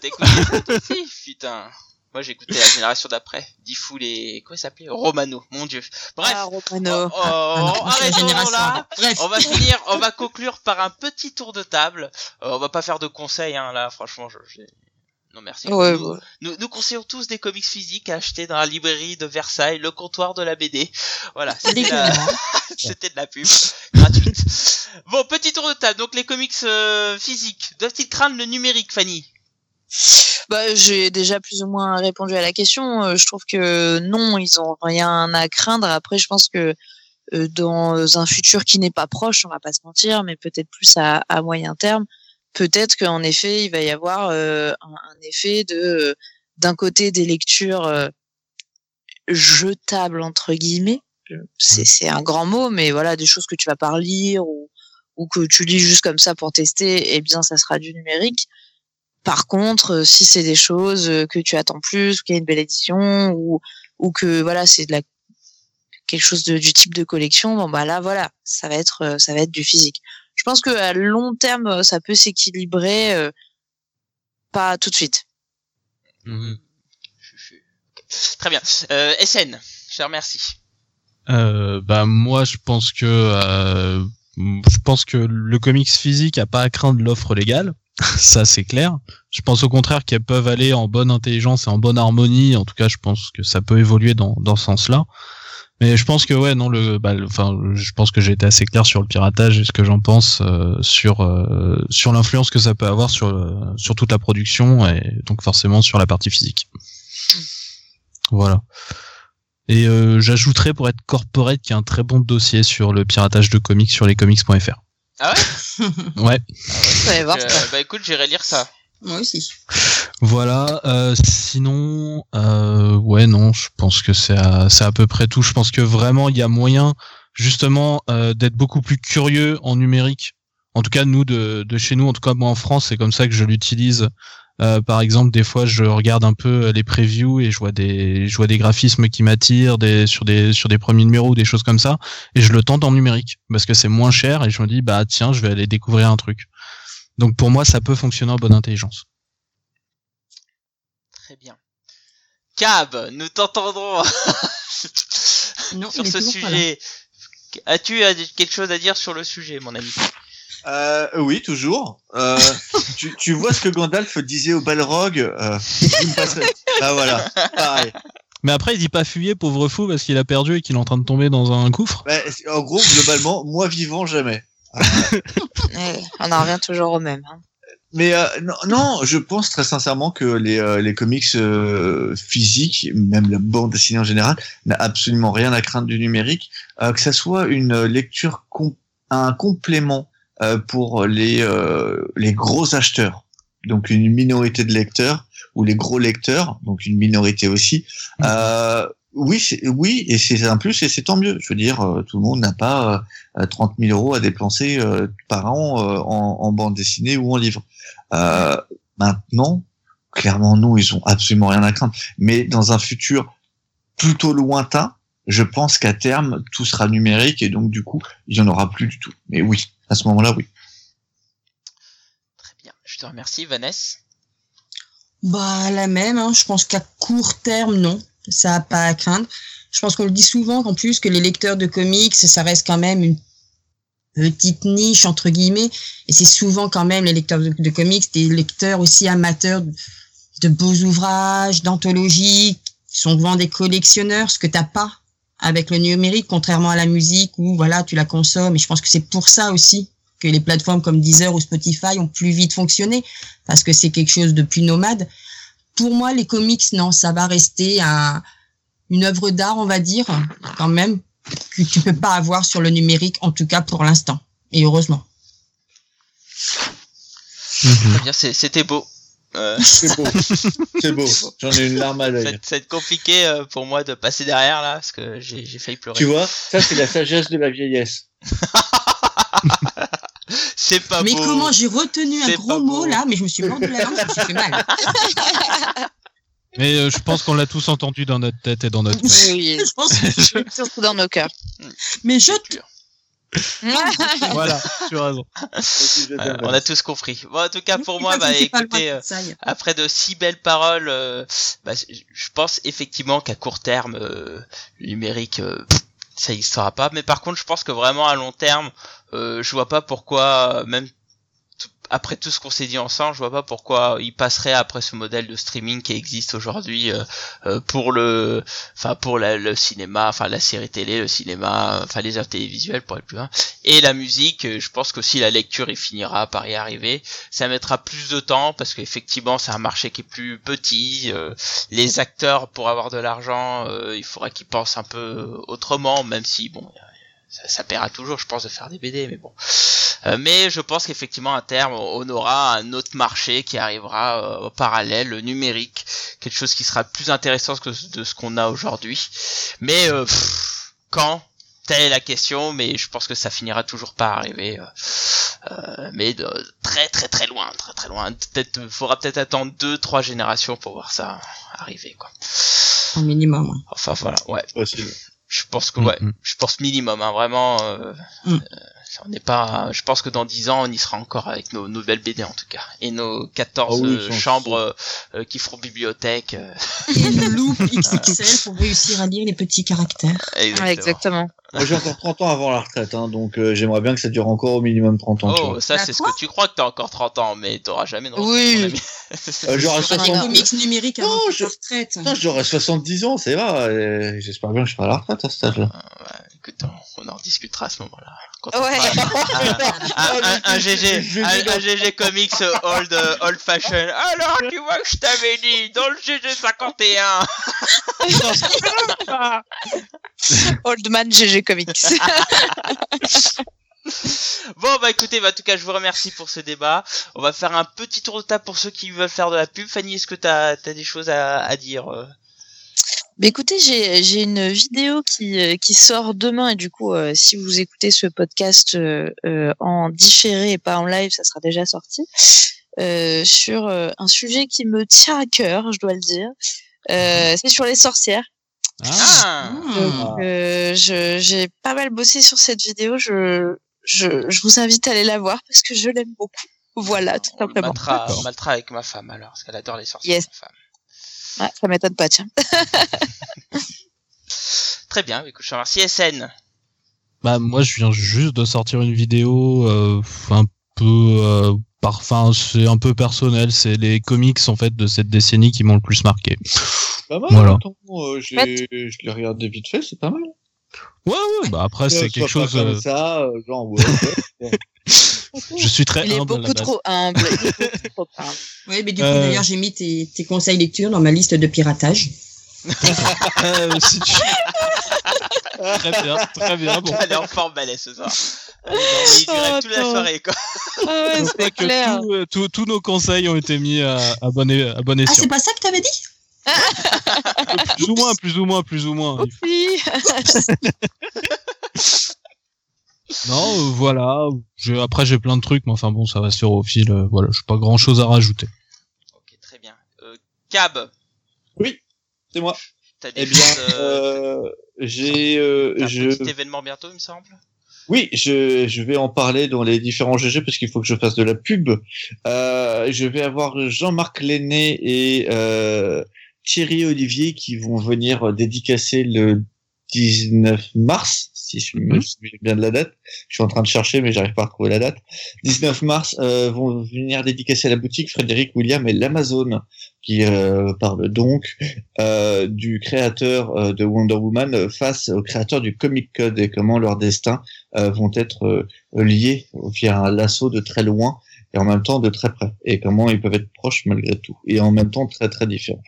aussi, putain. Moi j'écoutais la génération d'après. Diffoul et quoi il s'appelait? Romano, mon dieu. Bref. Ah, Romano. Oh, oh, arrêtons génération. là. Bref. On va finir, on va conclure par un petit tour de table. Euh, on va pas faire de conseils, hein, là, franchement, je, j'ai- non merci. Ouais, nous, ouais. nous, nous conseillons tous des comics physiques à acheter dans la librairie de Versailles, le comptoir de la BD. Voilà, c'était la, Dégueulasse. c'était de la pub gratuite. Bon, petit tour de table. Donc les comics euh, physiques, doivent-ils craindre le numérique, Fanny? Bah, j'ai déjà plus ou moins répondu à la question. Euh, Je trouve que non, ils ont rien à craindre. Après, je pense que euh, dans un futur qui n'est pas proche, on va pas se mentir, mais peut-être plus à, à moyen terme, peut-être qu'en effet, il va y avoir euh, un, un effet de euh, d'un côté des lectures euh, jetables entre guillemets. C'est c'est un grand mot, mais voilà, des choses que tu vas pas relire ou ou que tu lis juste comme ça pour tester, eh bien, ça sera du numérique. Par contre, euh, si c'est des choses euh, que tu attends plus, qu'il y a une belle édition, ou, ou que voilà, c'est de la quelque chose de, du type de collection, bon bah là voilà, ça va être ça va être du physique. Je pense que à long terme, euh, ça peut s'équilibrer, euh, pas tout de suite. Mhm. Très bien. Euh, SN, je te remercie. Euh, bah moi je pense que euh, je pense que le comics physique a pas à craindre l'offre légale, ça c'est clair. Je pense au contraire qu'elles peuvent aller en bonne intelligence et en bonne harmonie. En tout cas, je pense que ça peut évoluer dans dans ce sens-là. Mais je pense que ouais non le bah le- enfin je pense que j'ai été assez clair sur le piratage et ce que j'en pense euh, sur euh, sur l'influence que ça peut avoir sur le- sur toute la production et donc forcément sur la partie physique. Voilà. Et euh, j'ajouterais pour être corporate qu'il y a un très bon dossier sur le piratage de comics sur lescomics.fr. Ah ouais? Ouais. Vous allez voir. Euh, bah écoute, j'irai lire ça. Moi aussi. Voilà. Euh, sinon, euh, ouais, non, je pense que c'est à, à peu près tout. Je pense que vraiment il y a moyen, justement, euh, d'être beaucoup plus curieux en numérique. En tout cas, nous de, de chez nous, en tout cas moi en France, c'est comme ça que je l'utilise. Euh, par exemple, des fois, je regarde un peu les previews et je vois des, je vois des graphismes qui m'attirent, des sur des sur des premiers numéros ou des choses comme ça, et je le tente en numérique parce que c'est moins cher et je me dis bah tiens, je vais aller découvrir un truc. Donc pour moi, ça peut fonctionner en bonne intelligence. Très bien. Cab, nous t'entendrons Non, sur ce sujet. As-tu euh, quelque chose à dire sur le sujet, mon ami? Euh, oui, toujours. Euh, tu, tu vois ce que Gandalf disait au Balrog euh. Ah voilà, pareil. Mais après, il dit pas fuyer, pauvre fou, parce qu'il a perdu et qu'il est en train de tomber dans un gouffre. Bah, en gros, globalement, moi vivant jamais. On en revient toujours au même. hein. Mais euh, non, non, je pense très sincèrement que les, euh, les comics euh, physiques, même la bande dessinée en général, n'a absolument rien à craindre du numérique. Euh, que ça soit une lecture, com- un complément euh, pour les, euh, les gros acheteurs donc une minorité de lecteurs ou les gros lecteurs, donc une minorité aussi. Euh, oui, c'est- oui, et c'est un plus et c'est tant mieux. Je veux dire, euh, tout le monde n'a pas euh, 30 000 euros à dépenser euh, par an euh, en, en bande dessinée ou en livre. Euh, maintenant, clairement, nous, ils ont absolument rien à craindre. Mais dans un futur plutôt lointain, je pense qu'à terme, tout sera numérique et donc du coup, il y en aura plus du tout. Mais oui, à ce moment-là, oui. Très bien. Je te remercie, Vanessa. Bah, la même, hein. je pense qu'à court terme, non. Ça n'a pas à craindre. Je pense qu'on le dit souvent qu'en plus que les lecteurs de comics, ça reste quand même une petite niche, entre guillemets. Et c'est souvent quand même les lecteurs de, comics, des lecteurs aussi amateurs de, de beaux ouvrages, d'anthologies, qui sont souvent des collectionneurs, ce que t'as pas avec le numérique, contrairement à la musique où voilà, tu la consommes. Et je pense que c'est pour ça aussi que les plateformes comme Deezer ou Spotify ont plus vite fonctionné parce que c'est quelque chose de plus nomade. Pour moi, les comics, non, ça va rester un, une œuvre d'art, on va dire, quand même, que tu peux pas avoir sur le numérique, en tout cas pour l'instant. Et heureusement. C'est- c'était beau. Euh, C'est beau, c'est beau. J'en ai une larme à l'œil. ça va être compliqué euh, pour moi de passer derrière là, parce que j'ai j'ai failli pleurer. Tu vois, ça c'est la sagesse de la vieillesse. C'est pas mais beau. comment j'ai retenu un gros mot beau. là, mais je me suis mordu la langue, ça me fait mal. Mais euh, je pense qu'on l'a tous entendu dans notre tête et dans notre cœur. Oui, Je pense, surtout dans nos cœurs. mais je voilà, tu as raison. Ouais, on a tous compris. Bon, en tout cas, pour moi, Je bah écoutez, euh, après de si belles paroles, euh, bah, je pense effectivement qu'à court terme, euh, le numérique, euh, ça n'existera pas. Mais par contre, je pense que vraiment à long terme, euh, je vois pas pourquoi, euh, même après tout ce qu'on s'est dit ensemble, je vois pas pourquoi il passerait après ce modèle de streaming qui existe aujourd'hui euh, euh, pour le, enfin pour le cinéma, enfin la série télé, le cinéma, enfin les œuvres télévisuelles pour être plus loin, et la musique. euh, Je pense que si la lecture il finira par y arriver, ça mettra plus de temps parce qu'effectivement c'est un marché qui est plus petit. les acteurs pour avoir de l'argent, il faudra qu'ils pensent un peu autrement, même si bon, ça, ça paiera toujours, je pense, de faire des BD, mais bon. Euh, mais je pense qu'effectivement à terme on aura un autre marché qui arrivera euh, au parallèle, le numérique, quelque chose qui sera plus intéressant que de ce qu'on a aujourd'hui. Mais euh, pff, quand? Telle est la question, mais je pense que ça finira toujours par arriver. euh, mais de très très très loin, très très loin. Peut-être, faudra peut-être attendre deux, trois générations pour voir ça arriver, quoi. Un minimum. ouais. Enfin voilà, ouais. Possible. Je pense que ouais, Mhm. je pense minimum, hein, vraiment. Euh, Mm. euh, on n'est pas. Je pense que dans 10 ans, on y sera encore avec nos nouvelles BD en tout cas, et nos 14 Ah oui, euh, chambres euh, euh, qui feront bibliothèque. euh, Et le loop XXL pour réussir à lire les petits caractères. exactement. Ouais, exactement. Moi j'ai encore 30 ans avant la retraite, hein, donc euh, j'aimerais bien que ça dure encore au minimum 30 ans. Oh, ça c'est ce que tu crois que t'as encore 30 ans, mais t'auras jamais de retraite, Oui. Euh, J'aurai Faire des 60... comics numériques avant Non, ta je- retraite. Putain, j'aurai 70 ans, c'est vrai. euh, J'espère bien que je serai à la retraite à cet âge-là. Ouais, écoute, on, on en discutera à ce moment-là. Quand on Ouais. fera un, un, un, un GG, un, un GG comics old, euh, old fashion. Alors, tu vois que je t'avais dit, dans le GG 51. Old Man GG Comics. Bon, bah écoutez, bah, en tout cas, je vous remercie pour ce débat. On va faire un petit tour de table pour ceux qui veulent faire de la pub. Fanny, est-ce que t'as as des choses à, à dire Mais écoutez, j'ai j'ai une vidéo qui, euh, qui sort demain et du coup, euh, si vous écoutez ce podcast euh, en différé et pas en live, ça sera déjà sorti, euh, sur euh, un sujet qui me tient à cœur, je dois le dire. Euh, c'est sur les sorcières. Ah, Donc, euh, je- j'ai pas mal bossé sur cette vidéo. Je, je, je vous invite à aller la voir parce que je l'aime beaucoup. Voilà, tout on le simplement. D'accord. on mettra avec ma femme alors, parce qu'elle adore les sorciers. Yes. ma femme. Ouais, ça m'étonne pas, tiens. Très bien, écoute, je te remercie. SN. Bah moi je viens juste de sortir une vidéo euh, un peu euh, par enfin c'est un peu personnel, c'est les comics en fait de cette décennie qui m'ont le plus marqué. Pas mal, Voilà. attends, euh, j'ai- je l'ai regardé vite fait, c'est pas mal. Ouais ouais, bah après c'est Euh, quelque sois pas chose Comme euh, ça, euh, genre, ouais, ouais. je suis très Il est humble il est beaucoup trop humble. Oui, mais du coup, Euh. d'ailleurs, j'ai mis tes, tes conseils lecture dans ma liste de piratage. Euh, si tu- très bien, très bien bon. Elle est en forme balai ce soir. Il durait Oh, toute la soirée, quoi. Ah ouais, Je c'est clair. euh, tous nos conseils ont été mis à, à bon, à bon Ah, escient. c'est pas ça que t'avais dit? Plus ou moins, plus ou moins, plus ou moins. Oui. Non, euh, voilà. J'ai- Après, j'ai plein de trucs, mais enfin bon, ça va sur au fil. euh, voilà, j'ai pas grand chose à rajouter. Ok, très bien. Euh, Cab, C'est moi. t'as des Eh bien, euh, j'ai, euh, t'as un je, petit événement bientôt, il me semble? oui, je, je vais en parler dans les différents GG parce qu'il faut que je fasse de la pub. Euh, je vais avoir Jean-Marc Lenné et euh, Thierry Olivier qui vont venir dédicacer le 19 mars, si je me Mhm. souviens bien de la date. Je suis en train de chercher, mais j'arrive pas à retrouver la date. 19 mars, euh, vont venir dédicacer la boutique Frédéric William et l'Amazon, qui euh, parle donc euh, du créateur euh, de Wonder Woman face au créateur du Comic Code et comment leurs destins euh, vont être euh, liés via un lasso de très loin et en même temps de très près et comment ils peuvent être proches malgré tout et en même temps très très différents.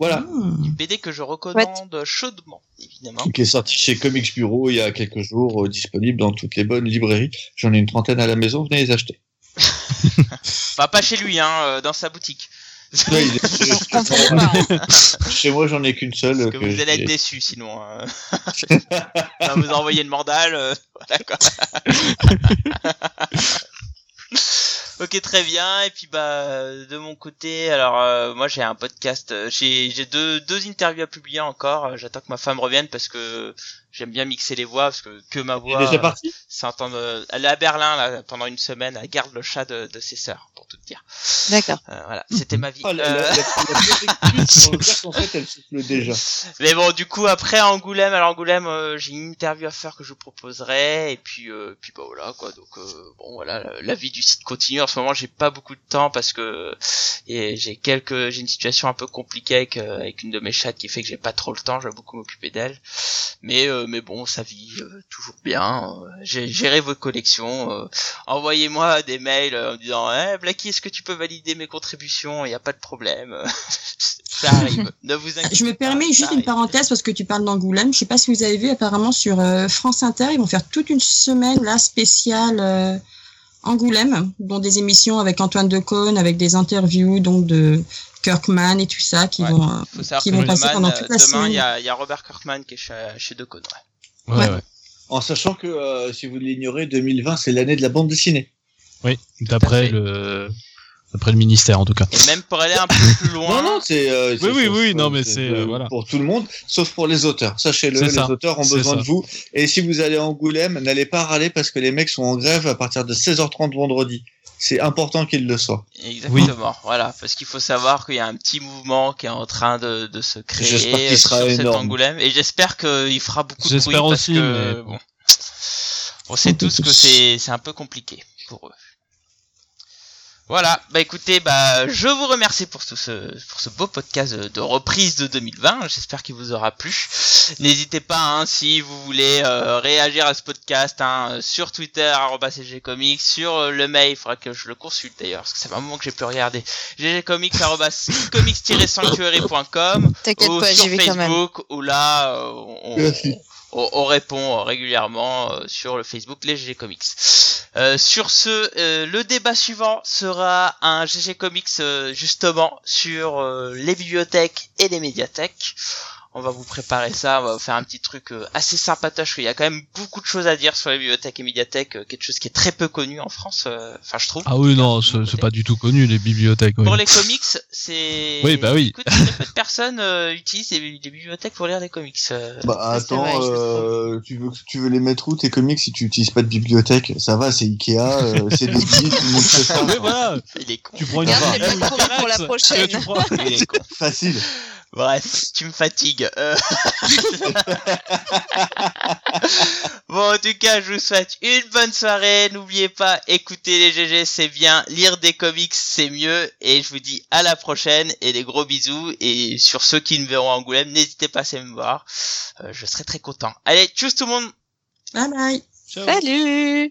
Voilà, Hmm. BD que je recommande chaudement, évidemment. qui est sorti chez Comics Bureau il y a quelques jours, euh, disponible dans toutes les bonnes librairies. J'en ai une trentaine à la maison, venez les acheter. Enfin, pas chez lui, hein, euh, dans sa boutique. Ouais, il est- On comprend pas. hein. Chez moi, j'en ai qu'une seule. Parce que que vous allez être déçus sinon. On va vous envoyer le mandal. euh, voilà quoi. ok très bien. Et puis bah de mon côté alors euh, moi j'ai un podcast. Euh, j'ai j'ai deux deux interviews à publier encore. Euh, j'attends que ma femme revienne parce que j'aime bien mixer les voix parce que que ma voix déjà euh, parti s'entend euh, elle est à Berlin là pendant une semaine elle garde le chat de, de ses sœurs pour tout te dire D'accord. Euh, voilà c'était ma vie Oh, la, Euh, la, déjà. Mais bon, du coup, après à Angoulême, alors Angoulême, euh, j'ai une interview à faire que je vous proposerai, et puis, euh, puis bah voilà quoi. Donc euh, bon, voilà, la, la vie du site continue. En ce moment, j'ai pas beaucoup de temps parce que et j'ai quelques, j'ai une situation un peu compliquée avec euh, avec une de mes chattes qui fait que j'ai pas trop le temps. Je dois beaucoup m'occuper d'elle. Mais euh, mais bon, ça vit euh, toujours bien. Euh, géré vos collections. euh, Envoyez-moi des mails euh, en me disant, eh Blacky, est-ce que tu peux valider mes contributions? Il y a pas de problème. ça arrive. Ne vous inquiétez Je me permets juste une parenthèse parce que tu parles d'Angoulême. Je sais pas si vous avez vu apparemment sur euh, France Inter, ils vont faire toute une semaine là spéciale euh, Angoulême, dont des émissions avec Antoine Decaune, avec des interviews donc de Kirkman et tout ça qui Ouais. vont. euh, faut savoir qui que vont demain, passer pendant euh, toute la demain, semaine. il y a, il y a Robert Kirkman qui est chez, chez. Ouais. Ouais, Ouais. ouais. En sachant que, euh, si vous l'ignorez, 2020, c'est l'année de la bande dessinée. Oui, d'après le, d'après le ministère en tout cas. Et même pour aller un peu plus loin. Non, non, c'est. euh, oui, c'est- oui, non, mais c'est euh, voilà. pour tout le monde, sauf pour les auteurs. Sachez-le, les ça. auteurs ont besoin ça. de vous. Et si vous allez à Angoulême, n'allez pas râler parce que les mecs sont en grève à partir de 16h30 vendredi. C'est important qu'ils le soient. Exactement, voilà, parce qu'il faut savoir qu'il y a un petit mouvement qui est en train de, de se créer qu'il sera sur cet. Angoulême, et j'espère qu'il fera beaucoup de bruit parce aussi, que mais- bon, on sait tous que c'est c'est un peu compliqué pour eux. Voilà, bah écoutez, bah je vous remercie pour tout ce pour ce beau podcast de, de reprise de 2020. J'espère qu'il vous aura plu. N'hésitez pas hein, si vous voulez euh, réagir à ce podcast hein, sur Twitter @cgcomics, sur euh, le mail, il faudra que je le consulte d'ailleurs parce que ça fait un moment que j'ai plus regardé. ggcomics arobase comics-sanctuary.com T'inquiète ou pas, sur. Facebook où là euh, on, Merci. On, on répond euh, régulièrement euh, sur le Facebook les GG Comics. Euh, sur ce, le débat suivant sera un GG Comics justement sur les bibliothèques et les médiathèques. On va vous préparer ça, on va vous faire un petit truc euh, assez sympatoche. Il y a quand même beaucoup de choses à dire sur les bibliothèques et médiathèques, euh, quelque chose qui est très peu connu en France. euh, Enfin, je trouve. Ah oui, non, c'est pas du tout connu les bibliothèques. oui. Pour les comics, c'est. Oui, bah oui. Écoute, très peu de personnes euh, utilisent les, les bibliothèques pour lire des comics. euh, Bah ça, attends, vrai, euh, tu veux tu veux les mettre où tes comics si tu utilises pas de bibliothèque? Ça va, c'est Ikea, euh, c'est des guides, tout le monde fait ça. Oui, voilà. Il est con. Tu prends une Regarde, pour la Tu prochaine. prends- Il est con. Facile. Bref, tu me fatigues. Euh. bon, en tout cas, je vous souhaite une bonne soirée. N'oubliez pas, écouter les GG, c'est bien. Lire des comics, c'est mieux. Et je vous dis à la prochaine et des gros bisous. Et sur ceux qui me verront à Angoulême, n'hésitez pas à me voir. Euh, je serai très content. Allez, tchuss tout le monde Bye bye. Ciao. Salut